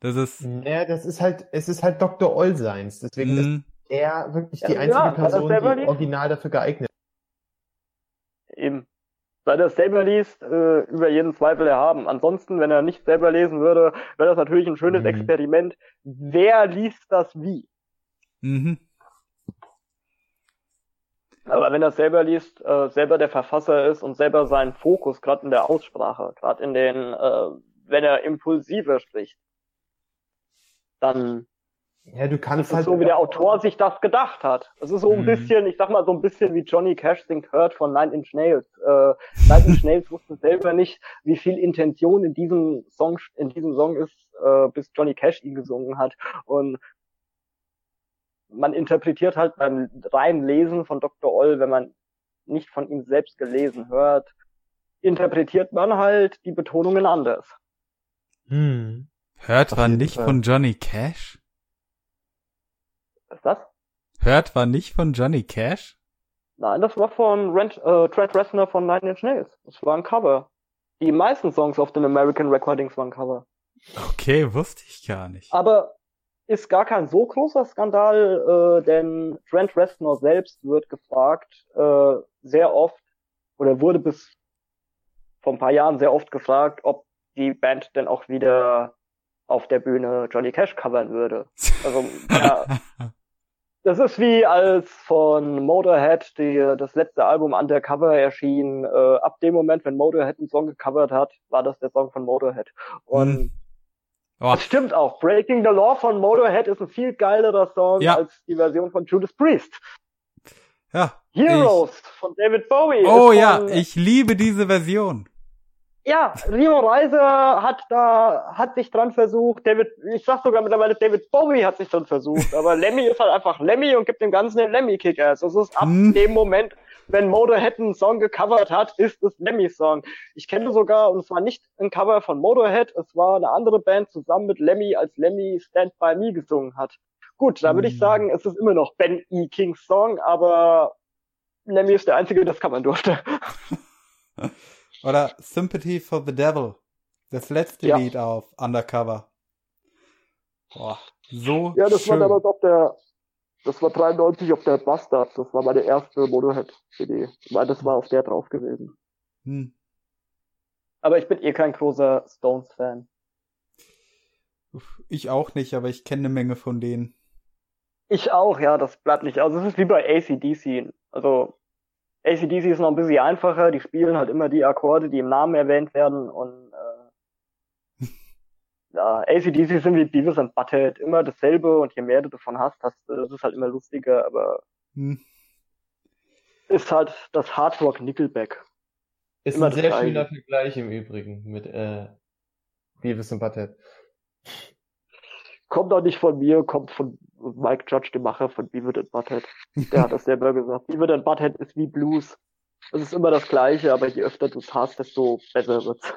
Das ist, Ja, das ist halt, es ist halt Dr. Oll seins. Deswegen ist mh, er wirklich die Ja, einzige ja, Person, die liest. original dafür geeignet Eben. Weil er es selber liest, äh, über jeden Zweifel erhaben. Ansonsten, wenn er nicht selber lesen würde, wäre das natürlich ein schönes Mhm. Experiment. Wer liest das wie? mhm. Aber wenn er selber liest, äh, selber der Verfasser ist und selber seinen Fokus, gerade in der Aussprache, gerade in den, äh, wenn er impulsiver spricht, dann Ja, du kannst ist halt. so, wie der Autor sich das gedacht hat. Es ist so ein Mhm. bisschen, ich sag mal, so ein bisschen wie Johnny Cash singt Hurt von Nine Inch Nails. Äh, Nine Inch Nails wusste selber nicht, wie viel Intention in diesem Song, in diesem Song ist, äh, bis Johnny Cash ihn gesungen hat. Und man interpretiert halt beim reinen Lesen von Dr. Oll, wenn man nicht von ihm selbst gelesen hört, interpretiert man halt die Betonungen anders. Hm. Hört war jeden nicht Fall. von Johnny Cash? Was ist das? Hört war nicht von Johnny Cash? Nein, das war von Rent, äh, Trent Reznor von Nine Inch Nails. Das war ein Cover. Die meisten Songs auf den American Recordings waren Cover. Okay, wusste ich gar nicht. Aber ist gar kein so großer Skandal, äh, denn Trent Reznor selbst wird gefragt, äh, sehr oft, oder wurde bis vor ein paar Jahren sehr oft gefragt, ob die Band denn auch wieder auf der Bühne Johnny Cash covern würde. Also, ja, Das ist wie als von Motorhead die, das letzte Album Undercover erschien. Äh, ab dem Moment, wenn Motorhead einen Song gecovert hat, war das der Song von Motorhead. Und Hm. Oh, das stimmt auch. Breaking the Law von Motorhead ist ein viel geilerer Song Ja. als die Version von Judas Priest. ja. Heroes von David Bowie. Oh ja, ich liebe diese Version. Ja, Rio Reiser hat da, hat sich dran versucht. David, ich sag sogar mittlerweile, David Bowie hat sich dran versucht. Aber Lemmy ist halt einfach Lemmy und gibt dem Ganzen den Lemmy-Kick-Ass. Das ist ab Hm. dem Moment, wenn Motorhead einen Song gecovert hat, ist es Lemmys Song. Ich kenne sogar, und es war nicht ein Cover von Motorhead, es war eine andere Band zusammen mit Lemmy, als Lemmy Stand By Me gesungen hat. Gut, da würde ich Hm. sagen, es ist immer noch Ben E. Kings Song, aber Lemmy ist der Einzige, der das covern durfte. Oder Sympathy for the Devil. Das letzte Ja. Lied auf Undercover. Boah, so Ja, das schön. war damals auf der, das war 93 auf der Bastard. Das war meine erste Motorhead-CD. Weil das war auf der drauf gewesen. Hm. Aber ich bin eh kein großer Stones-Fan. Ich auch nicht, aber ich kenne eine Menge von denen. Ich auch, ja, das bleibt nicht aus. Es ist wie bei ACDC. Also, ACDC ist noch ein bisschen einfacher. Die spielen halt immer die Akkorde, die im Namen erwähnt werden. Und ja, ACDC sind wie Beavis and Butthead. Immer dasselbe. Und je mehr du davon hast, hast du- das ist halt immer lustiger. Aber Hm. ist halt das Hard Rock Nickelback. Ist Immer ein sehr Gleiche. schöner Vergleich im Übrigen mit äh, Beavis und Butthead. Kommt auch nicht von mir, kommt von Mike Judge, dem Macher von Beavis and Butthead. Der hat das selber gesagt. Beavis and Butthead ist wie Blues. Es ist immer das Gleiche, aber je öfter du es hast, desto besser wird's.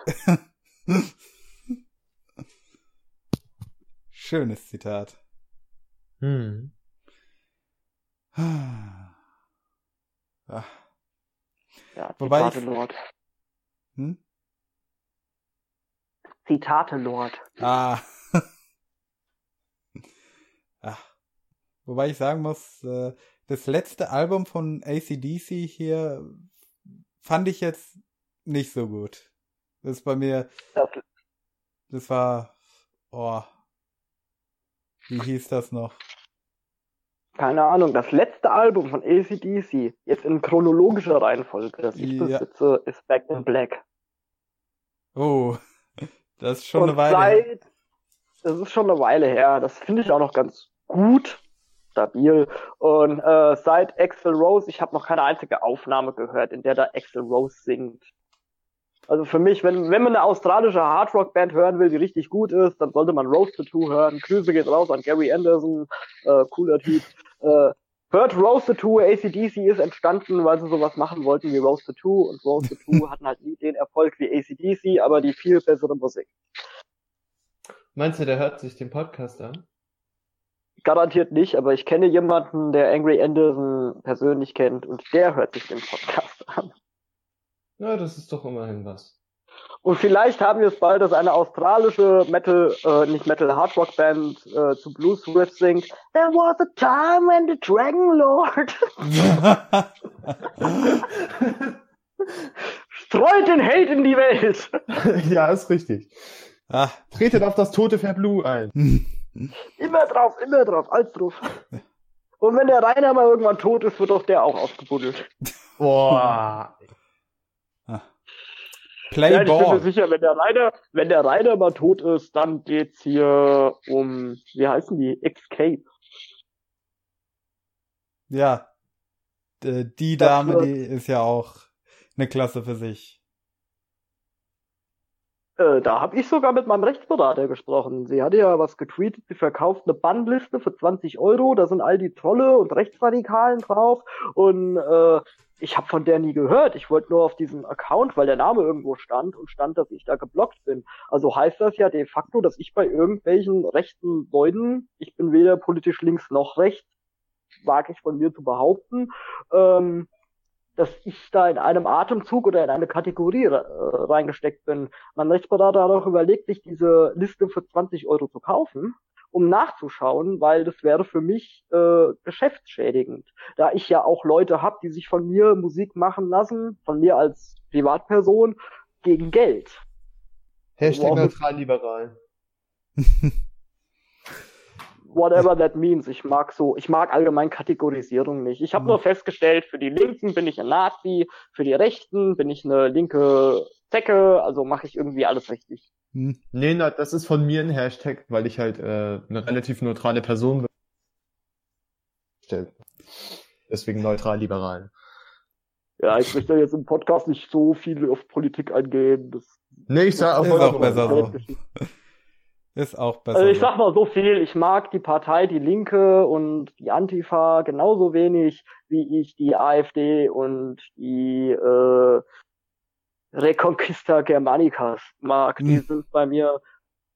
Schönes Zitat. Hm. Ah. Ja, Wobei Zitate ich- Lord. Hm? Zitate Lord. Ah. ah. Wobei ich sagen muss, äh, das letzte Album von ACDC hier fand ich jetzt nicht so gut. Das ist bei mir, Das, das war, oh, wie hieß das noch? keine Ahnung, das letzte Album von ACDC, jetzt in chronologischer Reihenfolge, das ich Ja. besitze, ist Back in Black. Oh, das ist schon Und eine Weile. her. seit, das ist schon eine Weile her, das finde ich auch noch ganz gut, stabil. Und äh, seit Axel Rose, ich habe noch keine einzige Aufnahme gehört, in der da Axel Rose singt. Also für mich, wenn, wenn man eine australische Hardrock-Band hören will, die richtig gut ist, dann sollte man Rose Tattoo hören. Grüße geht raus an Gary Anderson, äh, cooler Typ. Äh, hört Rose Tattoo, ACDC ist entstanden, weil sie sowas machen wollten wie Rose Tattoo und Rose Tattoo hatten halt nie den Erfolg wie ACDC, aber die viel bessere Musik. Meinst du, der hört sich den Podcast an? Garantiert nicht, aber ich kenne jemanden, der Angry Anderson persönlich kennt und der hört sich den Podcast an. Ja, das ist doch immerhin was. Und vielleicht haben wir es bald, dass eine australische Metal, äh, nicht Metal, Hardrock Band äh, zu Blues Riff singt. There was a time when the Dragon Lord streut den Hate in die Welt. ja, ist richtig. ah. Tretet auf das tote Verblu ein. Immer drauf, immer drauf, alles drauf. Und wenn der Rainer mal irgendwann tot ist, wird doch der auch ausgebuddelt. Boah. Play Ja, ich bin mir Ball. sicher, wenn der Rainer, wenn der Rainer mal tot ist, dann geht's hier um, wie heißen die? Escape. Ja. Die Das Dame, wird- die ist ja auch eine Klasse für sich. Äh, da habe ich sogar mit meinem Rechtsberater gesprochen. Sie hatte ja was getweetet, sie verkauft eine Bannliste für 20 Euro, da sind all die Trolle und Rechtsradikalen drauf und äh, ich habe von der nie gehört. Ich wollte nur auf diesen Account, weil der Name irgendwo stand und stand, dass ich da geblockt bin. Also heißt das ja de facto, dass ich bei irgendwelchen rechten Leuten, ich bin weder politisch links noch rechts, wage ich von mir zu behaupten, ähm, dass ich da in einem Atemzug oder in eine Kategorie äh, reingesteckt bin. Mein Rechtsberater hat auch überlegt, sich diese Liste für 20 Euro zu kaufen, um nachzuschauen, weil das wäre für mich äh, geschäftsschädigend. Da ich ja auch Leute habe, die sich von mir Musik machen lassen, von mir als Privatperson, gegen Geld. Hashtag Wow. neutral liberal. Whatever that means. Ich mag so, ich mag allgemein Kategorisierung nicht. Ich habe Mhm. nur festgestellt, für die Linken bin ich ein Nazi, für die Rechten bin ich eine linke Zecke, also mache ich irgendwie alles richtig. Hm. Nee, na, das ist von mir ein Hashtag, weil ich halt äh, eine relativ neutrale Person bin. Deswegen neutral liberal. Ja, ich möchte jetzt im Podcast nicht so viel auf Politik eingehen. Das Nee, ich sag auch Ist auch noch- besser so. Ist auch besser. Also ich sag mal so viel, ich mag die Partei, die Linke und die Antifa genauso wenig, wie ich die AfD und die äh, Reconquista Germanicas mag. Die Hm. sind bei mir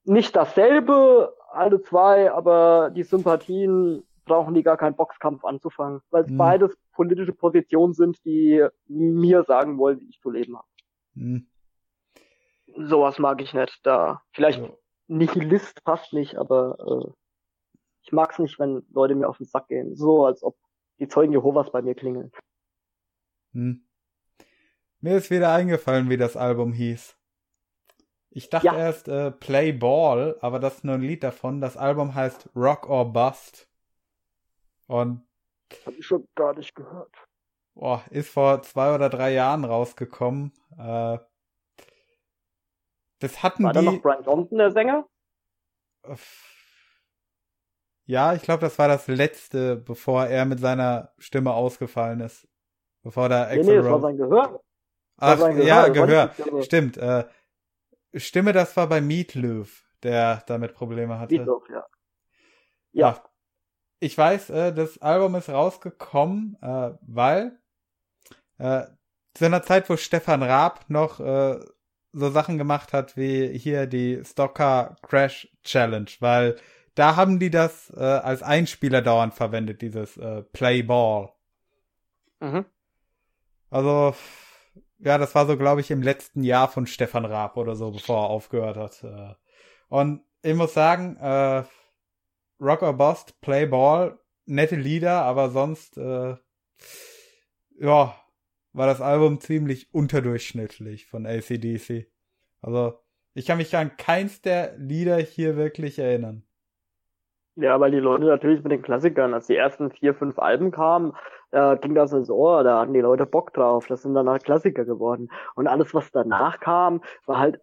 nicht dasselbe, alle zwei, aber die Sympathien brauchen die gar keinen Boxkampf anzufangen, weil es Hm. beides politische Positionen sind, die mir sagen wollen, wie ich zu leben habe. Hm. Sowas mag ich nicht. Da vielleicht Ja. Nihilist passt nicht, aber äh, ich mag's nicht, wenn Leute mir auf den Sack gehen. So, als ob die Zeugen Jehovas bei mir klingeln. Hm. Mir ist wieder eingefallen, wie das Album hieß. Ich dachte Ja. erst äh, Play Ball, aber das ist nur ein Lied davon. Das Album heißt Rock or Bust. Und Hab ich schon gar nicht gehört. boah, ist vor zwei oder drei Jahren rausgekommen. Äh, das hatten War da die. noch Brian Johnson, der Sänger? Ja, ich glaube, das war das letzte, bevor er mit seiner Stimme ausgefallen ist. Bevor der Nee, Axel nee, das war sein Gehör. Ach, sein ja, Gehör. Stimme. Stimmt. Äh, Stimme, das war bei Meatloaf, der damit Probleme hatte. Meatloaf, ja. Ja. Ich weiß, äh, das Album ist rausgekommen, äh, weil äh, zu einer Zeit, wo Stefan Raab noch äh, so Sachen gemacht hat wie hier die Stocker Crash Challenge, weil da haben die das äh, als Einspieler dauernd verwendet, dieses äh, Play Ball. Mhm. Also, ja, das war so, glaube ich, im letzten Jahr von Stefan Raab oder so, bevor er aufgehört hat. Äh. Und ich muss sagen, äh, Rock or Bust, Play Ball, nette Lieder, aber sonst, äh, ja, war das Album ziemlich unterdurchschnittlich von ACDC. Also, ich kann mich an keins der Lieder hier wirklich erinnern. Ja, weil die Leute natürlich mit den Klassikern, als die ersten vier, fünf Alben kamen, da ging das ins Ohr, da hatten die Leute Bock drauf, das sind dann halt Klassiker geworden. Und alles, was danach kam, war halt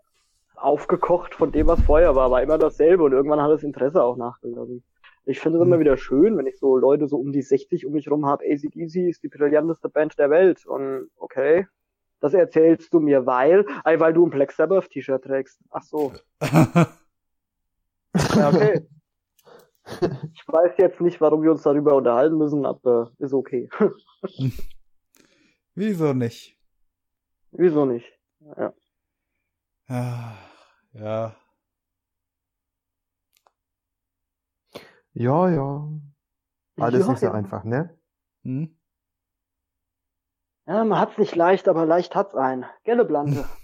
aufgekocht von dem, was vorher war, war immer dasselbe und irgendwann hat das Interesse auch nachgelassen. Ich finde es Mhm. immer wieder schön, wenn ich so Leute so um die 60 um mich rum habe, ACDC ist die brillanteste Band der Welt und okay, das erzählst du mir, weil, weil du ein Black Sabbath T-Shirt trägst. Ach so, ja, okay. Ich weiß jetzt nicht, warum wir uns darüber unterhalten müssen, aber ist okay. Wieso nicht? Wieso nicht? Ja. Ah, Ja. Ja, ja. Alles ja, nicht so ja. einfach, ne? Hm? Ja, man hat's nicht leicht, aber leicht hat's einen. Gelle Blante.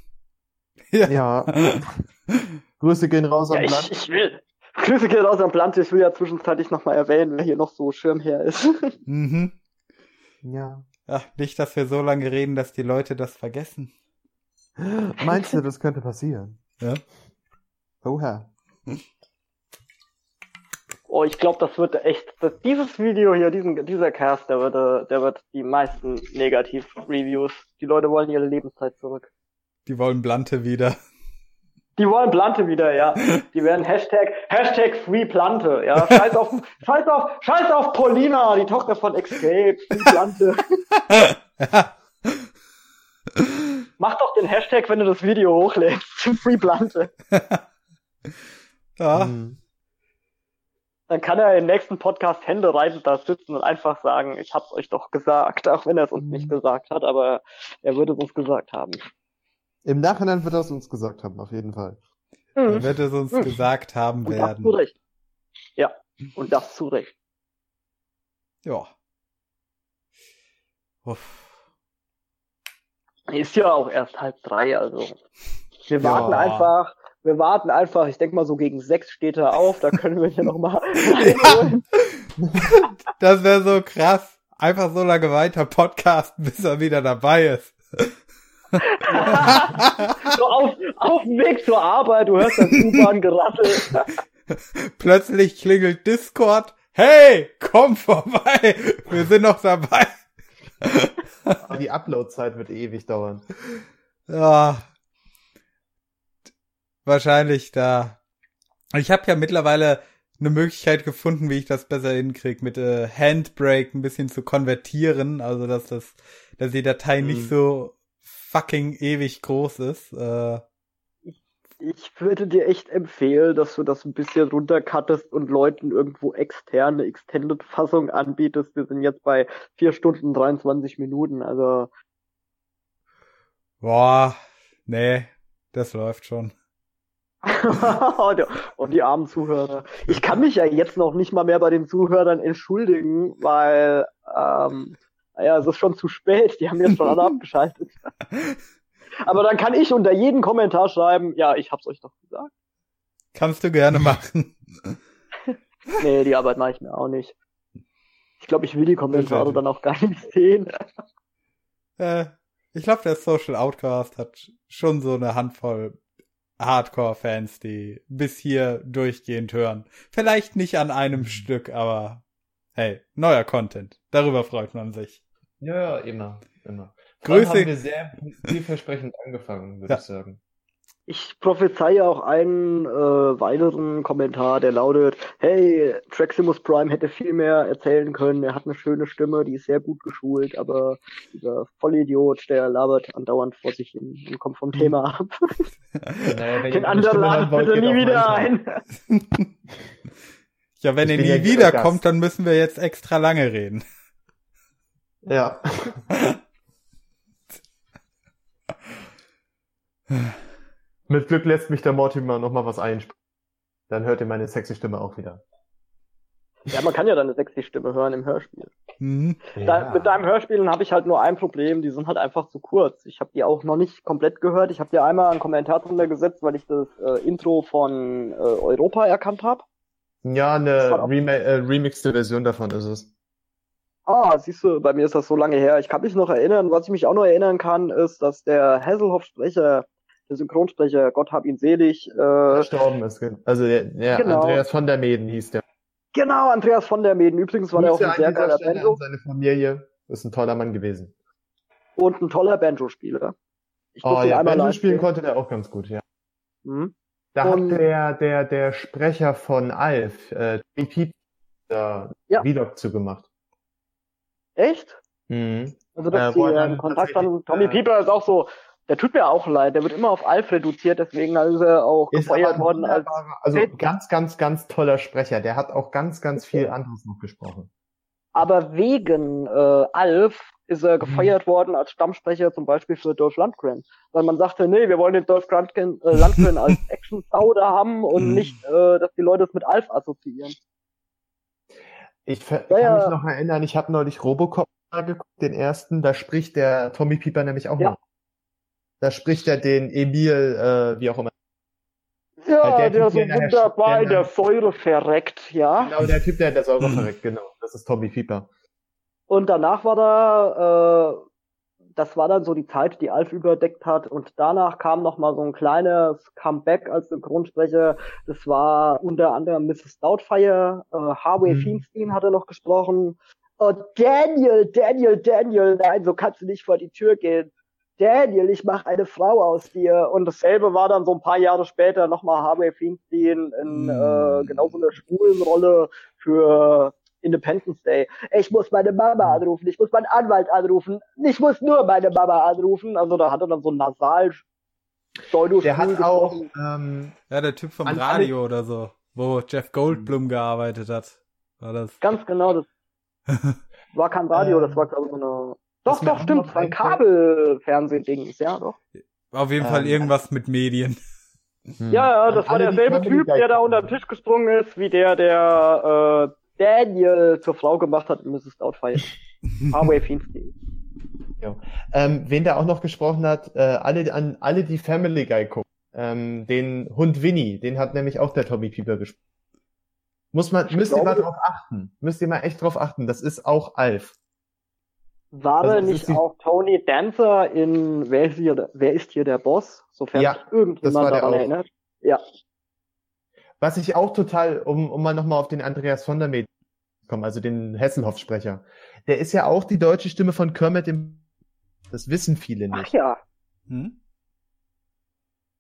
Ja. Grüße gehen raus ja, am ich, Land. ich will. Grüße gehen raus an Blante. Ich will ja zwischenzeitlich nochmal erwähnen, wer hier noch so Schirmherr ist. mhm. Ja. Ach, nicht, dass wir so lange reden, dass die Leute das vergessen. Meinst du, das könnte passieren? Ja. Oha. oh, ich glaube, das wird echt, das, dieses Video hier, diesen, dieser Cast, der wird, äh, der wird die meisten Negativ-Reviews. Die Leute wollen ihre Lebenszeit zurück. Die wollen Blante wieder. Die wollen Plante wieder, ja. Die werden Hashtag, Hashtag Free Plante, ja. Scheiß auf, scheiß auf, scheiß auf Paulina, die Tochter von Escape, Free Plante. Mach doch den Hashtag, wenn du das Video hochlädst. Free Plante. ja. Hm. Dann kann er im nächsten Podcast Hände reibend da sitzen und einfach sagen, ich hab's euch doch gesagt, auch wenn er es uns Mhm. nicht gesagt hat, aber er würde es uns gesagt haben. Im Nachhinein wird er es uns gesagt haben, auf jeden Fall. Er wird es uns Hm. gesagt haben Und das werden. zu Recht. Ja, und das zu Recht. Ja. Uff. Ist ja auch erst halb drei, also. Wir Ja. warten einfach, wir warten einfach, ich denke mal so gegen sechs steht er auf, da können wir hier nochmal reinholen. Das wäre so krass. Einfach so lange weiter podcasten, bis er wieder dabei ist. So auf, auf dem Weg zur Arbeit, du hörst das U-Bahn-Gerassel. Plötzlich klingelt Discord. Hey, komm vorbei. Wir sind noch dabei. Aber die Upload-Zeit wird ewig dauern. Ja. Wahrscheinlich da. Ich habe ja mittlerweile eine Möglichkeit gefunden, wie ich das besser hinkriege, mit äh, Handbrake ein bisschen zu konvertieren, also dass das, dass die Datei nicht Mhm. so fucking ewig groß ist. Äh, Ich würde dir echt empfehlen, dass du das ein bisschen runtercuttest und Leuten irgendwo externe Extended-Fassung anbietest. Wir sind jetzt bei 4 Stunden 23 Minuten, also. Boah, nee, das läuft schon. und die armen Zuhörer. Ich kann mich ja jetzt noch nicht mal mehr bei den Zuhörern entschuldigen, weil, ähm, naja, es ist schon zu spät. Die haben jetzt schon alle abgeschaltet. Aber dann kann ich unter jeden Kommentar schreiben, ja, ich hab's euch doch gesagt. Kannst du gerne machen. nee, die Arbeit mache ich mir auch nicht. Ich glaube, ich will die Kommentare dann auch gar nicht sehen. Äh, ich glaube, der Social Outcast hat schon so eine Handvoll Hardcore-Fans, die bis hier durchgehend hören. Vielleicht nicht an einem Stück, aber hey, neuer Content. Darüber freut man sich. Ja, ja, immer, immer. Grüße. haben wir sehr vielversprechend angefangen, würde Ja. ich sagen. Ich prophezeie auch einen äh, weiteren Kommentar, der lautet, hey, Traximus Prime hätte viel mehr erzählen können, er hat eine schöne Stimme, die ist sehr gut geschult, aber dieser Vollidiot, der labert andauernd vor sich hin und kommt vom Thema ab. Naja, wenn Den anderen Stimme lade haben wollt, bitte nie wieder ein. Ja, wenn Ich er nie wiederkommt, dann müssen wir jetzt extra lange reden. Ja. Mit Glück lässt mich der Mortimer noch mal was einsprechen. Dann hört ihr meine sexy Stimme auch wieder. Ja, man kann ja deine sexy Stimme hören im Hörspiel. Mhm. Da, mit deinem Hörspielen habe ich halt nur ein Problem, die sind halt einfach zu kurz. Ich habe die auch noch nicht komplett gehört. Ich habe dir einmal einen Kommentar drunter gesetzt, weil ich das äh, Intro von äh, Europa erkannt habe. Ja, eine Rema äh, remixte Version davon ist es. Ah, siehst du, bei mir ist das so lange her. Ich kann mich noch erinnern. Was ich mich auch noch erinnern kann, ist, dass der Hasselhoff-Sprecher, der Synchronsprecher, Gott hab ihn selig, äh, Verstorben ist. Also der, der Genau. Andreas von der Meden hieß der. genau, Andreas von der Meden. Übrigens war der auch ein sehr geiler Banjo an seine Familie. Ist ein toller Mann gewesen. und ein toller Banjo-Spieler. Ich Oh ja, Banjo spielen sehen. konnte der auch ganz gut, ja. Mhm. Da Und- hat der, der, der Sprecher von Alf, äh, Piep, da Ja. Vlog zugemacht. Echt? Mhm. Also, dass Äh, die äh, Kontakt haben. Tommy äh, Pieper ist auch so, der tut mir auch leid, der wird immer auf Alf reduziert, deswegen ist er auch gefeuert worden als. also ganz, ganz, ganz toller Sprecher. Der hat auch ganz, ganz viel anderes noch gesprochen. Aber wegen äh, Alf ist Mhm. er gefeuert worden als Stammsprecher zum Beispiel für Dolph Lundgren. Weil man sagte, nee, wir wollen den Dolph Lundgren, äh, Lundgren als Action-Sau da haben und Mhm. nicht, äh, dass die Leute es mit Alf assoziieren. Ich Ja, kann ja. mich noch erinnern, ich habe neulich Robocop geguckt, den ersten, da spricht der Tommy Pieper nämlich auch Ja. noch. Da spricht er den Emil, äh, wie auch immer. Ja, der der, Typ, so wunderbar in der der Säure verreckt, ja. Genau, der Typ, der in der Säure verreckt, genau. Das ist Tommy Pieper. Und danach war da, äh, das war dann so die Zeit, die Alf überdeckt hat. Und danach kam noch mal so ein kleines Comeback als Synchronsprecher. Das war unter anderem Mrs. Doubtfire, äh, Harvey Mhm. Feinstein hatte noch gesprochen. Oh, Daniel, Daniel, Daniel, nein, so kannst du nicht vor die Tür gehen. Daniel, ich mache eine Frau aus dir. Und dasselbe war dann so ein paar Jahre später nochmal Harvey Feinstein in Mhm. äh, genau so einer schwulen Rolle für Independence Day. Ich muss meine Mama anrufen, ich muss meinen Anwalt anrufen, ich muss nur meine Mama anrufen. Also da hat er dann so ein nasal pseudo Der hat auch, ähm, Ja, der Typ vom Radio oder so, wo Jeff Goldblum gearbeitet hat. War das? Ganz genau, das war kein Radio, Ähm, das war glaube ich so eine. Doch, doch, stimmt, das war ein Kabelfernsehdings, ja, doch. Auf jeden Fall Ähm, irgendwas mit Medien. hm, Ja, ja, an das war derselbe Typ, der da unter den Tisch gesprungen ist, wie der, der äh, Daniel zur Frau gemacht hat Mrs. Doubtfire. Harvey Feinstein. Ähm, wen der auch noch gesprochen hat, äh, alle, an alle, die Family Guy gucken, ähm, den Hund Winnie, den hat nämlich auch der Tommy Pieper gesprochen. Muss man, Ich müsst ihr mal glaube- drauf achten. Müsst ihr mal echt drauf achten. Das ist auch Alf. War Also nicht die- auch Tony Dancer in Wer ist hier, der- wer ist hier der Boss? Sofern Ja, sich irgendjemand daran auch. erinnert. Ja. Was ich auch total, um, um mal nochmal auf den Andreas von der Med kommen, also den Hesselhoff-Sprecher. Der ist ja auch die deutsche Stimme von Kermit im, das wissen viele Ach nicht. ja. Hm?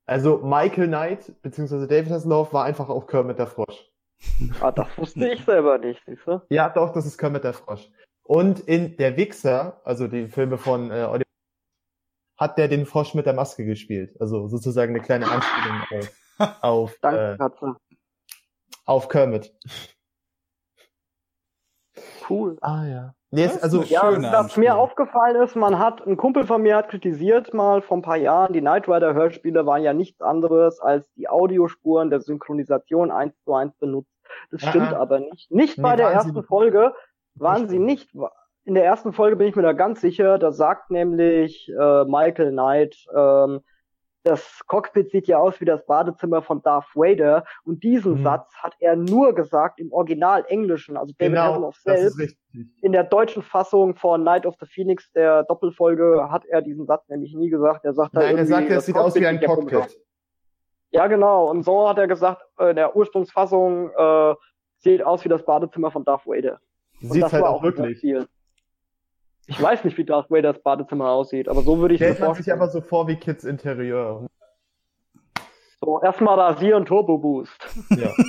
Also Michael Knight, beziehungsweise David Hasselhoff war einfach auch Kermit der Frosch. Ah, das wusste ich selber nicht, siehst du? Ja, doch, das ist Kermit der Frosch. Und in Der Wichser, also die Filme von äh, Oliver, hat der den Frosch mit der Maske gespielt. Also sozusagen eine kleine Anspielung auf, auf, Danke, äh, Katze. Auf Kermit. Cool. Ah ja. Nee, ist also Ja, was mir aufgefallen ist, man hat, ein Kumpel von mir hat kritisiert mal vor ein paar Jahren, die Knight Rider Hörspiele waren ja nichts anderes als die Audiospuren der Synchronisation eins zu eins benutzt. Das Ah, stimmt aber nicht. Nicht Nee, bei der ersten. Folge waren sie nicht. In der ersten Folge bin ich mir da ganz sicher, da sagt nämlich äh, Michael Knight, ähm, das Cockpit sieht ja aus wie das Badezimmer von Darth Vader und diesen Mhm. Satz hat er nur gesagt im Original Englischen, also David genau, Hasselhoff das selbst ist richtig. in der deutschen Fassung von Night of the Phoenix, der Doppelfolge, hat er diesen Satz nämlich nie gesagt. Er sagt Nein, er sagt, das es sieht aus wie ein. Cockpit. Ja, genau. Und so hat er gesagt, äh, in der Ursprungsfassung äh, sieht aus wie das Badezimmer von Darth Vader. Sieht halt auch wirklich. Ziel. Ich weiß nicht, wie Darth Vaders Badezimmer aussieht, aber so würde ich mir Stellt man sich vorstellen. aber so vor wie Kids Interieur. So, erstmal rasieren, Turbo Boost. Ja.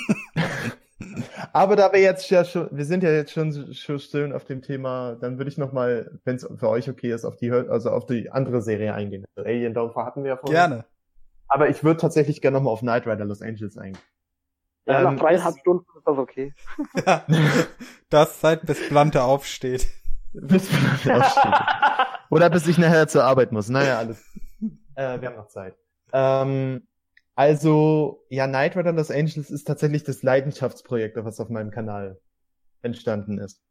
Aber da wir jetzt ja schon, wir sind ja jetzt schon so- schon schön auf dem Thema, dann würde ich noch mal, wenn es für euch okay ist, auf die, also auf die andere Serie eingehen. Also Alien Downfall hatten wir ja vorhin. Gerne. Aber ich würde tatsächlich gerne noch mal auf Knight Rider Los Angeles eingehen. Ja, Ähm, nach dreieinhalb ist- Stunden ist das okay. Ja. Das Zeit, bis Plante aufsteht. Bis wir aussteigen. Oder bis ich nachher zur Arbeit muss. Naja, alles. Äh, wir haben noch Zeit. Ähm, also, ja, Knight Rider Los Angeles ist tatsächlich das Leidenschaftsprojekt, was auf meinem Kanal entstanden ist.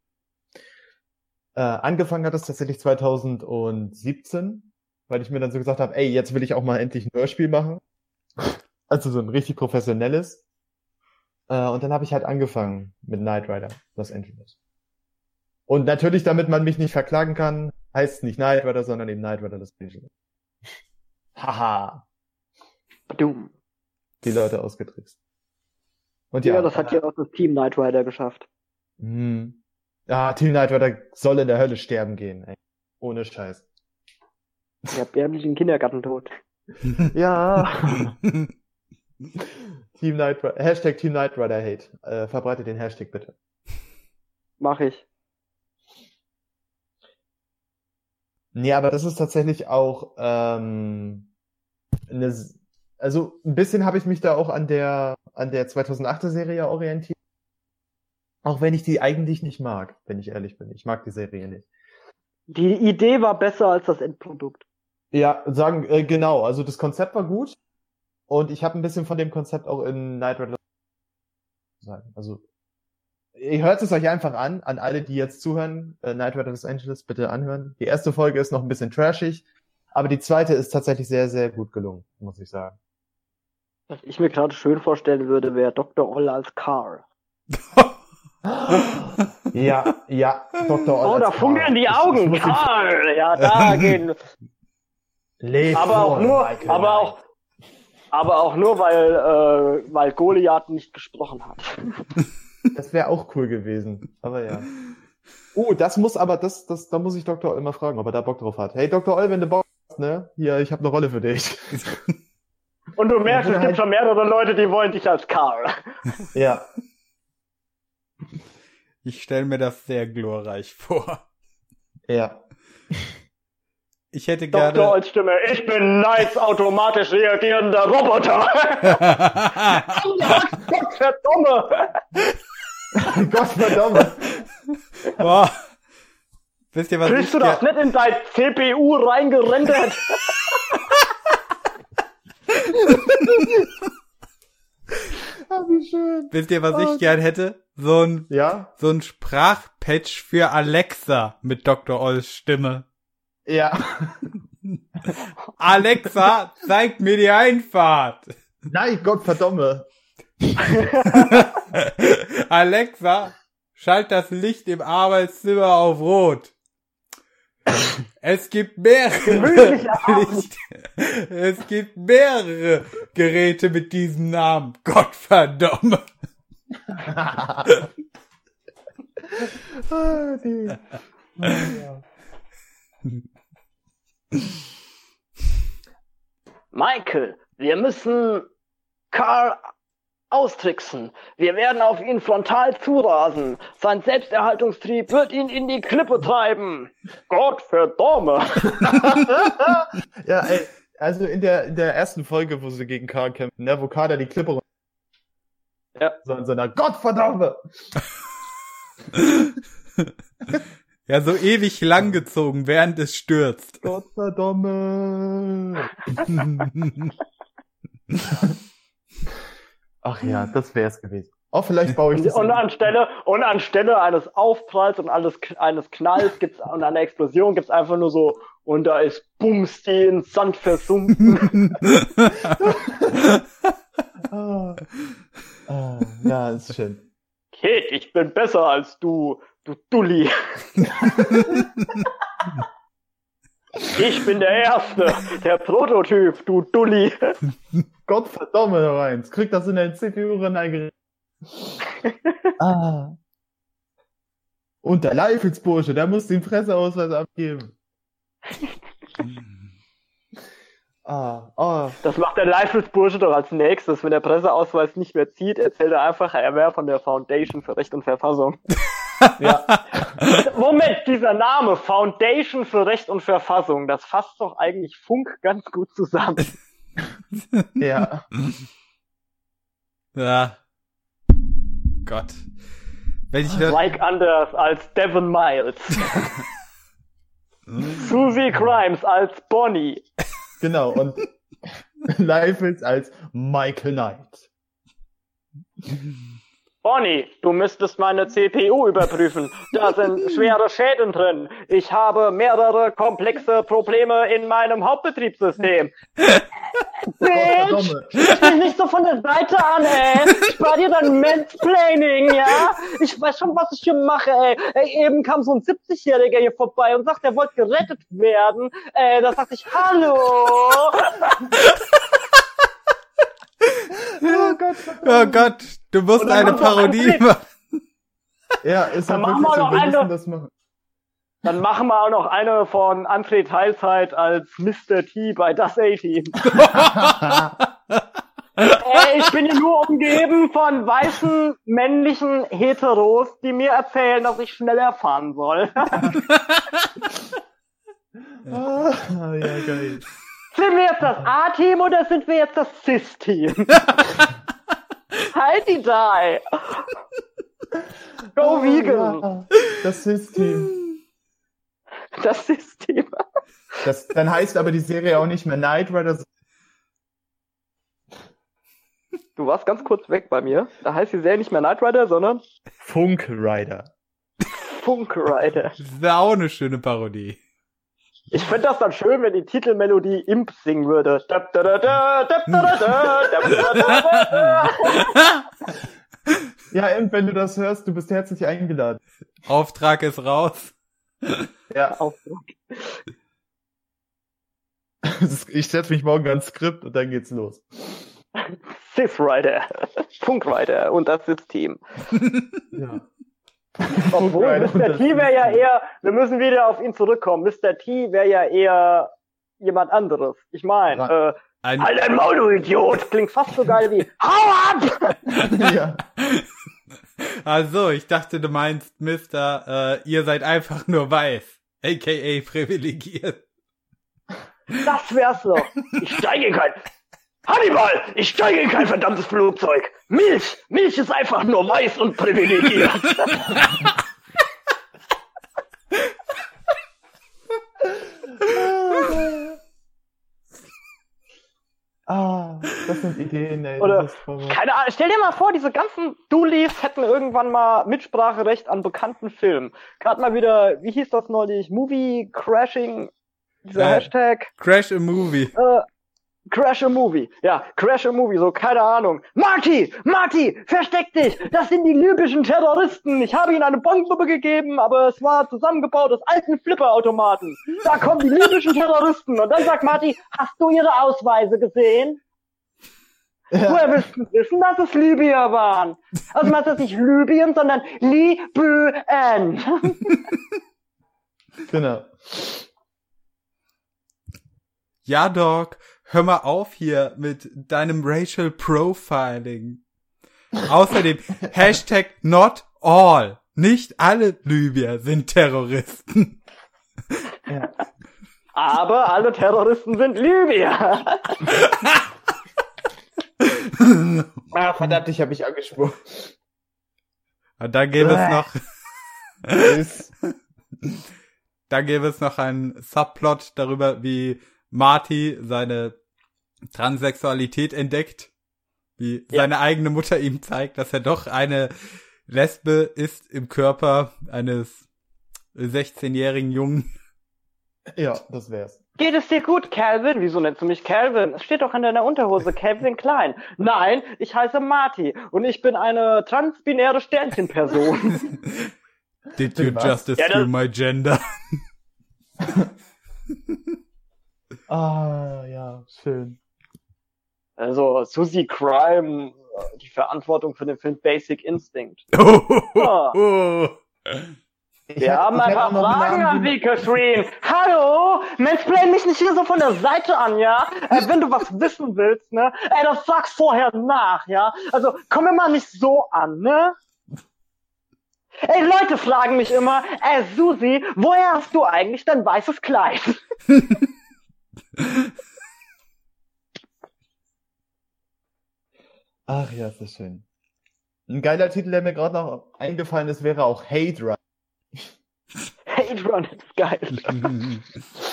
Äh, angefangen hat es tatsächlich 2017, weil ich mir dann so gesagt habe, ey, jetzt will ich auch mal endlich ein Hörspiel machen. Also so ein richtig professionelles. Äh, und dann habe ich halt angefangen mit Knight Rider Los Angeles. Und natürlich, damit man mich nicht verklagen kann, heißt es nicht Knight Rider, sondern eben Knight Rider Los Angeles. Haha, Badum. die Leute ausgetrickst. Und Ja, ja, das hat ja auch das Team Knight Rider geschafft. Hm. Ja, Team Knight Rider soll in der Hölle sterben gehen, ey. Ohne Scheiß. Ja, bärmlichen Kindergarten tot. Ja. Team Knight Rider, Hashtag Team Knight Rider Hate. Äh, verbreitet den Hashtag bitte. Mach ich. Nee, aber das ist tatsächlich auch ähm, eine, also ein bisschen habe ich mich da auch an der an der 2008er Serie orientiert. Auch wenn ich die eigentlich nicht mag, wenn ich ehrlich bin. Ich mag die Serie nicht. Die Idee war besser als das Endprodukt. Ja, sagen äh, genau, also das Konzept war gut und ich habe ein bisschen von dem Konzept auch in Night sagen. Also ihr hört es euch einfach an, an alle, die jetzt zuhören, äh, Night Rider Los Angeles bitte anhören. Die erste Folge ist noch ein bisschen trashig, aber die zweite ist tatsächlich sehr sehr gut gelungen, muss ich sagen. Was ich mir gerade schön vorstellen würde, wäre Dr. Oll als Carl. Ja, ja, Dr. Oll Oh, da funkeln die Augen. Karl! Ja, da gehen. Leb aber auch nur, Michael aber auch, aber auch nur, weil, äh, weil Goliath nicht gesprochen hat. Das wäre auch cool gewesen. Aber ja. Uh, das muss aber, das, das, da muss ich Dr. Oll mal fragen, ob er da Bock drauf hat. Hey, Dr. Oll, wenn du Bock hast, ne? Hier, ich habe eine Rolle für dich. Und du merkst, es gibt halt- schon mehrere Leute, die wollen dich als Karl. Ja. Ich stelle mir das sehr glorreich vor. Ja. Ich hätte Dr. gerne. Olls Stimme, ich bin Knights automatisch reagierender Roboter. Gott verdumme. Gott verdammt. Boah. Wisst ihr, was Kriegst ich du das nicht in dein CPU reingerendert? Ah, wie schön. Wisst ihr, was Oh. ich gern hätte? So ein, Ja? so ein Sprachpatch für Alexa mit Dr. Olls Stimme. Ja. Alexa, zeig mir die Einfahrt. Nein, Gott verdamme. Alexa, schalt das Licht im Arbeitszimmer auf Rot. Es gibt mehrere. Licht. Es gibt mehrere Geräte mit diesem Namen. Gott verdomme. die. Ja. Michael, wir müssen Karl austricksen. Wir werden auf ihn frontal zurasen. Sein Selbsterhaltungstrieb wird ihn in die Klippe treiben. Gott verdomme. ja, ey, also in der, in der ersten Folge, wo sie gegen Karl kämpfen, ne, wo Kader die Klippe runter. Ja. So in so einer Gottverdammt! ja, so ewig langgezogen, während es stürzt. Gottverdammt! Ach ja, das wär's gewesen. Oh, vielleicht baue ich das. Und anstelle, und anstelle eines Aufpralls und alles, eines Knalls gibt's, und einer Explosion gibt's einfach nur so, und da ist Bums, die in Sand versunken. ah. Ah, ja, ist schön. Kid, ich bin besser als du, du Dulli. ich bin der Erste, der Prototyp, du Dulli. Gottverdammt, Heinz, krieg das in der CPU rein ah. Und der Leifelsbursche, der muss den Presseausweis abgeben. ah, ah. Das macht der Leifelsbursche doch als nächstes. Wenn der Presseausweis nicht mehr zieht, erzählt er einfach, er wäre von der Foundation für Recht und Verfassung. ja. Moment, dieser Name, Foundation für Recht und Verfassung, das fasst doch eigentlich Funk ganz gut zusammen. ja. Ja. Gott. Wenn ich like Anders als Devon Miles. Susie Grimes als Bonnie. Genau, und Leifels als Michael Knight. Bonnie, du müsstest meine CPU überprüfen. Da sind schwere Schäden drin. Ich habe mehrere komplexe Probleme in meinem Hauptbetriebssystem. Bitch! Ich mich nicht so von der Seite an, ey! Spar dir dein Mansplaining, ja? Ich weiß schon, was ich hier mache, ey. ey eben kam so ein 70-Jähriger hier vorbei und sagt, er wollte gerettet werden. Ey, da sagte ich, hallo! oh Gott, oh Gott, du musst eine Parodie machen. Ja, ist halt wirklich so, wir müssen das machen. Dann machen wir auch noch eine von André Teilzeit als Mr. T bei Das A-Team. Ey, ich bin hier nur umgeben von weißen, männlichen Heteros, die mir erzählen, dass ich schneller fahren soll. ah, ja, geil. Sind wir jetzt das A-Team oder sind wir jetzt das Cis-Team? halt die die! Go oh, vegan! Ja. Das Cis-Team. Das Cis-Team. Das, dann heißt aber die Serie auch nicht mehr Knight Rider. Du warst ganz kurz weg bei mir. Da heißt die Serie nicht mehr Knight Rider, sondern Funk Rider. Funk Rider. Das wäre auch eine schöne Parodie. Ich fände das dann schön, wenn die Titelmelodie Imp singen würde. Ja, Imp, wenn du das hörst, du bist herzlich eingeladen. Auftrag ist raus. Ja, Auftrag. Ich setze mich morgen ans Skript und dann geht's los. Sith Rider, Funk Rider und das System. Ja. Obwohl, Mr. T wäre ja eher, wir müssen wieder auf ihn zurückkommen. Mr. T wäre ja eher jemand anderes. Ich meine, äh, ein ein Maul, du Idiot! Klingt fast so geil wie Hau ab! ja. Also, ich dachte, du meinst, Mister, äh, ihr seid einfach nur weiß, aka privilegiert. Das wär's doch. Ich steige kein. Hannibal, ich steige in kein verdammtes Flugzeug. Milch, Milch ist einfach nur weiß und privilegiert. ah, das sind Ideen, ey. Oder, keine Ahnung, stell dir mal vor, diese ganzen Doolies hätten irgendwann mal Mitspracherecht an bekannten Filmen. Gerade mal wieder, wie hieß das neulich? Movie Crashing, dieser äh, Hashtag. Crash a Movie. Äh, Crash a Movie. Ja, Crash a Movie, so keine Ahnung. Marty, Marty, versteck dich. Das sind die libyschen Terroristen. Ich habe ihnen eine Bombe gegeben, aber es war zusammengebaut aus alten Flipperautomaten. Da kommen die libyschen Terroristen. Und dann sagt Marty, hast du ihre Ausweise gesehen? Ja. Woher willst du wissen, dass es Libyer waren? Also meinst du nicht Libyen, sondern Libyen. genau. Ja, Doc hör mal auf hier mit deinem Racial Profiling. Außerdem Hashtag not all. Nicht alle Libyer sind Terroristen. Ja. Aber alle Terroristen sind Libyer. Ah, verdammt, ich habe mich angesprochen. Und dann gäbe es noch, dann gäbe es noch einen Subplot darüber, wie Marty seine Transsexualität entdeckt, wie Ja. seine eigene Mutter ihm zeigt, dass er doch eine Lesbe ist im Körper eines 16-jährigen Jungen. ja, das wär's. Geht es dir gut, Calvin? Wieso nennst du mich Calvin? Es steht doch an deiner Unterhose, Calvin Klein. Nein, ich heiße Marty und ich bin eine transbinäre Sternchenperson. Did you just Ja, assume das- my gender? Ah, ja, schön. Also Susie Crime, äh, die Verantwortung für den Film Basic Instinct. Oh. Ich Wir hab- haben ich ein paar Fragen an Sie, Catherine. Hallo? Mansplain mich nicht hier so von der Seite an, ja? Äh, wenn du was wissen willst, ne? Ey, das sag's vorher nach, ja? Also, komm mir mal nicht so an, ne? Ey, Leute fragen mich immer, ey, Susi, woher hast du eigentlich dein weißes Kleid? Ach ja, ist das schön. Ein geiler Titel, der mir gerade noch eingefallen ist, wäre auch Hate Run. Hate Run ist geil.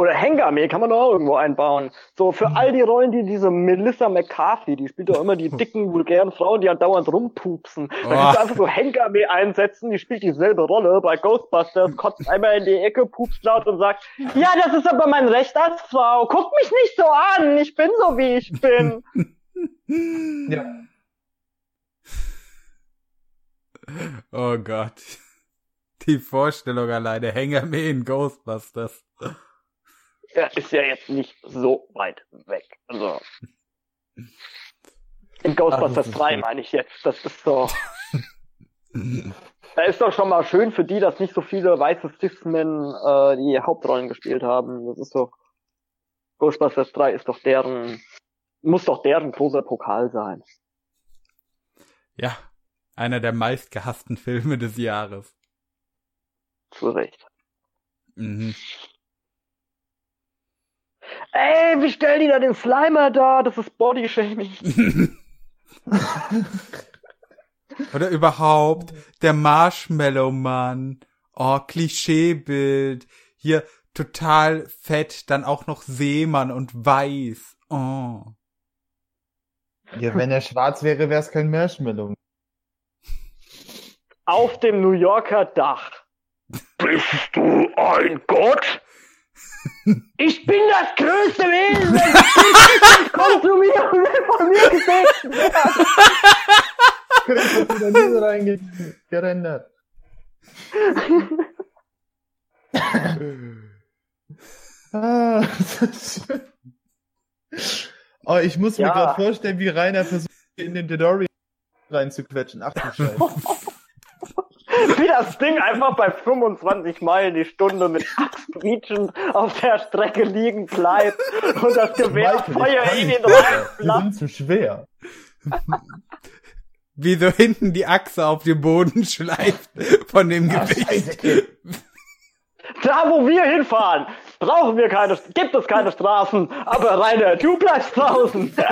Oder Hengame kann man doch auch irgendwo einbauen. So für all die Rollen, die diese Melissa McCarthy, die spielt doch immer die dicken, vulgären Frauen, die andauernd rumpupsen. Da Oh. kannst du einfach so Hengame einsetzen, die spielt dieselbe Rolle bei Ghostbusters, kotzt einmal in die Ecke, pupst laut und sagt, ja, das ist aber mein Recht als Frau. Guck mich nicht so an, ich bin so, wie ich bin. Ja. Oh Gott. Die Vorstellung alleine, Hengame in Ghostbusters. Ja, ist ja jetzt nicht so weit weg. Also. In Ghostbusters Ach, das ist 3 schön. meine ich jetzt. Das ist so. Da ist doch schon mal schön für die, dass nicht so viele weiße Cis-Men äh, die Hauptrollen gespielt haben. Das ist doch. Ghostbusters 3 ist doch deren. Muss doch deren großer Pokal sein. Ja, einer der meistgehassten Filme des Jahres. Zu Recht. Mhm. Ey, wie stellen die da den Slimer da? Das ist Bodyshaming. Oder überhaupt der Marshmallow-Mann. Oh, Klischeebild. Hier total fett, dann auch noch Seemann und weiß. Oh. ja, wenn er schwarz wäre, wäre es kein Marshmallow. Auf dem New Yorker Dach. Bist du ein Gott? Ich bin das größte Wesen, das kommt zu mir und will von mir gesetzt werden. Chris hat wieder so reingerendert. Ah, das ist. Oh, ich muss mir Ja. gerade vorstellen, wie Rainer versucht, in den DeLorean reinzuquetschen. Ach du Scheiße. Wie das Ding einfach bei 25 Meilen die Stunde mit Axtbrietchen auf der Strecke liegen bleibt und das Gewehr Feuer in. Wir reinplatzt. sind zu schwer. Wie so hinten die Achse auf dem Boden schleift von dem Ah, Gewicht. Scheiße. Da, wo wir hinfahren, brauchen wir keine, gibt es keine Straßen, aber Rainer, du bleibst draußen.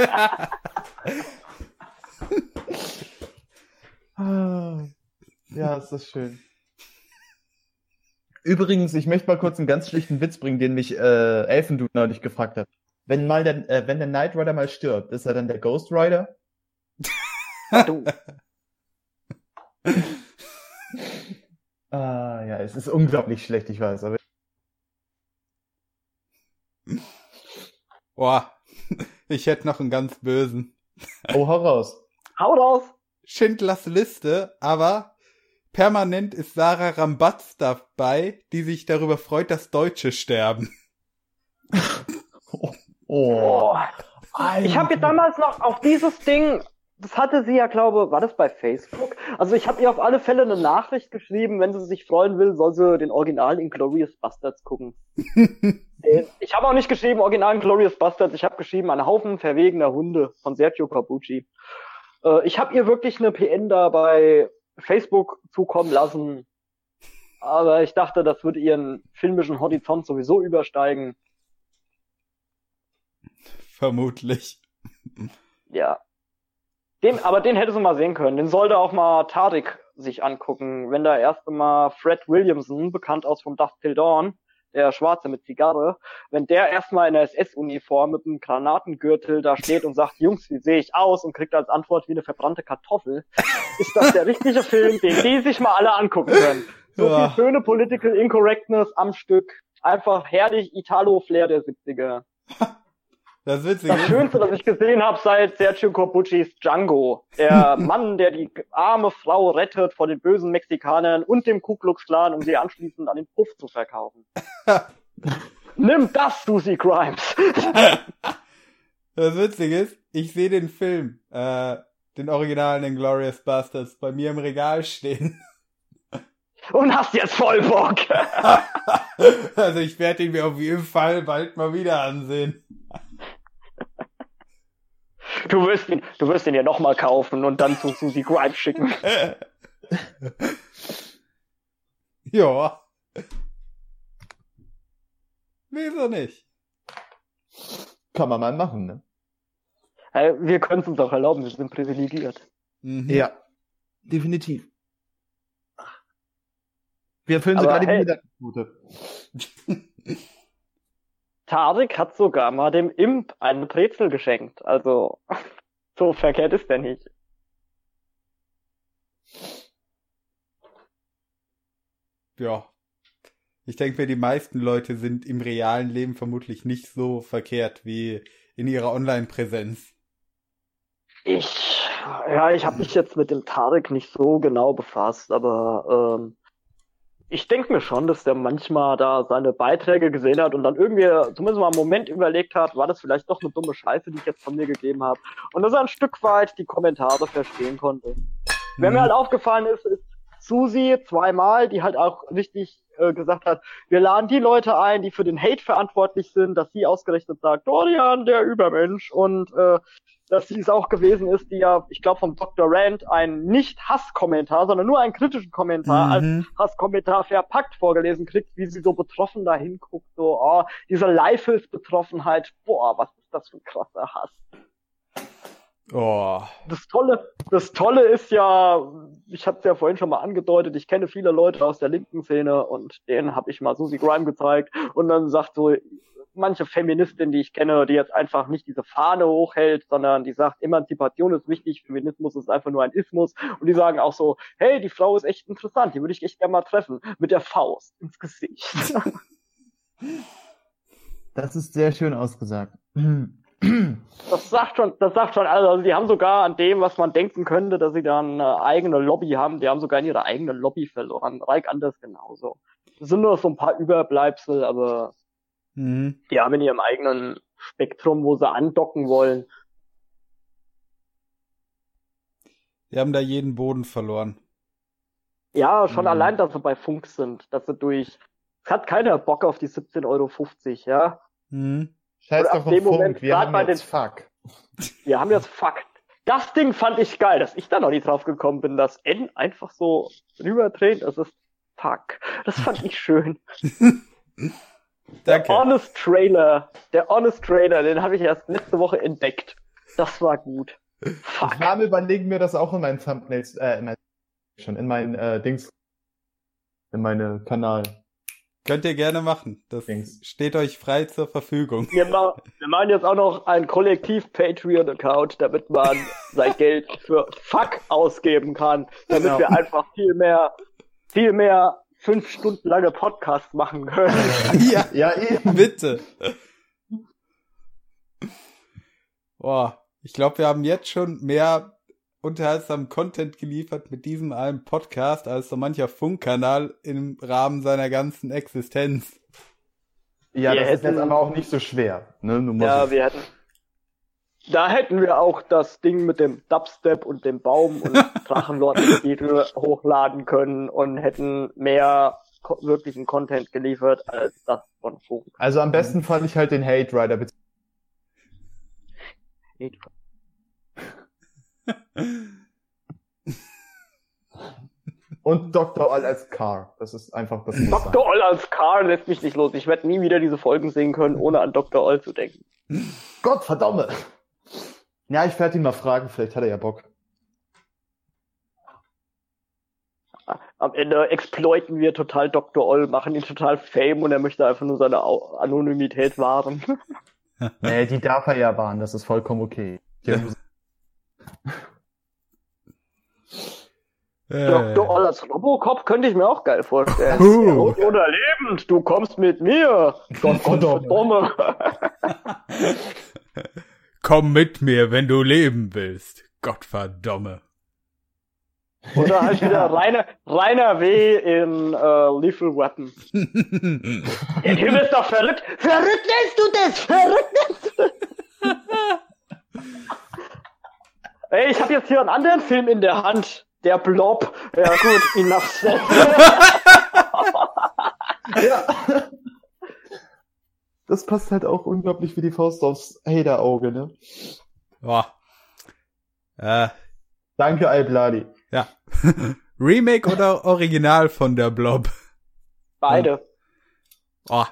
Ja, ist das schön. Übrigens, ich möchte mal kurz einen ganz schlichten Witz bringen, den mich äh, Elfendude neulich gefragt hat. Wenn mal der, äh, wenn der Knight Rider mal stirbt, ist er dann der Ghost Rider? Du, Ah, ja, es ist unglaublich schlecht, ich weiß, aber Boah, ich hätte noch einen ganz bösen. oh, hau raus. hau raus. Schindlers Liste, aber permanent ist Sarah Rambatz dabei, die sich darüber freut, dass Deutsche sterben. Oh, Oh. Ich habe ihr damals noch auf dieses Ding, das hatte sie ja, glaube, war das bei Facebook? Also ich habe ihr auf alle Fälle eine Nachricht geschrieben, wenn sie sich freuen will, soll sie den Original Inglorious Bastards gucken. Ich habe auch nicht geschrieben Original Inglorious Bastards, ich habe geschrieben ein Haufen verwegener Hunde von Sergio Corbucci. Äh, ich habe ihr wirklich eine PN da bei Facebook zukommen lassen. Aber ich dachte, das würde ihren filmischen Horizont sowieso übersteigen. Vermutlich. Ja. Den, aber den hätte sie mal sehen können. Den sollte auch mal Tarek sich angucken. Wenn da erste Mal Fred Williamson, bekannt aus vom Dusk Till Dawn, der Schwarze mit Zigarre, wenn der erstmal in der SS-Uniform mit einem Granatengürtel da steht und sagt, Jungs, wie sehe ich aus? und kriegt als Antwort wie eine verbrannte Kartoffel, ist das der richtige Film, den die sich mal alle angucken können. So Ja. viel schöne Political Incorrectness am Stück. Einfach herrlich Italo-Flair der 70er. Das Witzige Das Schönste, das ich gesehen habe seit Sergio Corbucci's Django. Der Mann, der die arme Frau rettet vor den bösen Mexikanern und dem Ku Klux Klan, um sie anschließend an den Puff zu verkaufen. Nimm das, Susie Grimes! das Witzige ist, ich sehe den Film, äh, den originalen Inglourious Bastards, bei mir im Regal stehen. Und hast jetzt voll Bock! Also ich werde ihn mir auf jeden Fall bald mal wieder ansehen. Du wirst ihn, du wirst ihn ja nochmal kaufen und dann zu Susie Grimes schicken. ja. Wieso nicht? Kann man mal machen, ne? Hey, wir können es uns auch erlauben, wir sind privilegiert. Mhm. Ja, definitiv. Wir erfüllen sogar die hey. Behindertenquote. Tarek hat sogar mal dem Imp eine Brezel geschenkt. Also, so verkehrt ist der nicht. Ja. Ich denke mir, die meisten Leute sind im realen Leben vermutlich nicht so verkehrt wie in ihrer Online-Präsenz. Ich, ja, ich habe mich jetzt mit dem Tarek nicht so genau befasst, aber ähm, ich denke mir schon, dass der manchmal da seine Beiträge gesehen hat und dann irgendwie zumindest mal einen Moment überlegt hat, war das vielleicht doch eine dumme Scheiße, die ich jetzt von mir gegeben habe. Und dass er ein Stück weit die Kommentare verstehen konnte. Wer mir Mhm. halt aufgefallen ist, ist Susi zweimal, die halt auch richtig äh, gesagt hat, wir laden die Leute ein, die für den Hate verantwortlich sind, dass sie ausgerechnet sagt, Dorian, der Übermensch und äh, dass sie es auch gewesen ist, die ja, ich glaube, vom Dr. Rand einen nicht Hasskommentar, sondern nur einen kritischen Kommentar als Mhm. Hasskommentar verpackt vorgelesen kriegt, wie sie so betroffen da hinguckt, so, oh, diese Leifels-Betroffenheit, boah, was ist das für ein krasser Hass. Oh. Das Tolle, das Tolle ist ja, ich hatte es ja vorhin schon mal angedeutet, ich kenne viele Leute aus der linken Szene und denen habe ich mal Susie Grime gezeigt und dann sagt so manche Feministin, die ich kenne, die jetzt einfach nicht diese Fahne hochhält, sondern die sagt, Emanzipation ist wichtig, Feminismus ist einfach nur ein Ismus und die sagen auch so, hey, die Frau ist echt interessant, die würde ich echt gerne mal treffen, mit der Faust ins Gesicht. Das ist sehr schön ausgesagt. Das sagt schon, das sagt schon, alles. also die haben sogar an dem, was man denken könnte, dass sie da eine eigene Lobby haben, die haben sogar in ihre eigene Lobby verloren. Reik Anders genauso. Das sind nur so ein paar Überbleibsel, aber Mhm. die haben in ihrem eigenen Spektrum, wo sie andocken wollen. Die haben da jeden Boden verloren. Ja, schon Mhm. allein, dass sie bei Funk sind, dass sie durch, es hat keiner Bock auf die 17,50 Euro, ja. Mhm. Scheiß Und doch auf dem Funk, Moment, wir haben jetzt Fuck. Wir haben jetzt Fakt. Das Ding fand ich geil, dass ich da noch nicht drauf gekommen bin, dass N einfach so rüberdreht, das ist Fuck. Das fand ich schön. Der Danke. Honest Trailer, der Honest Trailer, den habe ich erst letzte Woche entdeckt. Das war gut. Fuck. Ich war überlegen, mir das auch in meinen Thumbnails, äh, in mein, schon in meinen äh, Dings, in meine Kanal. Könnt ihr gerne machen. Das Dings. steht euch frei zur Verfügung. Wir, ma wir machen jetzt auch noch einen Kollektiv-Patreon-Account, damit man sein Geld für Fuck ausgeben kann, damit Genau. wir einfach viel mehr, viel mehr fünf Stunden lange Podcasts machen können. ja, Ja, eben. bitte. Boah, ich glaube, wir haben jetzt schon mehr unterhaltsamen Content geliefert mit diesem einen Podcast als so mancher Funkkanal im Rahmen seiner ganzen Existenz. Ja, Wir das ist hätten- jetzt aber auch nicht so schwer. Ne? Ja, so. wir hätten. Da hätten wir auch das Ding mit dem Dubstep und dem Baum und Drachenlord-Titel hochladen können und hätten mehr ko wirklichen Content geliefert als das von Funk. Also am besten fand ich halt den Hate Rider. Und Dr. All als Car. Das ist einfach das. Dr. Oll als Karl lässt mich nicht los. Ich werde nie wieder diese Folgen sehen können, ohne an Dr. Oll zu denken. Gott verdammt. Ja, ich werde ihn mal fragen, vielleicht hat er ja Bock. Am Ende exploiten wir total Dr. Oll, machen ihn total fame und er möchte einfach nur seine Anonymität wahren. Nee, die darf er ja wahren, das ist vollkommen okay. Die haben- Äh, Dr. Oll als Robocop könnte ich mir auch geil vorstellen. Tot oder lebend, du kommst mit mir. Gott, Gott, verdomme. Komm mit mir, wenn du leben willst. Gottverdomme. Oder halt wieder Rainer, Rainer W. in äh, Lethal Weapon. Der Typ ist doch verrückt. Verrückt nennst du das? Verrückt nennst du das? Ey, ich habe jetzt hier einen anderen Film in der Hand. Der Blob. Ja gut, enough said. ja. Das passt halt auch unglaublich wie die Faust aufs Hater-Auge, ne? Boah. Äh, Danke, Albladi. ja. Remake oder Original von der Blob? Beide. Oh,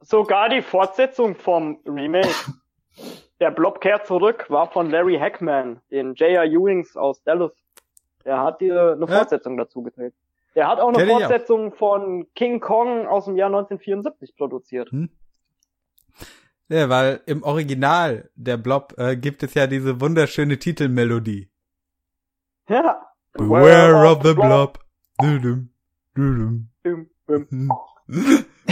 Sogar die Fortsetzung vom Remake. Der Blob kehrt zurück war von Larry Hackman, den J.R. Ewings aus Dallas. Er hat dir eine Ja. Fortsetzung dazu gedreht. Der hat auch eine Kenn ich auch. Fortsetzung von King Kong aus dem Jahr 1974 produziert. ja, weil im Original der Blob äh, gibt es ja diese wunderschöne Titelmelodie. Ja. Beware of the Blob. Dudum, dudum. Bim, bim.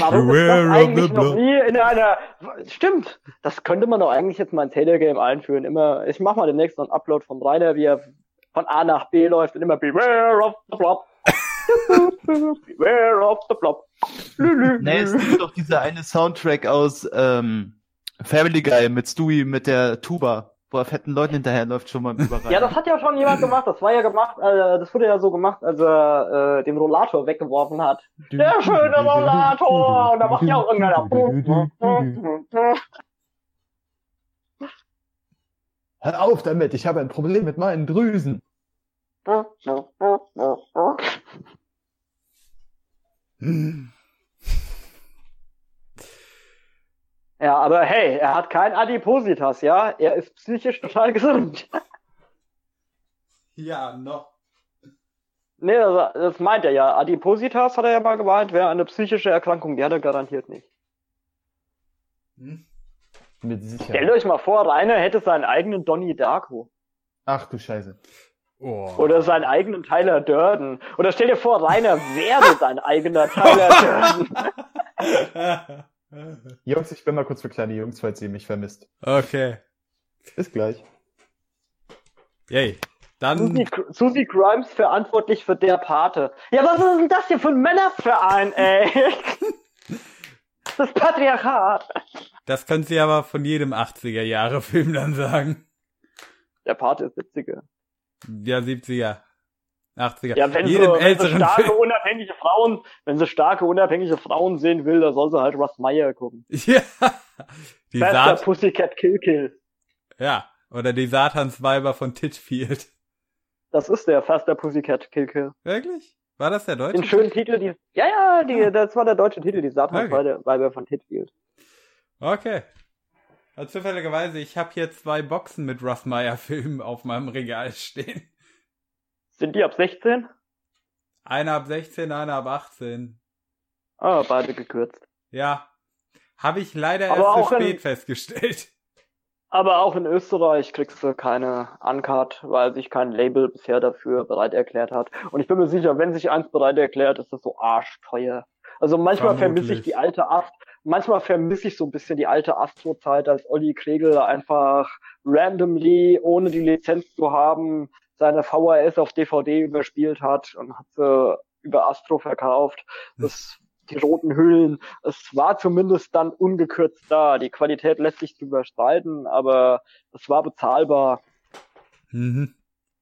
Warum ist das eigentlich noch nie in einer... Stimmt, das könnte man doch eigentlich jetzt mal in Game einführen. Immer, ich mach mal demnächst noch einen Upload von Rainer, wie er von A nach B läuft und immer Beware of the Blob. Beware of the Blob. Lü, Nee, es gibt doch dieser eine Soundtrack aus ähm, Family Guy mit Stewie mit der Tuba, wo er fetten Leuten hinterherläuft, schon mal überall. Ja, das hat ja schon jemand gemacht. Das war ja gemacht, äh, das wurde ja so gemacht, als er äh, den Rollator weggeworfen hat. Der schöne Rollator! Und da macht ja auch irgendeiner. Hör auf damit, ich habe ein Problem mit meinen Drüsen. Ja, aber hey, er hat kein Adipositas, ja? Er ist psychisch total gesund. Ja, noch. Nee, das, das meint er ja. Adipositas hat er ja mal gemeint, wäre eine psychische Erkrankung, die hat er garantiert nicht. Hm? Mit Stellt Sicherheit. euch mal vor, Rainer hätte seinen eigenen Donnie Darko. Ach du Scheiße. Oh. Oder seinen eigenen Tyler Durden. Oder stell dir vor, Rainer wäre sein eigener Tyler Durden. Jungs, ich bin mal kurz für kleine Jungs, falls ihr mich vermisst. okay. Bis gleich. Yay. Dann. Susie, Susie Grimes verantwortlich für der Pate. Ja, was ist denn das hier für ein Männerverein, ey? Das Patriarchat. Das können Sie aber von jedem 80er Jahre Film dann sagen. Der Pate ist 70er. Ja, 70er. 80er. Ja, wenn sie, jedem wenn sie älteren starke, Film. unabhängige Frauen, wenn sie starke, unabhängige Frauen sehen will, dann soll sie halt Russ Meyer gucken. Ja. Die Faster Sat Pussycat Kill Kill. ja. Oder die Satansweiber von Titfield. Das ist der Faster Pussycat Kill Kill. Wirklich? War das der deutsche? Den schönen Titel, die, ja, ja, die, das war der deutsche Titel, die Satan Okay. von Titfield. Okay. Also zufälligerweise, ich habe hier zwei Boxen mit Russ Meyer Filmen auf meinem Regal stehen. Sind die ab 16? Einer ab 16, einer ab 18. Ah, beide gekürzt. Ja. Habe ich leider Aber erst zu in- spät festgestellt. Aber auch in Österreich kriegst du keine Uncard, weil sich kein Label bisher dafür bereit erklärt hat. Und ich bin mir sicher, wenn sich eins bereit erklärt, ist das so arschteuer. Also manchmal vermisse ich die alte Ast, manchmal vermisse ich so ein bisschen die alte Astro-Zeit, als Olli Kregel einfach randomly, ohne die Lizenz zu haben, seine VHS auf DVD überspielt hat und hat sie über Astro verkauft. Das, die roten Hüllen. Es war zumindest dann ungekürzt da. Die Qualität lässt sich drüber streiten, aber es war bezahlbar. Mhm.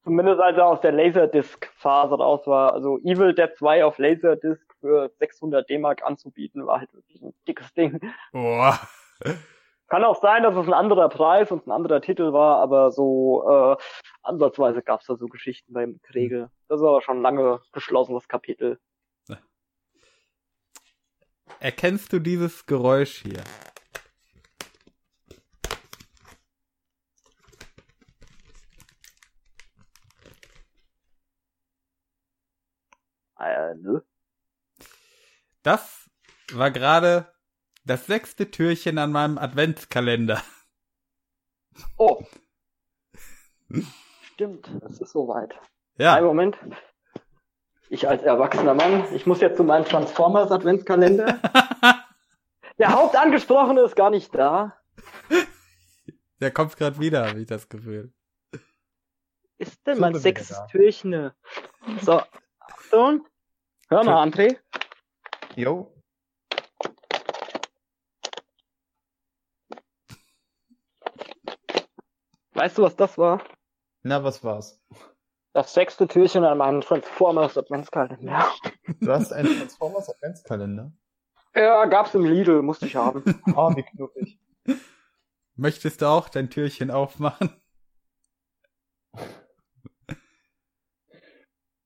Zumindest als er aus der Laserdisc-Phase raus war. Also Evil Dead 2 auf Laserdisc für 600 D-Mark anzubieten, war halt wirklich ein dickes Ding. Boah. Kann auch sein, dass es ein anderer Preis und ein anderer Titel war, aber so äh, ansatzweise gab es da so Geschichten beim Kregel. Das ist aber schon lange geschlossenes Kapitel. Erkennst du dieses Geräusch hier? Äh, ne? Das war gerade das sechste Türchen an meinem Adventskalender. Oh. Stimmt, es ist soweit. Einen Ja, Moment. Ich als erwachsener Mann, ich muss jetzt zu meinem Transformers Adventskalender. Der Hauptangesprochene ist gar nicht da. der kommt gerade wieder, habe ich das Gefühl. Ist denn mein sechstes. Türchen? So, Achtung. Hör mal, André. Jo. Weißt du, was das war? Na, was war's? Das sechste Türchen an meinem Transformers Adventskalender. Du hast einen Transformers Adventskalender. Ja, gab's im Lidl, musste ich haben. Oh, wie knuffig. Möchtest du auch dein Türchen aufmachen?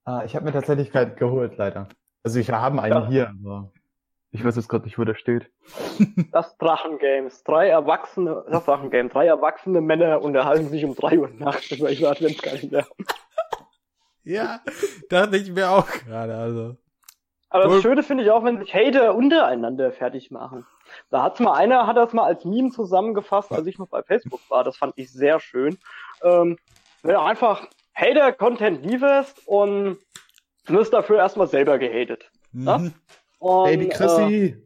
Ah, ich habe mir tatsächlich keinen geholt, leider. Also ich habe einen Ja. hier, aber ich weiß jetzt gerade nicht, wo der steht. Das Drachengames. Drei Erwachsene, das Drachengame. Drei erwachsene Männer unterhalten sich um drei Uhr nachts über ihre Adventskalender. Ja, dachte ich mir auch gerade, also. Aber das Schöne finde ich auch, wenn sich Hater untereinander fertig machen. Da hat's mal einer, hat das mal als Meme zusammengefasst, als ich noch bei Facebook war. Das fand ich sehr schön. Ähm, wenn du einfach Hater-Content lieferst und wirst dafür erstmal selber gehatet. Ja? Mhm. Und, Baby Äh, Chrissy!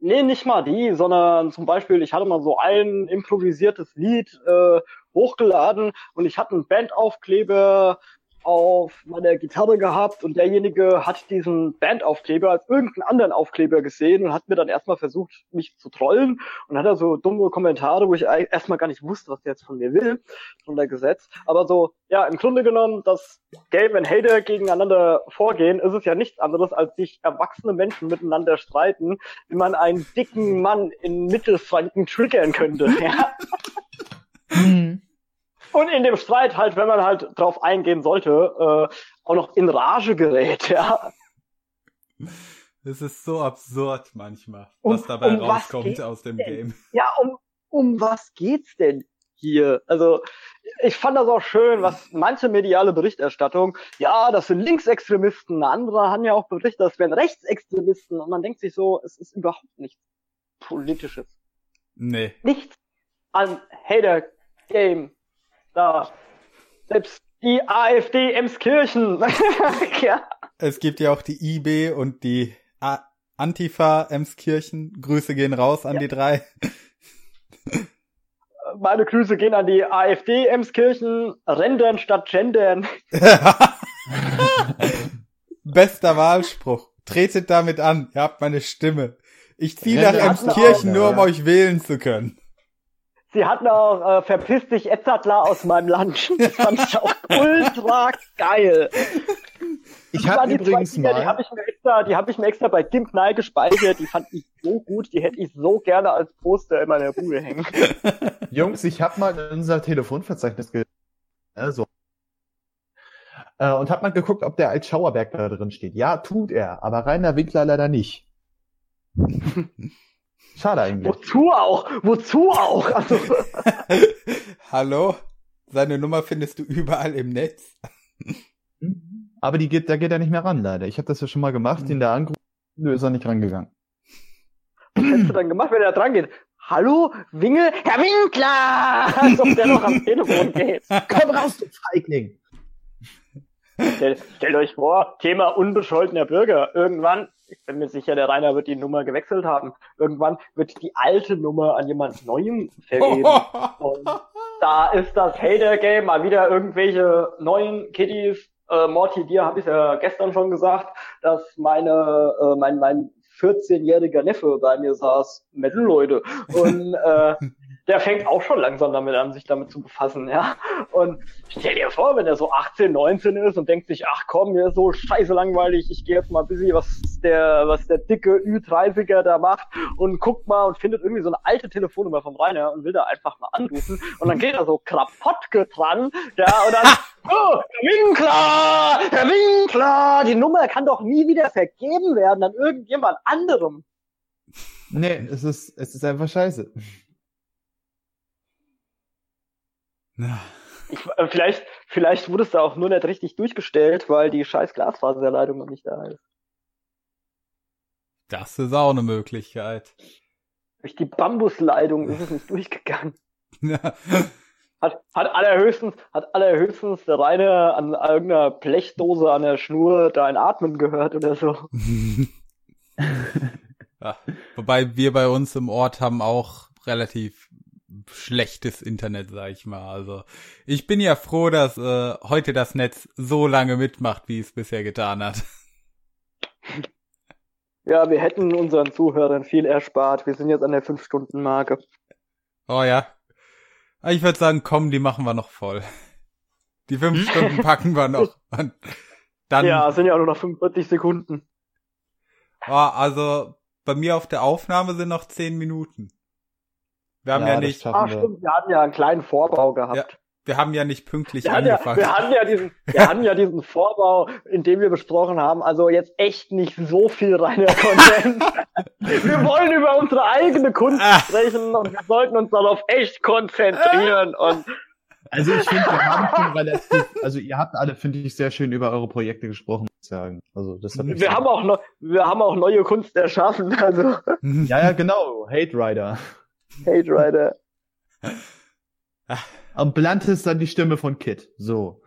nee, nicht mal die, sondern zum Beispiel, ich hatte mal so ein improvisiertes Lied äh, hochgeladen und ich hatte einen Bandaufkleber auf meiner Gitarre gehabt und derjenige hat diesen Bandaufkleber als irgendeinen anderen Aufkleber gesehen und hat mir dann erstmal versucht, mich zu trollen und hat da so dumme Kommentare, wo ich erstmal gar nicht wusste, was der jetzt von mir will, drunter gesetzt. Aber so, ja, im Grunde genommen, das Game, wenn Hater gegeneinander vorgehen, ist es ja nichts anderes, als sich erwachsene Menschen miteinander streiten, wie man einen dicken Mann in Mittelfranken triggern könnte. Ja? Und in dem Streit halt, wenn man halt drauf eingehen sollte, äh, auch noch in Rage gerät, ja. Es ist so absurd manchmal, Um- was dabei um was rauskommt geht's aus dem denn? Game. Ja, um, um was geht's denn hier? Also, ich fand das auch schön, was manche mediale Berichterstattung, ja, das sind Linksextremisten, andere haben ja auch berichtet, das wären Rechtsextremisten und man denkt sich so, es ist überhaupt nichts Politisches. Nee. Nichts an Hater Game da. Selbst die AfD Emskirchen. ja. Es gibt ja auch die IB und die A Antifa Emskirchen. Grüße gehen raus an Ja. die drei. Meine Grüße gehen an die AfD Emskirchen. Rendern statt gendern. Bester Wahlspruch. Tretet damit an. Ihr habt meine Stimme. Ich ziehe nach Emskirchen auch, nur, um ja. euch wählen zu können. Sie hatten auch äh, verpiss dich Etzadler aus meinem Land. Das fand ich auch ultra geil. Ich Das die übrigens Dinger, die mal. habe ich mir extra, die habe ich mir extra bei Gimp Nye gespeichert. Die fand ich so gut, die hätte ich so gerne als Poster in meiner Bude hängen. Jungs, ich habe mal in unser Telefonverzeichnis ge äh, so. Äh, und habe mal geguckt, ob der als Schauerberg da drin steht. Ja, tut er, aber Rainer Winkler leider nicht. Schade eigentlich. Wozu auch? Wozu auch? Also, Hallo? Seine Nummer findest du überall im Netz. Aber die geht, da geht er nicht mehr ran, leider. Ich habe das ja schon mal gemacht, ihn da angerufen, nö, ist er nicht rangegangen. was hättest du dann gemacht, wenn er dran geht? Hallo, Wingel, Herr Winkler! Als ob der noch am Telefon geht. Komm raus, du Feigling! Stell, stellt euch vor, Thema unbescholtener Bürger. Irgendwann, ich bin mir sicher, der Rainer wird die Nummer gewechselt haben. Irgendwann wird die alte Nummer an jemand Neuem vergeben. Und da ist das Hater-Game mal wieder irgendwelche neuen Kiddies. Äh, Morty, dir habe ich ja gestern schon gesagt, dass meine, äh, mein, mein 14-jähriger Neffe bei mir saß. Metal, Leute. Und äh, der fängt auch schon langsam damit an, sich damit zu befassen, ja. Und stell dir vor, wenn er so 18, 19 ist und denkt sich, ach komm, mir ist so scheiße langweilig, ich gehe jetzt mal ein bisschen, was der, was der dicke Ü30er da macht und guckt mal und findet irgendwie so eine alte Telefonnummer vom Rainer und will da einfach mal anrufen. Und dann geht er so Krapottke dran, ja, und dann, oh, Herr Winkler, Herr Winkler, die Nummer kann doch nie wieder vergeben werden an irgendjemand anderem. Nee, es ist, es ist einfach scheiße. Na, Ich, äh, vielleicht, vielleicht wurde es da auch nur nicht richtig durchgestellt, weil die scheiß Glasfaserleitung noch nicht da ist. Das ist auch eine Möglichkeit. Durch die Bambusleitung ist es nicht durchgegangen. Ja. Hat, hat allerhöchstens, hat allerhöchstens der Rainer an irgendeiner Blechdose an der Schnur da ein Atmen gehört oder so. ja. Wobei wir bei uns im Ort haben auch relativ schlechtes Internet, sag ich mal. Also ich bin ja froh, dass äh, heute das Netz so lange mitmacht, wie es bisher getan hat. Ja, wir hätten unseren Zuhörern viel erspart. Wir sind jetzt an der 5-Stunden-Marke. Oh ja. Aber Ich würde sagen, komm, die machen wir noch voll. Die fünf Stunden packen wir noch. Und dann, Ja, es sind ja auch nur noch 45 Sekunden. oh, also bei mir auf der Aufnahme sind noch zehn Minuten. Wir haben ja, das nicht, Ach wir. stimmt, wir hatten ja einen kleinen Vorbau gehabt. wir haben ja nicht pünktlich Wir hatten, ja, angefangen. wir, hatten ja diesen, wir hatten ja diesen Vorbau, in dem wir besprochen haben, also jetzt echt nicht so viel reiner Content. wir wollen über unsere eigene Kunst Ah. sprechen und wir sollten uns darauf echt konzentrieren. Und Also ich finde, wir haben schon relativ, also ihr habt alle, finde ich, sehr schön über eure Projekte gesprochen, muss ich sagen. Also das hat wir haben auch noch, wir haben auch neue Kunst erschaffen, also Ja, ja, genau, Hate Rider. Hate Rider. Am Blunt ist dann die Stimme von Kit. So.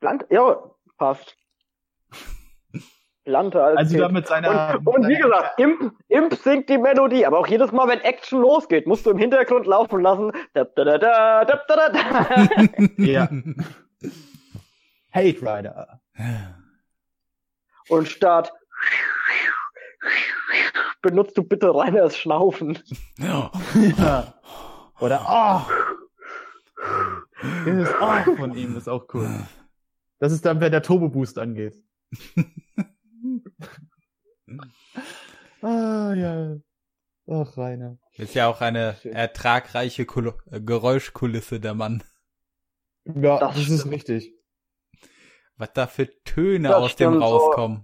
Land, ja, passt. Lante als Also da mit seiner. Und, und wie gesagt, Imp, Imp singt die Melodie, aber auch jedes Mal, wenn Action losgeht, musst du im Hintergrund laufen lassen. Da, da, da, da, da, da, da. Ja. Hate Rider. Und statt benutzt du bitte Reiners Schnaufen. Ja. Ja. Oder oh. Dieses oh von ihm ist auch cool. Das ist dann, wenn der Turbo Boost angeht. ah, ja. Ach, Rainer. Ist ja auch eine Schön. ertragreiche Kul äh, Geräuschkulisse, der Mann. Ja, Das das, ist richtig. Was da für Töne Das aus dem stimmt so.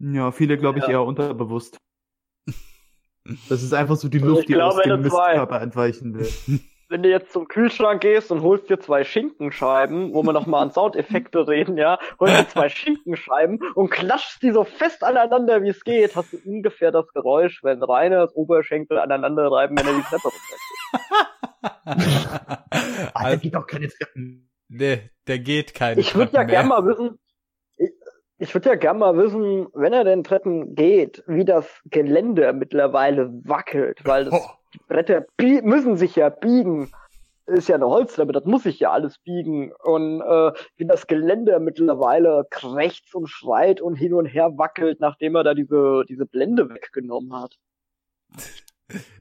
Ja, viele glaube ich Ja. eher unterbewusst. Das ist einfach so die Also Luft, ich die glaube, aus dem wenn du zwei- Mistkörper entweichen will. Wenn du jetzt zum Kühlschrank gehst und holst dir zwei Schinkenscheiben, wo wir nochmal an Soundeffekte reden, ja, holst dir zwei Schinkenscheiben und klatschst die so fest aneinander, wie es geht, hast du ungefähr das Geräusch, wenn Reiners Oberschenkel aneinander reiben, wenn er die Treppe runtergeht. Ah, also, der geht auch keine Treppen. nee, der geht keine Ich würde ja Treppen mehr. gern mal wissen, ich, würde ja gern mal wissen, wenn er denn Treppen geht, wie das Gelände mittlerweile wackelt, weil das Oh, die Bretter müssen sich ja biegen. Ist ja eine Holztreppe, das muss sich ja alles biegen. Und äh, wie das Gelände mittlerweile krächzt und schreit und hin und her wackelt, nachdem er da diese, diese Blende weggenommen hat.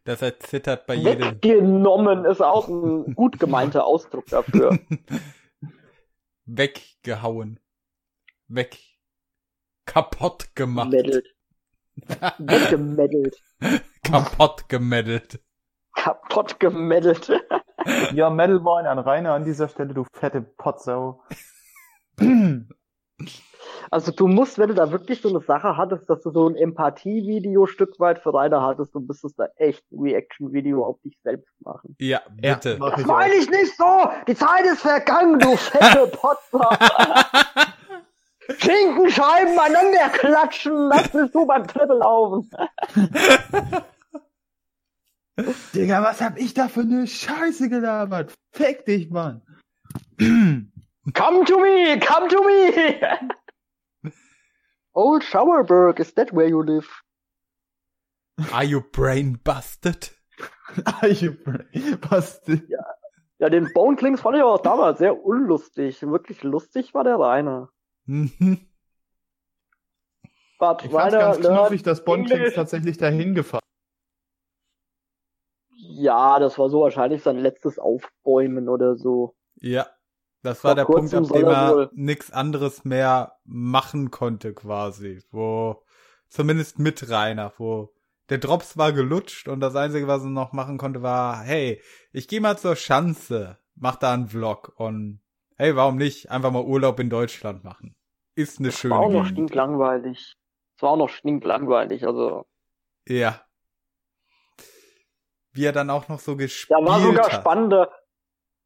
dass er zittert bei jedem. Weggenommen ist auch ein gut gemeinter Ausdruck dafür. Weggehauen. Weg. Kaputt gemacht. Meddelt. Weggemeddelt. Kaputt gemeddelt. Kaputt gemeddelt. Ja, Metalborn an Rainer an dieser Stelle, du fette Potsau. Also du musst, wenn du da wirklich so eine Sache hattest, dass du so ein Empathie-Video Stück weit für Rainer hattest, du müsstest da echt ein Reaction-Video auf dich selbst machen. Ja, Ja, bitte. mach Das meine ich nicht so! Die Zeit ist vergangen, du fette Potzer! Schinkenscheiben aneinander klatschen, das willst du beim Treppe laufen. Digga, was hab ich da für eine Scheiße gelabert? Fick dich, Mann. Come to me, come to me! Old Showerberg, is that where you live? Are you brain busted? Passt. Ja, den Bone Kings fand ich aber auch damals sehr unlustig. Wirklich lustig war der Rainer. Mhm. But Ich Rainer ganz knuffig, dass Bond tatsächlich dahin gefahren Ja, das war so wahrscheinlich sein letztes Aufbäumen oder so. Ja. Das war Vor der Punkt, ab dem er er wohl- nichts anderes mehr machen konnte, quasi. Wo, zumindest mit Rainer, wo der Drops war gelutscht und das Einzige, was er noch machen konnte, war, hey, ich gehe mal zur Schanze, mach da einen Vlog und hey, warum nicht einfach mal Urlaub in Deutschland machen? Ist eine schöne War auch noch Gegend. stinklangweilig. Es war auch noch stinklangweilig, also. Ja. Wie er dann auch noch so Da gespielt war sogar hat. spannende,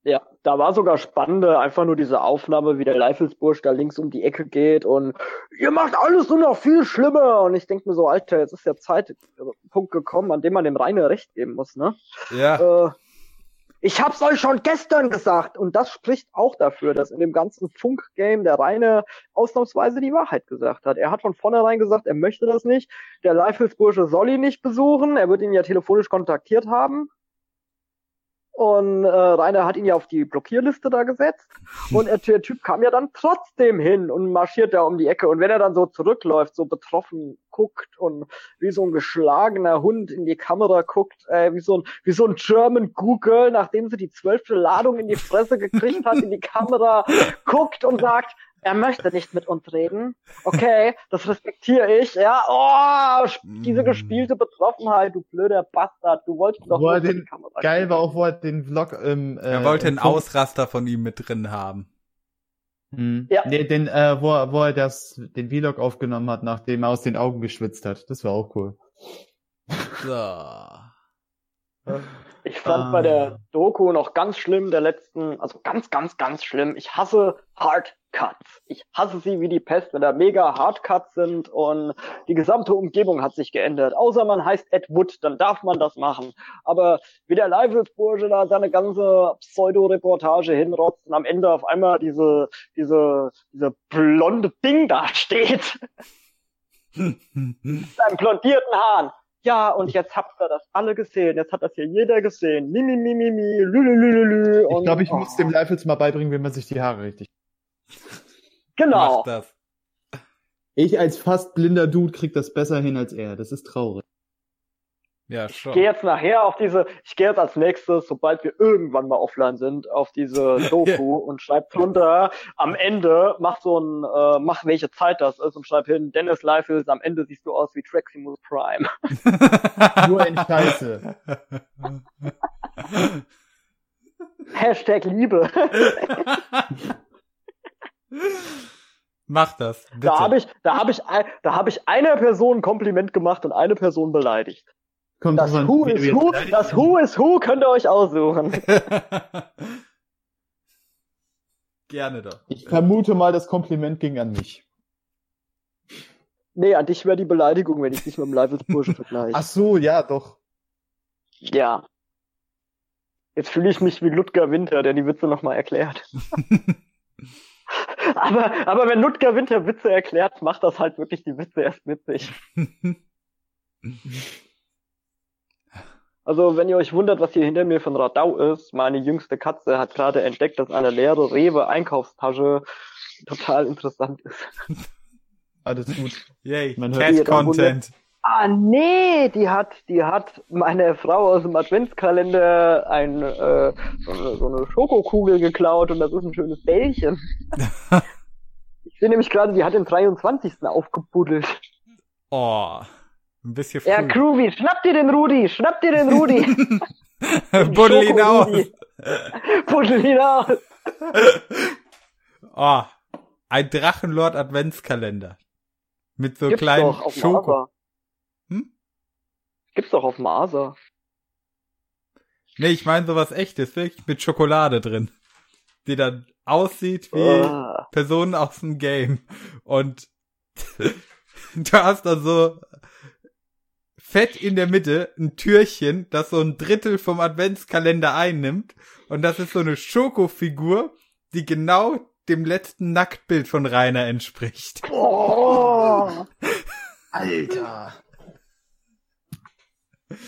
ja, da war sogar spannende, einfach nur diese Aufnahme, wie der Leifelsbursch da links um die Ecke geht und ihr macht alles nur noch viel schlimmer. Und ich denke mir so, Alter, jetzt ist der Zeitpunkt gekommen, an dem man dem Rainer recht geben muss, ne? Ja, Äh, ich hab's euch schon gestern gesagt. Und das spricht auch dafür, dass in dem ganzen Funk-Game der Rainer ausnahmsweise die Wahrheit gesagt hat. Er hat von vornherein gesagt, er möchte das nicht. Der Leifelsbursche soll ihn nicht besuchen. Er wird ihn ja telefonisch kontaktiert haben. Und äh, Rainer hat ihn ja auf die Blockierliste da gesetzt. Und er, der Typ kam ja dann trotzdem hin und marschiert da um die Ecke. Und wenn er dann so zurückläuft, so betroffen guckt und wie so ein geschlagener Hund in die Kamera guckt, äh, wie so ein wie so ein German Google, nachdem sie die zwölfte Ladung in die Fresse gekriegt hat, in die Kamera guckt und sagt, er möchte nicht mit uns reden. Okay, das respektiere ich. Ja, oh, diese gespielte Betroffenheit, du blöder Bastard. Du wolltest doch Wo nur in den- die Kamera Geil war auch, wo er den Vlog im, äh, er wollte einen Ausraster von ihm mit drin haben. Hm. Ja. Nee, den, äh, wo, er- wo er das, den Vlog aufgenommen hat, nachdem er aus den Augen geschwitzt hat. Das war auch cool. So. Ich fand Ah. bei der Doku noch ganz schlimm, der letzten, also ganz, ganz, ganz schlimm. Ich hasse Hardcuts. Ich hasse sie wie die Pest, wenn da mega Hardcuts sind und die gesamte Umgebung hat sich geändert. Außer man heißt Ed Wood, dann darf man das machen. Aber wie der Leibelsbursche da seine ganze Pseudo-Reportage hinrotzt und am Ende auf einmal diese, diese, diese blonde Ding da steht, mit seinen blondierten Haaren. Ja, und jetzt habt ihr das alle gesehen. Jetzt hat das hier jeder gesehen. Mimi, mimi, mimi, lülülülülü. Ich und- glaube, ich oh, muss dem Leifels mal beibringen, wie man sich die Haare richtig. Genau. Mach das. Ich als fast blinder Dude krieg das besser hin als er. Das ist traurig. Ja, Ich schon. gehe jetzt nachher auf diese, ich gehe jetzt als nächstes, sobald wir irgendwann mal offline sind, auf diese Doku und schreib drunter, am Ende, mach so ein, äh, mach welche Zeit das ist und schreib hin, Dennis Leifels, am Ende siehst du aus wie Traximus Prime. Nur in Scheiße. Hashtag Liebe. Mach das, bitte. Da habe ich, da habe ich, da habe ich einer Person ein Kompliment gemacht und eine Person beleidigt. Kommt Das an, Who is Who, das Who is Who könnt ihr euch aussuchen. Gerne doch. Ich vermute mal, das Kompliment ging an mich. Nee, an dich wäre die Beleidigung, wenn ich dich mit dem Leibesbursche vergleiche. Ach so, ja, doch. Ja. Jetzt fühle ich mich wie Ludger Winter, der die Witze nochmal erklärt. aber, aber wenn Ludger Winter Witze erklärt, macht das halt wirklich die Witze erst witzig. Also, wenn ihr euch wundert, was hier hinter mir von Radau ist, meine jüngste Katze hat gerade entdeckt, dass eine leere Rewe-Einkaufstasche total interessant ist. Alles gut. Yay, Man hört Cat Content. Ah, nee, die hat, die hat meine Frau aus dem Adventskalender ein, äh, so, eine, so eine Schokokugel geklaut und das ist ein schönes Bällchen. ich sehe nämlich gerade, die hat den 23. aufgebuddelt. Oh, ein bisschen früh. Ja, Groovy, schnapp dir den Rudi, schnapp dir den Rudi. Buddel ihn aus. Buddel ihn aus. Oh, ein Drachenlord Adventskalender. Mit so Gibt's kleinen doch auf Schoko. Hm? Gibt's doch auf dem Asa. Nee, ich meine sowas echtes, wirklich mit Schokolade drin. Die dann aussieht wie Ah. Personen aus dem Game. Und du hast da so fett in der Mitte ein Türchen, das so ein Drittel vom Adventskalender einnimmt. Und das ist so eine Schokofigur, die genau dem letzten Nacktbild von Rainer entspricht. Oh. Alter.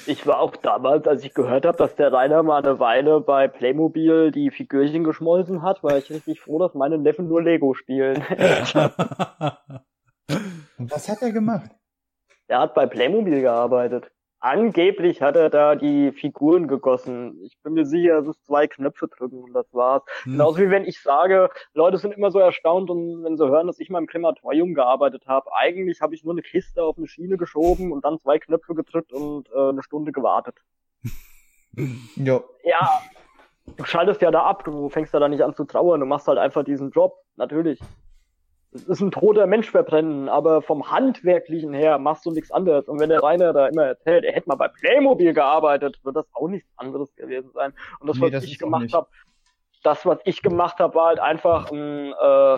Ich war auch damals, als ich gehört habe, dass der Rainer mal eine Weile bei Playmobil die Figürchen geschmolzen hat, war ich richtig froh, dass meine Neffen nur Lego spielen. Und was hat er gemacht? Er hat bei Playmobil gearbeitet. Angeblich hat er da die Figuren gegossen. Ich bin mir sicher, es ist zwei Knöpfe drücken und das war's. Hm. Genauso wie wenn ich sage, Leute sind immer so erstaunt und wenn sie hören, dass ich mal im Krematorium gearbeitet habe. Eigentlich habe ich nur eine Kiste auf eine Schiene geschoben und dann zwei Knöpfe gedrückt und äh, eine Stunde gewartet. Ja. Ja, du schaltest ja da ab, du fängst ja da nicht an zu trauern, du machst halt einfach diesen Job, natürlich. Es ist ein toter Mensch verbrennen, aber vom Handwerklichen her machst du nichts anderes. Und wenn der Rainer da immer erzählt, er hätte mal bei Playmobil gearbeitet, wird das auch nichts anderes gewesen sein. Und das, Nee, was das ich gemacht habe, das, was ich gemacht habe, war halt einfach ein, äh,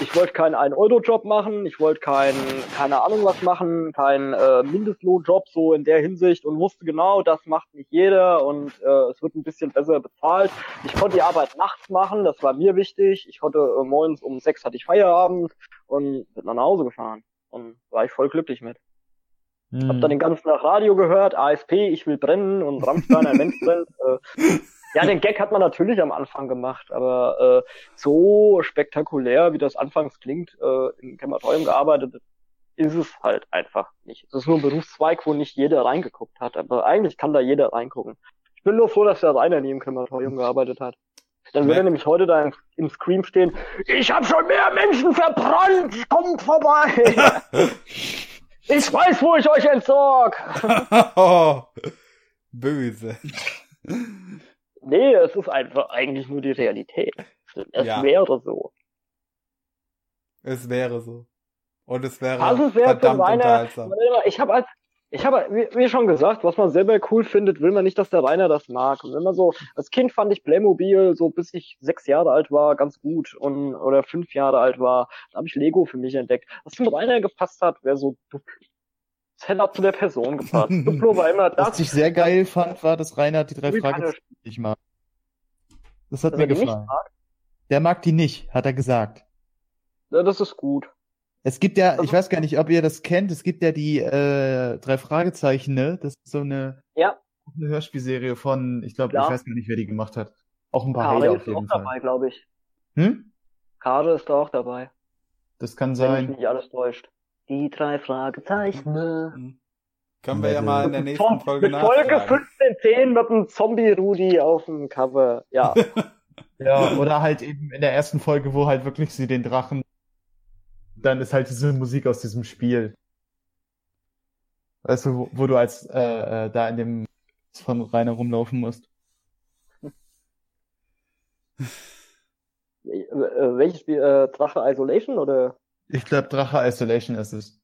ich wollte keinen 1-Euro-Job machen, ich wollte keinen, keine Ahnung was machen, keinen äh, Mindestlohnjob so in der Hinsicht und wusste genau, das macht nicht jeder und äh, es wird ein bisschen besser bezahlt. Ich konnte die Arbeit nachts machen, das war mir wichtig. Ich konnte äh, morgens um sechs hatte ich Feierabend und bin dann nach Hause gefahren und war ich voll glücklich mit. Hm. Hab dann den ganzen Tag Radio gehört, ASP, ich will brennen und Rammstein, ein Mensch brennt. Äh, ja, den Gag hat man natürlich am Anfang gemacht, aber äh, so spektakulär, wie das anfangs klingt, äh, im Krematorium gearbeitet, ist es halt einfach nicht. Es ist nur ein Berufszweig, wo nicht jeder reingeguckt hat, aber eigentlich kann da jeder reingucken. Ich bin nur froh, dass der Rainer nie im Krematorium gearbeitet hat. Dann würde Ja. er nämlich heute da im, im Scream stehen, ich habe schon mehr Menschen verbrannt, kommt vorbei! Ich weiß, wo ich euch entsorg. Böse. Nee, es ist einfach eigentlich nur die Realität. Es Ja. wäre so. Es wäre so. Und es wäre Also sehr verdammt Rainer. unterhaltsam. Ich habe als ich habe, wie, wie schon gesagt, was man selber cool findet, will man nicht, dass der Rainer das mag. Und wenn man so, als Kind fand ich Playmobil, so bis ich sechs Jahre alt war, ganz gut und oder fünf Jahre alt war, da habe ich Lego für mich entdeckt. Was zum Rainer gepasst hat, wäre so Duplo. Hätte auch zu der Person gepasst. Duplo war immer Was das, ich sehr geil fand, war, dass Reinhard die drei Fragezeichen nicht mag. Das hat dass mir er die nicht gefallen. mag. Der mag die nicht, hat er gesagt. Ja, das ist gut. Es gibt ja, Also- ich weiß gar nicht, ob ihr das kennt, es gibt ja die äh, drei Fragezeichen, ne? Das ist so eine, Ja. eine Hörspielserie von, ich glaube, Klar. ich weiß gar nicht, wer die gemacht hat. Auch ein paar Kare Hater ist auf auch jeden Fall. dabei, glaube ich. Hm? Kare ist da auch dabei. Das kann Wenn mich sein. nicht alles täuscht. Die drei Fragezeichen. Hm. Können wir ja mal in der nächsten Folge mit Folge nachfragen. 1510 mit einem Zombie-Rudi auf dem Cover. Ja. Ja, oder halt eben in der ersten Folge, wo halt wirklich sie den Drachen, dann ist halt diese Musik aus diesem Spiel. Weißt du, wo, wo du als äh, äh, da in dem von Rainer rumlaufen musst. Äh, äh, welches Spiel? Äh, Drache Isolation oder? Ich glaube, Drache Isolation ist es.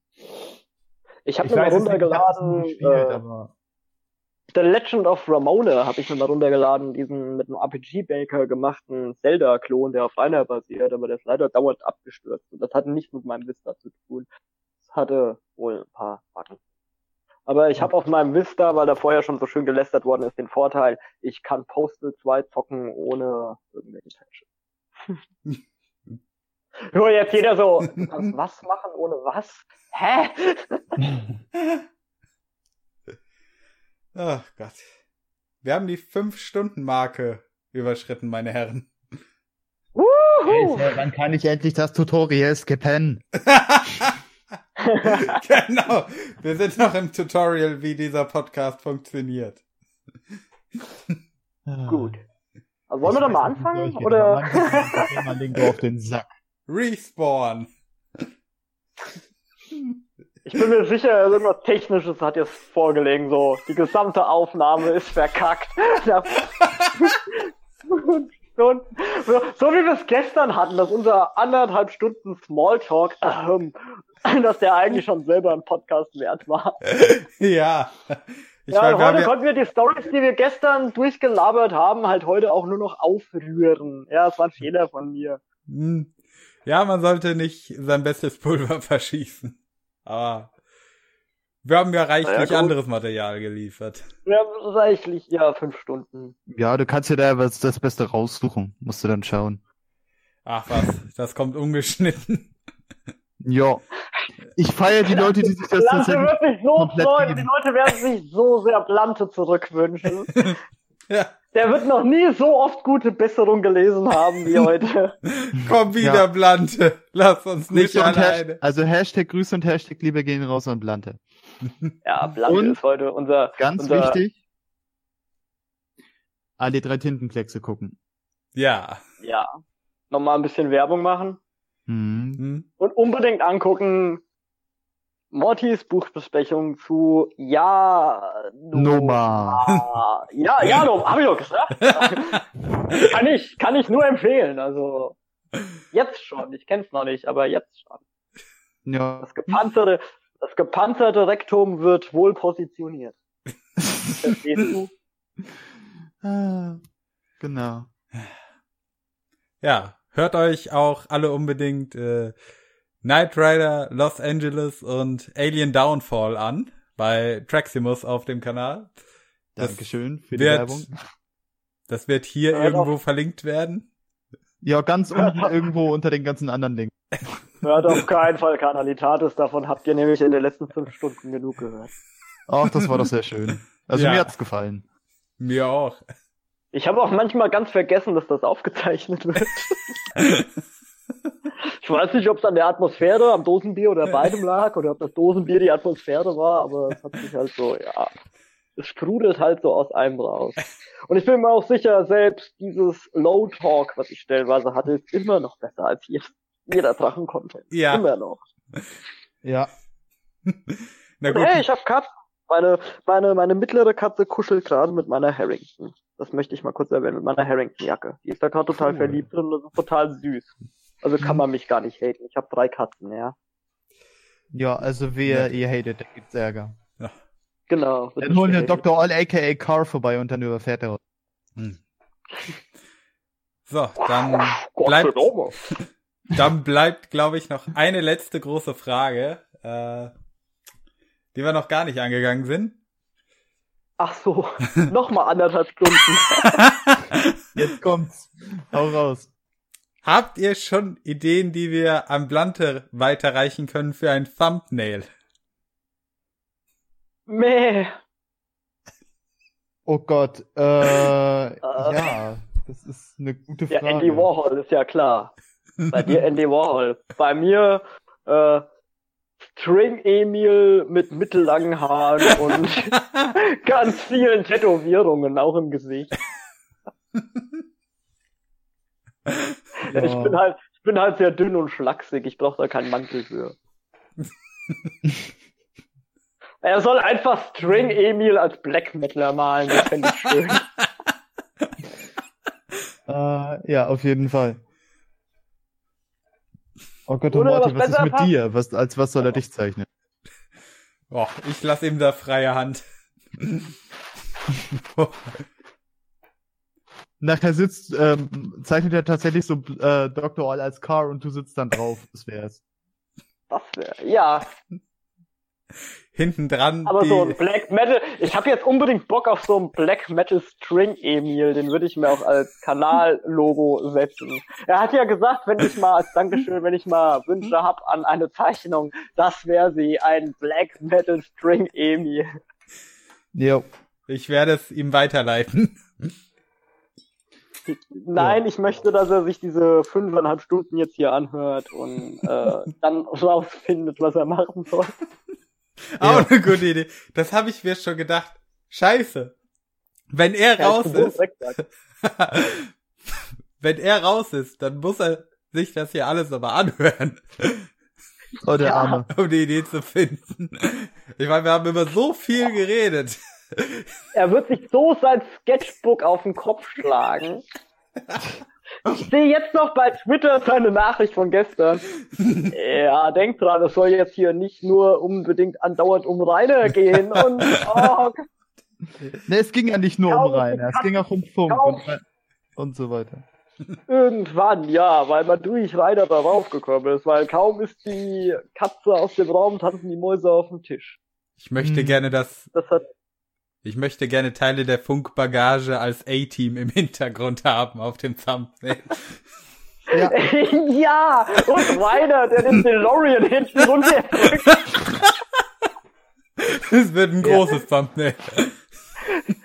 Ich habe mir mal weiß runtergeladen. gespielt, äh, aber The Legend of Ramona habe ich mir mal runtergeladen, diesen mit einem RPG-Baker gemachten Zelda-Klon, der auf Rainer basiert, aber der ist leider dauernd abgestürzt. Und das hatte nichts mit meinem Vista zu tun. Das hatte wohl ein paar Backen. Aber ich habe auf meinem Vista, weil da vorher schon so schön gelästert worden ist, den Vorteil, ich kann Postal 2 zocken ohne irgendwelche Patches. Nur jetzt jeder so, du kannst was machen ohne was? Hä? Ach Gott. Wir haben die Fünf-Stunden-Marke überschritten, meine Herren. Wuhu! Alter, wann kann ich endlich das Tutorial skippen? genau. Wir sind noch im Tutorial, wie dieser Podcast funktioniert. Gut. Also wollen wir doch mal anfangen? Oder? Wir auf den Sack. Respawn. Ich bin mir sicher, irgendwas Technisches hat jetzt vorgelegen, so. Die gesamte Aufnahme ist verkackt. So, so, so wie wir es gestern hatten, dass unser anderthalb Stunden Smalltalk, ähm, dass der eigentlich schon selber ein Podcast wert war. ja. Ich ja, wir haben heute ja, konnten wir die Stories, die wir gestern durchgelabert haben, halt heute auch nur noch aufrühren. Ja, es war ein Fehler von mir. Hm. Ja, man sollte nicht sein bestes Pulver verschießen. Aber wir haben ja reichlich ja, anderes Material geliefert. Wir haben reichlich, ja, fünf Stunden. Ja, du kannst dir da was das Beste raussuchen. Musst du dann schauen. Ach was, das kommt ungeschnitten. Ja. Ich feiere die Leute, die sich das Blante tatsächlich. wird sich so komplett freuen. geben. Die Leute werden sich so sehr Blante zurückwünschen. Ja, Der wird noch nie so oft gute Besserung gelesen haben wie heute. komm wieder, Ja. Blante. Lass uns nicht Grüße alleine. Hashtag, also Hashtag Grüße und Hashtag Liebe gehen raus an Blante. Ja, Blanke Und? ist heute unser, Ganz unser wichtig. Alle drei Tintenkleckse gucken. Ja. ja, nochmal ein bisschen Werbung machen Mhm. Hm. und unbedingt angucken Mortys Buchbesprechung zu Ja Noma. Ja, ja, no, hab ich doch gesagt. kann ich, kann ich nur empfehlen. Also jetzt schon. Ich kenn's noch nicht, aber jetzt schon. Ja. Das gepanzerte, das gepanzerte Rektum wird wohl positioniert. Verstehst du? Ah, genau. Ja, hört euch auch alle unbedingt äh, Knight Rider Los Angeles und Alien Downfall an bei Traximus auf dem Kanal. Das Dankeschön für die wird- Werbung. Das wird hier Ja, irgendwo verlinkt werden. Ja, ganz unten irgendwo unter den ganzen anderen Links. Hört auf keinen Fall Kanalitatis. Davon habt ihr nämlich in den letzten fünf Stunden genug gehört. Ach, das war doch sehr schön. Also Ja. mir hat's gefallen. Mir auch. Ich habe auch manchmal ganz vergessen, dass das aufgezeichnet wird. Ich weiß nicht, ob es an der Atmosphäre, am Dosenbier oder beidem lag oder ob das Dosenbier die Atmosphäre war, aber es hat sich halt so, ja, es sprudelt halt so aus einem raus. Und ich bin mir auch sicher, selbst dieses Low Talk, was ich stellenweise hatte, ist immer noch besser als jeder, jeder Drachen-Content. Ja. Immer noch. Ja. Na Und gut. hey, ich hab Katzen. Meine, meine, meine mittlere Katze kuschelt gerade mit meiner Harrington. Das möchte ich mal kurz erwähnen, mit meiner Harrington-Jacke. Die ist da gerade total Cool. verliebt drin und das ist total süß. Also kann man mich gar nicht haten. Ich habe drei Katzen, ja. Ja, also wer ihr hatet, da gibt's Ärger. Genau. wird Dann holen wir. Dr. All aka Car vorbei und dann überfährt er uns. Hm. So, dann bleibt, dann bleibt, glaube ich, noch eine letzte große Frage, äh, die wir noch gar nicht angegangen sind. Ach so, nochmal anderthalb Stunden. Jetzt kommt's. Hau raus. Habt ihr schon Ideen, die wir an Blante weiterreichen können für ein Thumbnail? Meh. Oh Gott. Äh, ja, das ist eine gute Ja, Frage. Andy Warhol ist ja klar. Bei dir Andy Warhol. Bei mir äh, String Emil mit mittellangen Haaren und ganz vielen Tätowierungen, auch im Gesicht. Ja. Ich bin halt, ich bin halt sehr dünn und schlaksig. Ich brauche da keinen Mantel für. er soll einfach String Emil als Black Metaler malen. Das fände ich schön. Äh, ja, auf jeden Fall. Oh Gott, oh Morty, was was ist mit passt? dir? Was, als was soll er dich zeichnen? Och, ich lasse ihm da freie Hand. Nachher sitzt, ähm, zeichnet er tatsächlich so äh, Dr. All als Car und du sitzt dann drauf. Das wär's. Das wäre, ja. Hinten dran Aber die, so ein Black Metal, ich habe jetzt unbedingt Bock auf so ein Black Metal String Emil, den würde ich mir auch als Kanallogo setzen. Er hat ja gesagt, wenn ich mal als Dankeschön, wenn ich mal Wünsche hab an eine Zeichnung, das wäre sie, ein Black Metal String Emil. Jo. ich werde es ihm weiterleiten. Nein, ich möchte, dass er sich diese fünfeinhalb Stunden jetzt hier anhört und äh, dann rausfindet, was er machen soll. Auch eine gute Idee. Das habe ich mir schon gedacht. Scheiße. Wenn er Ja, raus ist, wenn er raus ist, dann muss er sich das hier alles aber anhören, Oh, der Ja. Arme. um die Idee zu finden. Ich meine, wir haben über so viel geredet. Er wird sich so sein Sketchbook auf den Kopf schlagen. Ich sehe jetzt noch bei Twitter seine Nachricht von gestern. Ja, denk dran, es soll jetzt hier nicht nur unbedingt andauernd um Rainer gehen und oh, Ne, es ging ja nicht nur um Rainer, es ging auch um Funk und, und so weiter. irgendwann, ja, weil man durch Rainer darauf gekommen ist, weil kaum ist die Katze aus dem Raum, tanzen die Mäuse auf dem Tisch. Ich möchte Hm. gerne das, Das hat ich möchte gerne Teile der Funkbagage als A-Team im Hintergrund haben auf dem Thumbnail. Ja, ja, und Rainer, der den DeLorean hinten runterdrückt. Das wird ein großes Thumbnail.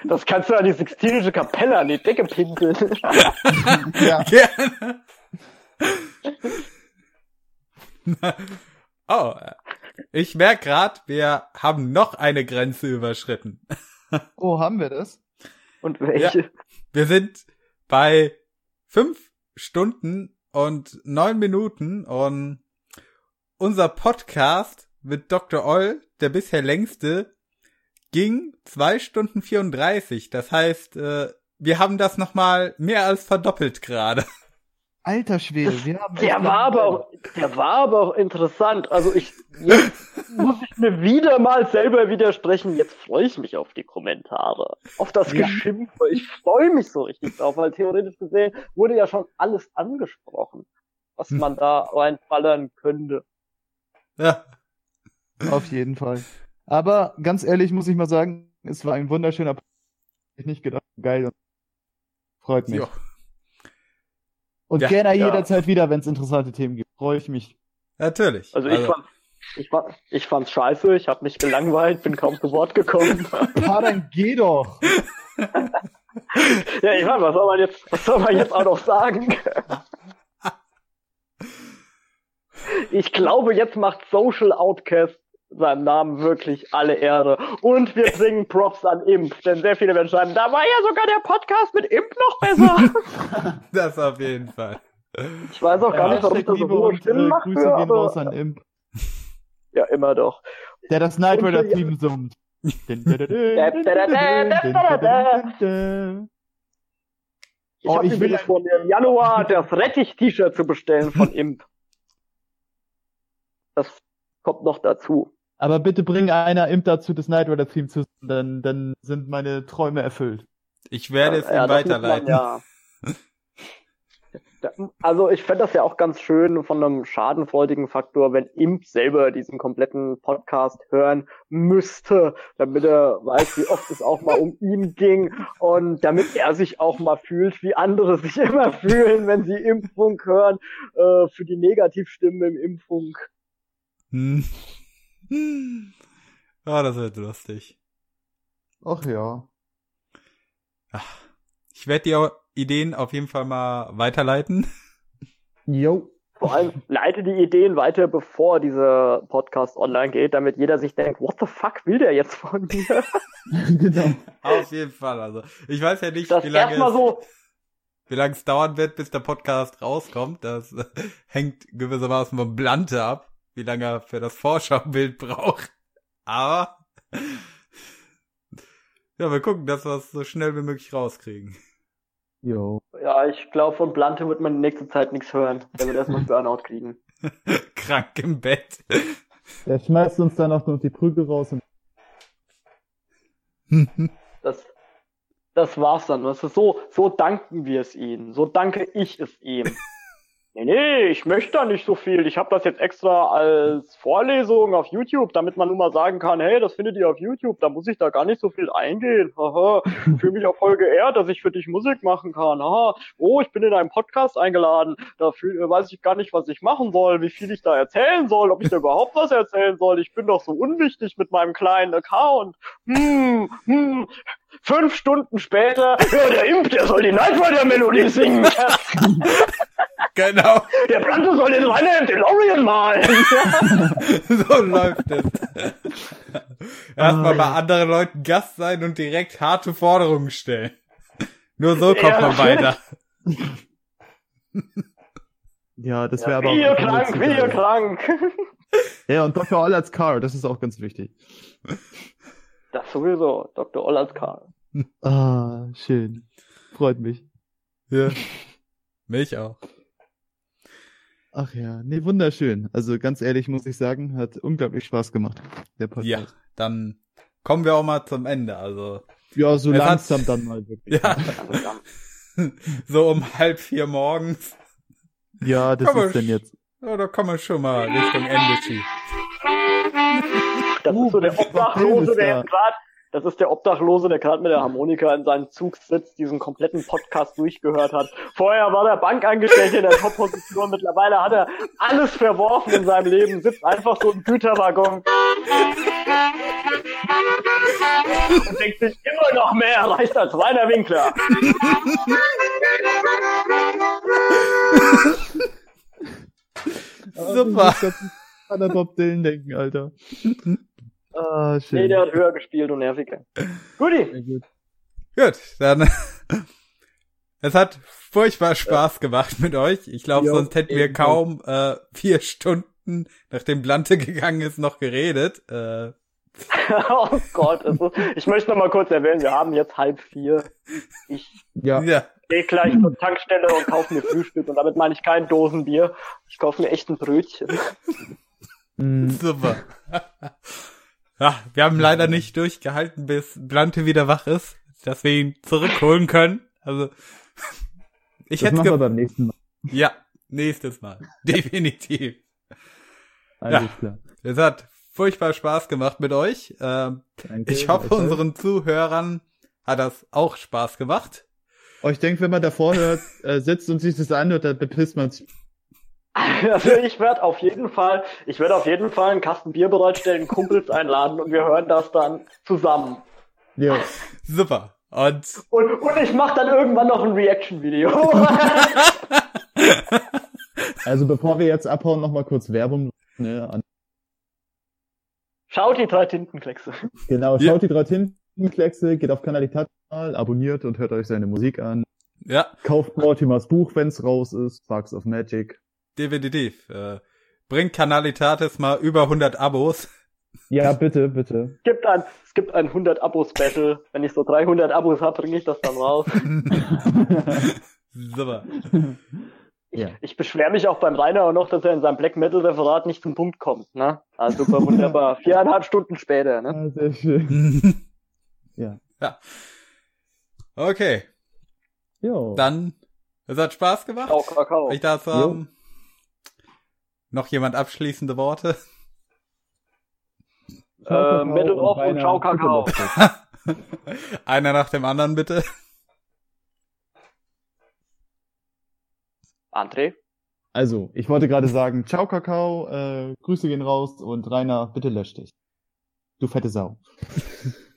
Das kannst du an die Sixtinische Kapelle an die Decke pinkeln. ja. Gerne. oh, ich merke gerade, wir haben noch eine Grenze überschritten. Oh, haben wir das? Und welche? Wir sind bei fünf Stunden und neun Minuten und unser Podcast mit Dr. Oll, der bisher längste, ging zwei Stunden 34. Das heißt, äh, wir haben das nochmal mehr als verdoppelt gerade. Alter Schwede, wir haben. Der war aber auch, der war aber auch interessant. Also ich, jetzt muss ich mir wieder mal selber widersprechen. Jetzt freue ich mich auf die Kommentare, auf das Ja. Geschimpfe. Ich freue mich so richtig drauf, weil theoretisch gesehen wurde ja schon alles angesprochen, was man da reinballern könnte. Ja. Auf jeden Fall. Aber ganz ehrlich muss ich mal sagen, es war ein wunderschöner. Ich nicht gedacht, geil. und Freut mich. Jo. Und Ja. gerne Ja. jederzeit wieder, wenn es interessante Themen gibt. Freue ich mich. Natürlich. Also ich fand, ich fand, ich fand's scheiße. Ich habe mich gelangweilt, bin kaum zu Wort gekommen. Ja, dann geh doch. ja, ich meine, was soll man jetzt, was soll man jetzt auch noch sagen? Ich glaube, jetzt macht Social Outcast seinem Namen wirklich alle Ehre. Und wir bringen Props an Imp, denn sehr viele werden schreiben, da war ja sogar der Podcast mit Imp noch besser. das auf jeden Fall. Ich weiß auch gar nicht, warum ich das so hohe und Stimmen äh, mache, Grüße gehen raus an Imp, ja, immer doch. der das Night Rider Theme summt. Ich Oh, habe ich will vor, mir im Januar das Rettich-T-Shirt zu bestellen von Imp. Das kommt noch dazu. Aber bitte bring einer Imp dazu, das Night Rider Theme zu dann, dann sind meine Träume erfüllt. Ich werde es Ja, ihm weiterleiten. ja. Da- Also ich fände das ja auch ganz schön von einem schadenfreudigen Faktor, wenn Imp selber diesen kompletten Podcast hören müsste, damit er weiß, wie oft es auch mal um ihn ging und damit er sich auch mal fühlt, wie andere sich immer fühlen, wenn sie Impfung hören, äh, für die Negativstimmen im Impfung. Hm. Hm. Ah, das wird lustig. Ach ja. Ich werde die Ideen auf jeden Fall mal weiterleiten. Jo. Vor allem leite die Ideen weiter, bevor dieser Podcast online geht, damit jeder sich denkt, what the fuck will der jetzt von mir? genau. Auf jeden Fall. Also ich weiß ja nicht, Das wie lange es, so, wie lange es dauern wird, bis der Podcast rauskommt. Das hängt gewissermaßen vom Blante ab, wie lange er für das Vorschaubild braucht. Aber ja, wir gucken, dass wir es so schnell wie möglich rauskriegen. Jo. Ja, ich glaube, von Blante wird man in nächster Zeit nichts hören. Der wird erstmal Burnout kriegen. Krank im Bett. Der schmeißt uns dann auch noch die Prügel raus und Das, das war's dann. Ist so, so danken wir es ihnen. So danke ich es ihm. Nee, nee, ich möchte da nicht so viel. Ich habe das jetzt extra als Vorlesung auf YouTube, damit man nur mal sagen kann, hey, das findet ihr auf YouTube, da muss ich da gar nicht so viel eingehen. Haha, fühle mich auch voll geehrt, dass ich für dich Musik machen kann. Haha, oh, ich bin in einen Podcast eingeladen. Da weiß ich gar nicht, was ich machen soll, wie viel ich da erzählen soll, ob ich da überhaupt was erzählen soll. Ich bin doch so unwichtig mit meinem kleinen Account. Hm, hm. Fünf Stunden später, ja, der Imp, der soll die Night Rider Melodie singen. genau. Der Brando soll den Rainer im DeLorean malen. so läuft es. Erstmal Ah, bei ja. anderen Leuten Gast sein und direkt harte Forderungen stellen. Nur so kommt Ja. man weiter. ja, das wäre aber wir auch krank, wir krank. Ja, und Dr. All als Car, das ist auch ganz wichtig. Das sowieso, Dr. Ollers Karl. Ah, schön. Freut mich. Ja. Mich auch. Ach ja, nee, wunderschön. Also ganz ehrlich muss ich sagen, hat unglaublich Spaß gemacht, der Ja, Podcast. dann kommen wir auch mal zum Ende. Also, Ja, so langsam dann mal wirklich. ja, so um halb vier morgens. Ja, das Komm ist denn jetzt. Ja, da kann man schon mal Richtung Ende. Das Uh, ist so der das Obdachlose, der gerade, das ist der Obdachlose, der gerade mit der Harmonika in seinem Zug sitzt, diesen kompletten Podcast durchgehört hat. Vorher war der Bankangestellte in der Top-Position, mittlerweile hat er alles verworfen in seinem Leben, sitzt einfach so im Güterwaggon. Und denkt sich immer noch mehr erreicht als Rainer Winkler. Super. an der Bob Dylan denken, Alter. Ah, Nee, schön. der hat höher gespielt und nerviger. Guti, gut. Gut, dann. es hat furchtbar Spaß gemacht mit euch. Ich glaube, sonst hätten wir kaum äh, vier Stunden, nachdem Blante gegangen ist, noch geredet. Äh, oh Gott, ist, ich möchte noch mal kurz erwähnen, wir haben jetzt halb vier. Ich Ja, ja. gehe gleich zur Tankstelle und kaufe mir Frühstück und damit meine ich kein Dosenbier. Ich kaufe mir echt ein Brötchen. mm, Super. Ja, wir haben leider nicht durchgehalten, bis Blante wieder wach ist, dass wir ihn zurückholen können. Also, ich das hätte machen wir beim nächsten Mal. Ja, nächstes Mal. Definitiv. Alles Ja. klar. Es hat furchtbar Spaß gemacht mit euch. Ähm, Danke, ich hoffe, gleichfalls. unseren Zuhörern hat das auch Spaß gemacht. Oh, ich denke, wenn man davor hört, äh, sitzt und sich das anhört, dann bepisst man sich. Also ich werde auf jeden Fall, ich werde auf jeden Fall einen Kasten Bier bereitstellen, Kumpels einladen und wir hören das dann zusammen. Ja. Super. Und Und, und ich mache dann irgendwann noch ein Reaction-Video. Also bevor wir jetzt abhauen, noch mal kurz Werbung. Ne, an, Schaut die drei Tintenkleckse. genau, schaut Ja. die drei Tintenkleckse, geht auf Kanalitat-Kanal, abonniert und hört euch seine Musik an. ja, Kauft Mortimers Buch, wenn's raus ist, Sparks of Magic. Definitiv. Äh, bringt Kanalitatis mal über 100 Abos. Ja, bitte, bitte. Es gibt ein, es gibt ein 100 Abo-Special. Wenn ich so 300 Abos habe, bringe ich das dann raus. Super. ja. Ich beschwere mich auch beim Rainer auch noch, dass er in seinem Black Metal Referat nicht zum Punkt kommt. Ne? Also super wunderbar. Viereinhalb Stunden später. Ne? Ah, sehr schön. Ja. ja. Okay, Jo. dann, es hat Spaß gemacht. Ciao, Kakao. Ich darf sagen, noch jemand abschließende Worte? Äh, Metal Off und Rainer, Ciao, Kakao. Einer nach dem anderen, bitte. André? Also, ich wollte gerade sagen, ciao Kakao, äh, Grüße gehen raus und Rainer, bitte lösch dich. Du fette Sau.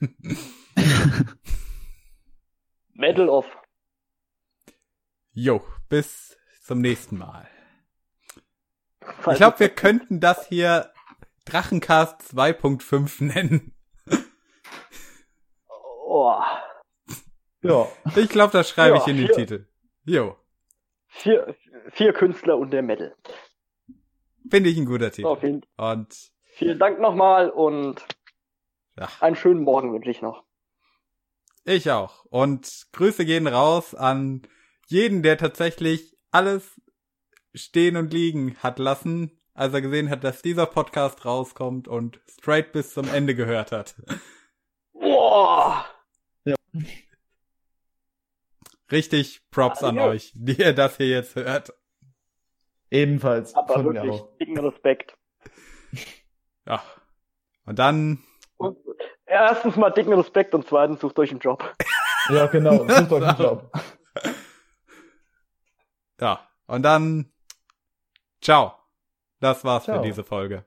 Metal Off. Jo, bis zum nächsten Mal. Ich glaube, wir könnten das hier Drachencast 2.5 nennen. Oh, Ja. Ich glaube, das schreibe Ja, ich in den vier. Titel. Jo, vier, vier Künstler und der Metal. finde ich ein guter Titel. Auf jeden Und Vielen Dank nochmal und ja, einen schönen Morgen wünsche ich noch. ich auch. Und Grüße gehen raus an jeden, der tatsächlich alles stehen und liegen hat lassen, als er gesehen hat, dass dieser Podcast rauskommt und straight bis zum Ende gehört hat. Boah! Richtig Props an Adios. euch, die ihr das hier jetzt hört. Ebenfalls Aber wirklich auch. dicken Respekt. Ja. Und dann Und erstens mal dicken Respekt und zweitens sucht euch einen Job. Ja, genau. Sucht euch einen Job. Ja, und dann ciao. Das war's Ciao. für diese Folge.